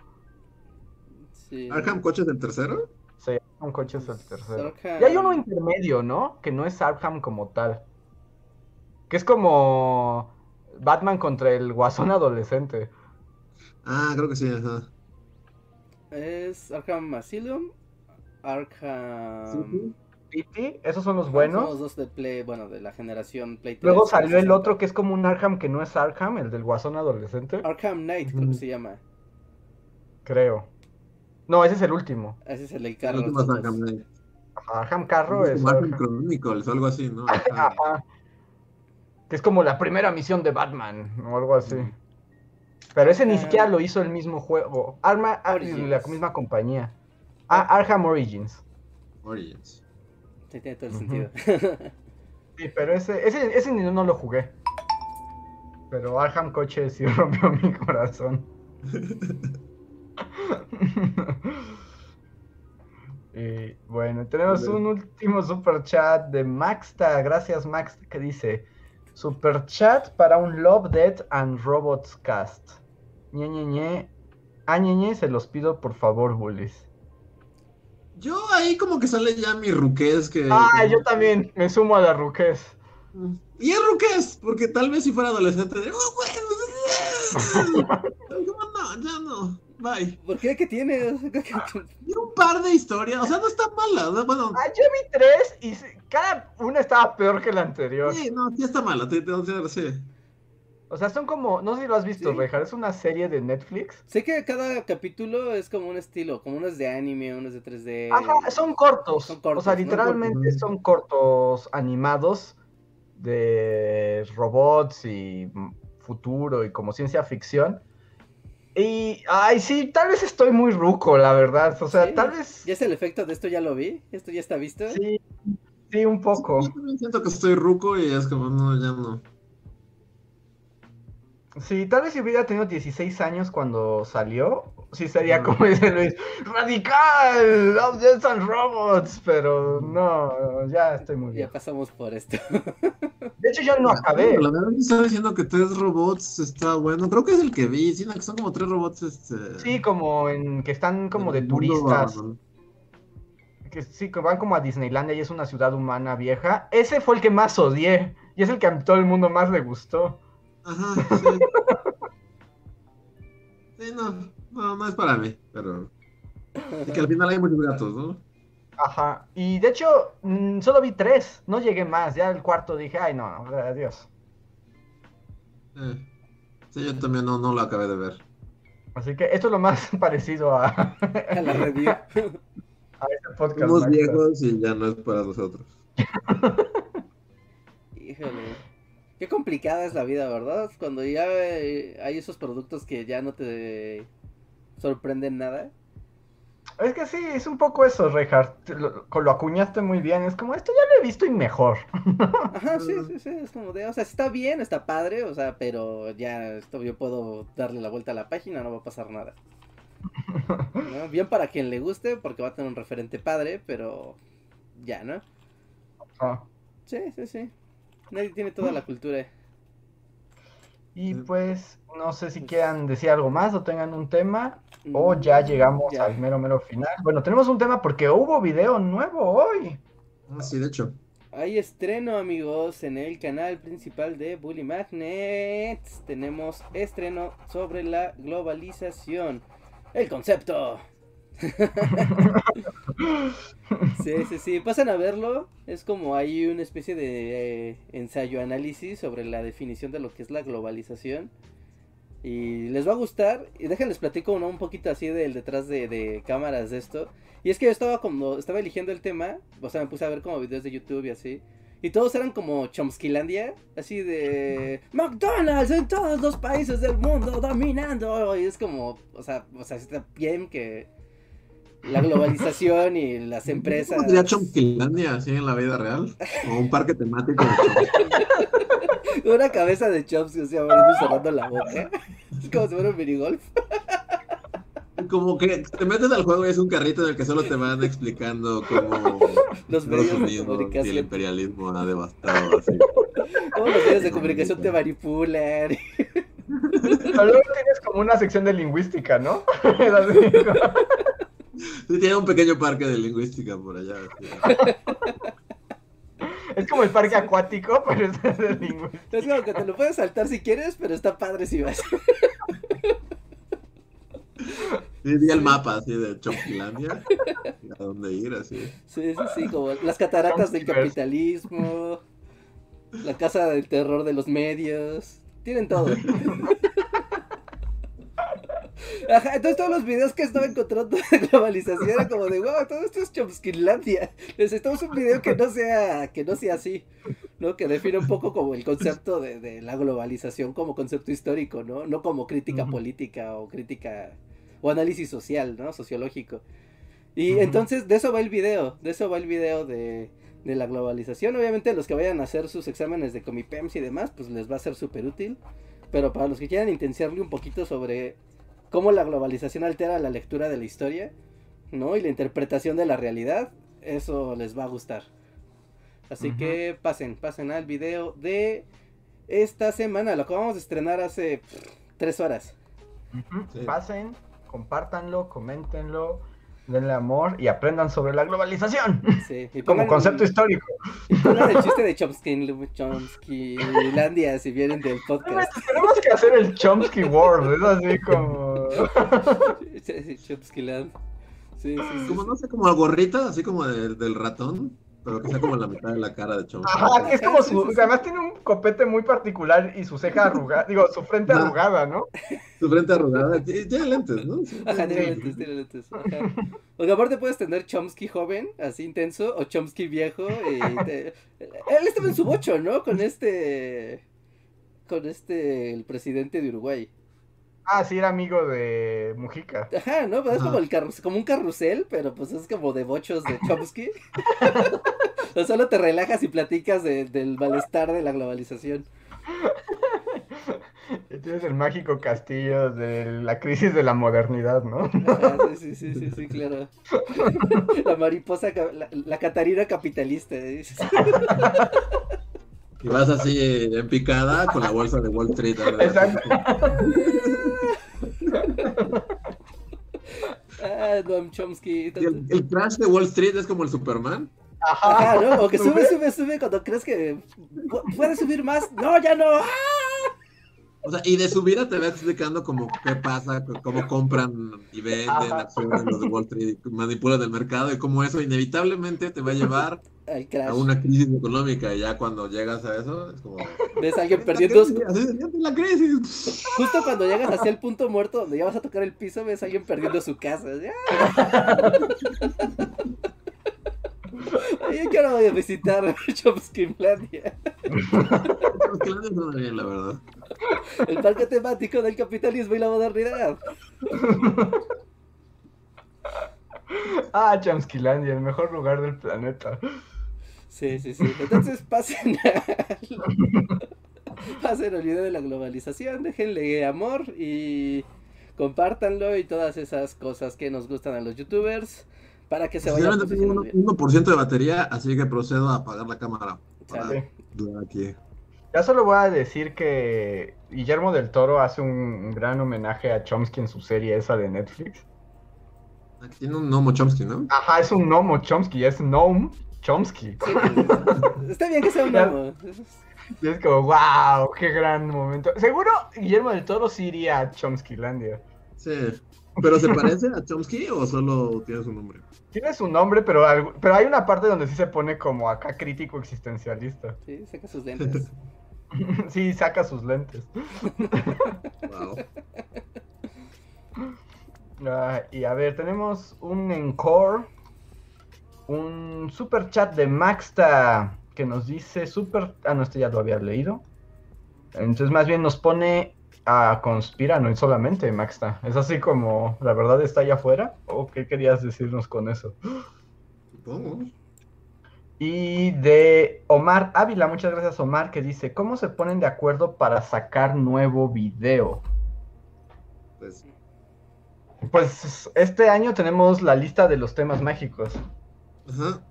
Sí. ¿Arkham Coche es el tercero? Sí, Arkham Coche es el tercero. Arkham- Y hay uno intermedio, ¿no? Que no es Arkham como tal. Que es como Batman contra el guasón adolescente. Ah, creo que sí, ajá. Es Arkham Asylum, Arkham... Sí, ¿Pity? Esos son los Son buenos. los dos de Play, bueno, de la generación Play 3. Luego salió el otro que es como un Arkham que no es Arkham, el del guasón adolescente. Arkham Knight, creo que se llama. Creo. No, ese es el último. Ese es el de El Carlos. último es. Ajá, Arkham Carro es Arkham- Chronicles algo así, ¿no? Ajá. Ajá. Que es como la primera misión de Batman o algo así. Pero ese ni Arkham- siquiera lo hizo el mismo juego. Arma, ah, Origins. la misma compañía. Ah, Arkham Origins. Origins. Sí, tiene todo el sentido. Sí, pero ese, ese, ese ni no lo jugué. Pero Arkham Coche sí rompió mi corazón. y bueno, tenemos un último super chat de Maxta. Gracias, Max, que dice: Super chat para un Love, Death and Robots cast. Ñe, Ñe, Ñe. A Ñe, Ñe, se los pido por favor, bullies. Yo ahí como que sale ya mi ruqués que... Ah, yo también me sumo a la ruquez. Y es ruqués, porque tal vez si fuera adolescente de... "Oh, güey, ¿Cómo no? ya no. Bye. ¿Por qué? ¿Qué tiene? Y un par de historias, o sea, no está mala. o sea, Bueno, Ah, yo vi tres y cada una estaba peor que la anterior. sí, no, sí está mala. te- te- te- sí. O sea, son como, no sé si lo has visto, Sí. Rejar, es una serie de Netflix. Sé que cada capítulo es como un estilo, como uno es de anime, uno es de 3D. Ajá, son cortos. Son cortos, o sea, ¿no? literalmente son cortos animados de robots y futuro y como ciencia ficción. Y, ay, sí, tal vez estoy muy ruco, la verdad. O sea, Sí. tal vez. ¿Ya es el efecto de esto? ¿Ya lo vi? ¿Esto ya está visto? Sí, sí, un poco. Yo también siento que estoy ruco y es como, no, ya no. Sí, tal vez si hubiera tenido 16 años cuando salió, sí sería como dice Luis, radical, Love, Death and Robots, pero no, ya estoy muy Ya bien. pasamos por esto. De hecho, yo no acabé. La verdad que estaba diciendo que tres robots está bueno. Creo que es el que vi, sí, son como tres robots. Este, Sí, como en que están como de mundo, turistas, que sí, que van como a Disneylandia y es una ciudad humana vieja. Ese fue el que más odié y es el que a todo el mundo más le gustó. Ajá, sí. Sí, no, no, no es para mí, pero. Y que al final hay muchos gatos, ¿no? Ajá, y de hecho, mm, solo vi tres, no llegué más, ya el cuarto dije, ay no, adiós. Eh, Sí, yo también no, no lo acabé de ver. Así que esto es lo más parecido a, A la review. a este podcast. Somos viejos y ya no es para nosotros. Híjole. Qué complicada es la vida, ¿verdad? Cuando ya eh, hay esos productos que ya no te sorprenden nada. Es que sí, es un poco eso, Reinhardt. Lo, lo acuñaste muy bien. Es como, esto ya lo he visto y mejor. Ajá, sí, sí, sí. Es como de, o sea, está bien, está padre, o sea, pero ya esto yo puedo darle la vuelta a la página, no va a pasar nada. ¿No? Bien para quien le guste, porque va a tener un referente padre, pero ya, ¿no? Ah, Sí, sí, sí. Nadie tiene toda la cultura. Y pues, no sé si quieran decir algo más o tengan un tema. O ya llegamos Ya. al mero, mero final. Bueno, tenemos un tema porque hubo video nuevo hoy. Ah, sí, de hecho. Hay estreno, amigos, en el canal principal de Bully Magnets. Tenemos estreno sobre la globalización. El concepto. sí, sí, sí. Pasan a verlo. Es como hay una especie de eh, ensayo análisis sobre la definición de lo que es la globalización. Y les va a gustar. Y déjenles platico ¿no? un poquito así del detrás de, de cámaras de esto. Y es que yo estaba como, estaba eligiendo el tema, o sea, me puse a ver como videos de YouTube y así. Y todos eran como Chomskylandia, así de McDonald's en todos los países del mundo dominando. Y es como, o sea, o sea, está bien que la globalización y las empresas. ¿Cómo sería Chomquilandia así en la vida real? O un parque temático de. Una cabeza de Chomsky, o sea, abriendo y cerrando la boca. Es como si fuera un minigolf. Como que te metes al juego y es un carrito en el que solo te van explicando cómo Los medios de Unidos y el comunicación. imperialismo ha devastado así. Cómo los medios de comunicación te manipulan. Pero luego tienes como una sección de lingüística, ¿no? Tiene un pequeño parque de lingüística por allá. es como el parque acuático, pero es de lingüística. Es como que te lo puedes saltar si quieres, pero está padre si vas. Sí, vi el mapa así de Chomquilandia. A dónde ir, así. Sí, sí, sí, como las cataratas del capitalismo, la casa del terror de los medios, tienen todo. Ajá, entonces todos los videos que estaba encontrando de globalización era como de wow, todo esto es Chomskylandia. Necesitamos un video que no sea, que no sea así, ¿no? Que define un poco como el concepto de, de la globalización como concepto histórico, ¿no? No como crítica política o crítica o análisis social, ¿no? Sociológico. Y entonces de eso va el video, de eso va el video de, de la globalización. Obviamente los que vayan a hacer sus exámenes de Comipems y demás, pues les va a ser súper útil. Pero para los que quieran intensiarle un poquito sobre cómo la globalización altera la lectura de la historia, ¿no? Y la interpretación de la realidad, eso les va a gustar. Así que pasen, pasen al video de esta semana. Lo acabamos de estrenar hace pff, tres horas. Sí. Pasen, compártanlo, coméntenlo, denle amor y aprendan sobre la globalización Sí, y como concepto histórico. y pongan el chiste de Chomsky, Chomskylandia si vienen del podcast. Tenemos que hacer el Chomsky World, es así como... Chomskyland. Sí, sí, sí. Como no sé, como gorrita, así como del ratón, pero que sea como la mitad de la cara de Chomsky. Ajá, que es como su. sí, sí. Además tiene un copete muy particular y su ceja arrugada. Digo, su frente arrugada, ¿no? Su frente arrugada. Tiene lentes, ¿no? Sí. Ajá, tiene lentes, tiene lentes. Ajá. Porque aparte puedes tener Chomsky joven, así intenso, o Chomsky viejo. Y te- Él estaba en su bocho, ¿no? Con este. Con este. El presidente de Uruguay. Ah, sí, era amigo de Mujica. Ajá, ¿no? Pues es como, el carrus- como un carrusel, pero pues es como de bochos de Chomsky. o solo te relajas y platicas de- del malestar de la globalización. Tienes el mágico castillo de la crisis de la modernidad, ¿no? Ajá, sí, sí, sí, sí, claro. La mariposa, la, la Catarina capitalista. dices. Y vas así en picada con la bolsa de Wall Street. ¿verdad? Exacto. Ah, Noam Chomsky. Y El, el crash de Wall Street es como el Superman. Ajá, ¿no? O que sube, ¿Sube? sube, cuando crees que pu- puede subir más. No, ya no. ¡Ah! O sea, y de su vida te va explicando como qué pasa, cómo compran y venden acciones los de Wall Street y manipulan el mercado y cómo eso inevitablemente te va a llevar Al crash. a una crisis económica y ya cuando llegas a eso es como... Ves a alguien "La perdiendo. crisis, se siente la crisis. Justo cuando llegas hacia el punto muerto donde ya vas a tocar el piso, ves a alguien perdiendo su casa. ¡ah! Yo quiero visitar Chomskylandia, la bien, la verdad. el parque temático del capitalismo y la modernidad. Ah, Chomskylandia, el mejor lugar del planeta. Sí, sí, sí. Entonces pasen al, pasen al video de la globalización, déjenle amor y compártanlo y todas esas cosas que nos gustan a los youtubers para que se vayan Sinceramente tengo un bien. 1% de batería, así que procedo a apagar la cámara. Para aquí. Ya solo voy a decir que Guillermo del Toro hace un gran homenaje a Chomsky en su serie esa de Netflix. Aquí tiene un Nomo Chomsky, ¿no? Ajá, es un gnomo Chomsky, es Gnome Chomsky. Sí, está bien que sea un gnomo. Y es como, wow, qué gran momento. Seguro Guillermo del Toro sí iría a Chomskylandia. Sí. ¿Pero se parece a Chomsky o solo tiene su nombre? Tiene su nombre, pero, algo- pero hay una parte donde sí se pone como acá crítico existencialista. Sí, saca sus lentes. sí, saca sus lentes. Wow. Y a ver, tenemos un encore, un super chat de Maxta que nos dice super... Ah, no, este ya lo había leído. Entonces más bien nos pone a conspira, no solamente Maxta. Es así como la verdad está allá afuera. ¿O qué querías decirnos con eso? Y de Omar Ávila, muchas gracias Omar, que dice, ¿cómo se ponen de acuerdo para sacar nuevo video? Pues, Pues este año tenemos la lista de los temas mágicos. Ajá.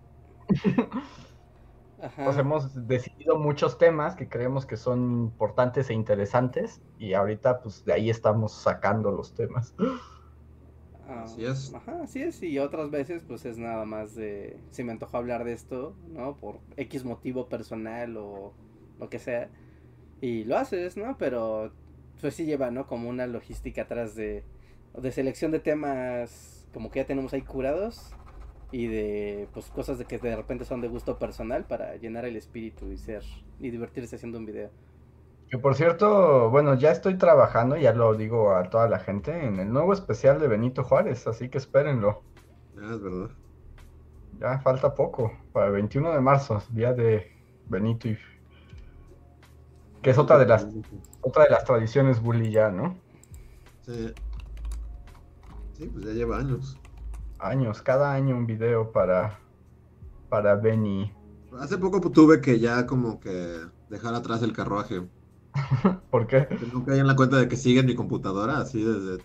Ajá. Pues hemos decidido muchos temas que creemos que son importantes e interesantes y ahorita pues de ahí estamos sacando los temas. Ah, Así es. Ajá, así es. Y otras veces, pues es nada más de. Si me antojó hablar de esto, ¿no? Por X motivo personal o lo que sea. Y lo haces, ¿no? Pero. Pues sí lleva, ¿no? Como una logística atrás de. De selección de temas. Como que ya tenemos ahí curados. Y de. Pues cosas de que de repente son de gusto personal para llenar el espíritu y ser. Y divertirse haciendo un video. Que por cierto, bueno, ya estoy trabajando, ya lo digo a toda la gente, en el nuevo especial de Benito Juárez, así que espérenlo. Ah, es verdad. Ya falta poco, para el 21 de marzo, día de Benito y... Que es otra de las, otra de las tradiciones bully ya, ¿no? Sí. Sí, pues ya lleva años. Años, cada año un video para, para Benny. Hace poco tuve que ya como que dejar atrás el carruaje. ¿Por qué? No caí en la cuenta de que sigue en mi computadora, así desde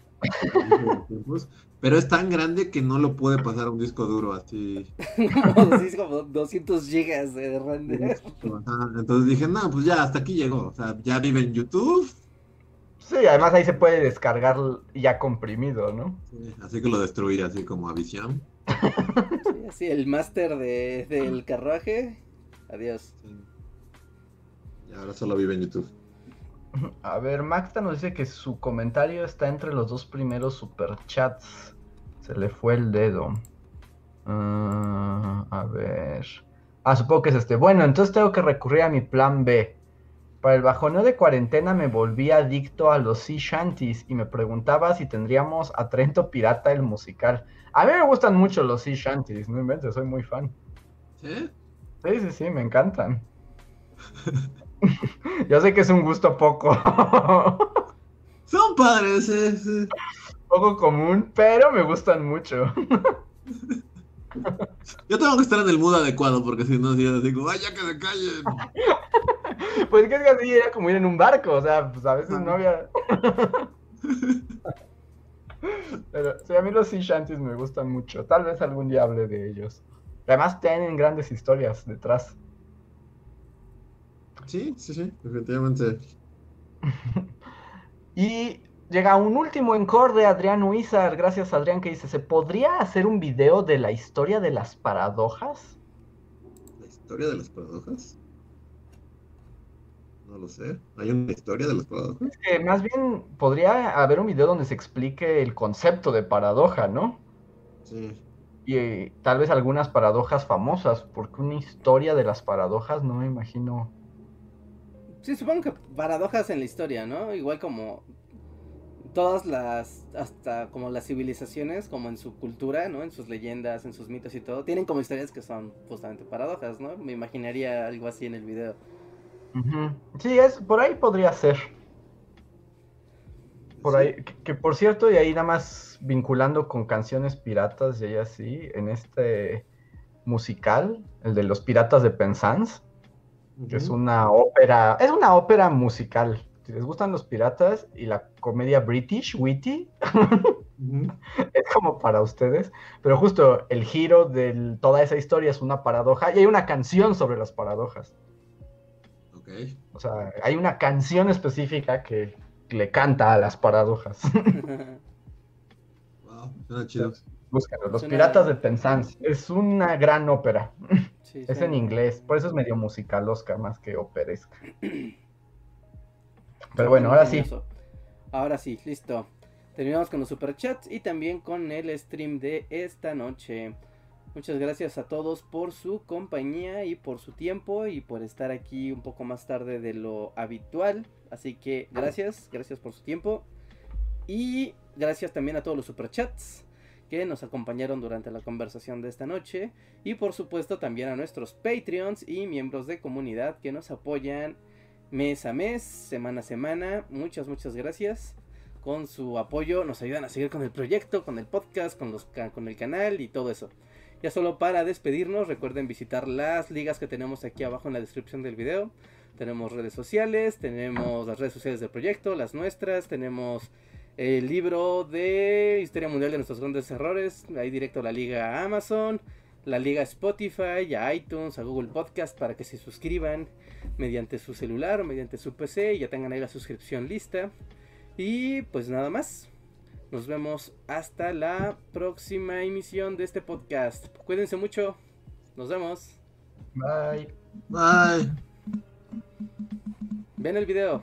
tiempos. Pero es tan grande que no lo puede pasar a un disco duro, así. como, sí, es como 200 gigas de render. Entonces dije, no, pues ya hasta aquí llegó. O sea, ya vive en YouTube. Sí, además ahí se puede descargar ya comprimido, ¿no? Sí, así que lo destruí, así como a visión. Sí, así, el máster de, del carruaje. Adiós. Sí. Y ahora solo vive en YouTube. A ver, Maxta nos dice que su comentario está entre los dos primeros superchats. Se le fue el dedo. Ah, a ver. Ah, supongo que es este. Bueno, entonces tengo que recurrir a mi plan B. Para el bajoneo de cuarentena me volví adicto a los sea shanties y me preguntaba si tendríamos a Trento Pirata el musical. A mí me gustan mucho los sea shanties, no inventes, soy muy fan. ¿Sí? Sí, sí, sí, me encantan. Yo sé que es un gusto poco. Son padres, sí, sí. poco común, pero me gustan mucho. Yo tengo que estar en el mood adecuado porque si no, si digo, ay, ya que se callen. Pues que es que así era como ir en un barco, o sea, pues a veces no había. Pero sí, a mí los sea shanties me gustan mucho. Tal vez algún día hable de ellos. Además tienen grandes historias detrás. Sí, sí, sí, efectivamente. Y llega un último encore de Adrián Huizar. Gracias, Adrián, que dice: ¿Se podría hacer un video de la historia de las paradojas? ¿La historia de las paradojas? No lo sé. ¿Hay una historia de las paradojas? Es que más bien podría haber un video donde se explique el concepto de paradoja, ¿no? Sí. Y eh, tal vez algunas paradojas famosas, porque una historia de las paradojas no me imagino. Sí, supongo que paradojas en la historia, ¿no? Igual como todas las, hasta como las civilizaciones, como en su cultura, ¿no? En sus leyendas, en sus mitos y todo, tienen como historias que son justamente paradojas, ¿no? Me imaginaría algo así en el video. Sí, es, por ahí podría ser. Por ahí, que, que por cierto, y ahí nada más vinculando con canciones piratas y ahí así, en este musical, el de los piratas de Penzance, que es una ópera, es una ópera musical. Si les gustan los piratas y la comedia british, witty, es como para ustedes, pero justo el giro de toda esa historia es una paradoja y hay una canción sobre las paradojas. Ok. O sea, hay una canción específica que le canta a las paradojas. Wow, suena chido. Búscalo, Los Suena- Piratas de Penzance. Es una gran ópera. Sí, Es suena- en inglés, por eso es medio musicalosca más que operesca. Pero bueno, ahora sí. Ahora sí, listo. Terminamos con los superchats y también con el stream de esta noche. Muchas gracias a todos por su compañía y por su tiempo y por estar aquí un poco más tarde de lo habitual. Así que gracias, gracias por su tiempo. Y gracias también a todos los superchats que nos acompañaron durante la conversación de esta noche. Y por supuesto también a nuestros Patreons y miembros de comunidad que nos apoyan mes a mes, semana a semana. Muchas, muchas gracias. Con su apoyo nos ayudan a seguir con el proyecto, con el podcast, con, los, con el canal y todo eso. Ya solo para despedirnos, recuerden visitar las ligas que tenemos aquí abajo en la descripción del video. Tenemos redes sociales, tenemos las redes sociales del proyecto, las nuestras, tenemos el libro de Historia Mundial de nuestros grandes errores, ahí directo a la liga Amazon, la liga a Spotify, a iTunes, a Google Podcast para que se suscriban mediante su celular o mediante su PC y ya tengan ahí la suscripción lista. Y pues nada más. Nos vemos hasta la próxima emisión de este podcast. Cuídense mucho. Nos vemos. Bye. Bye. Ven el video.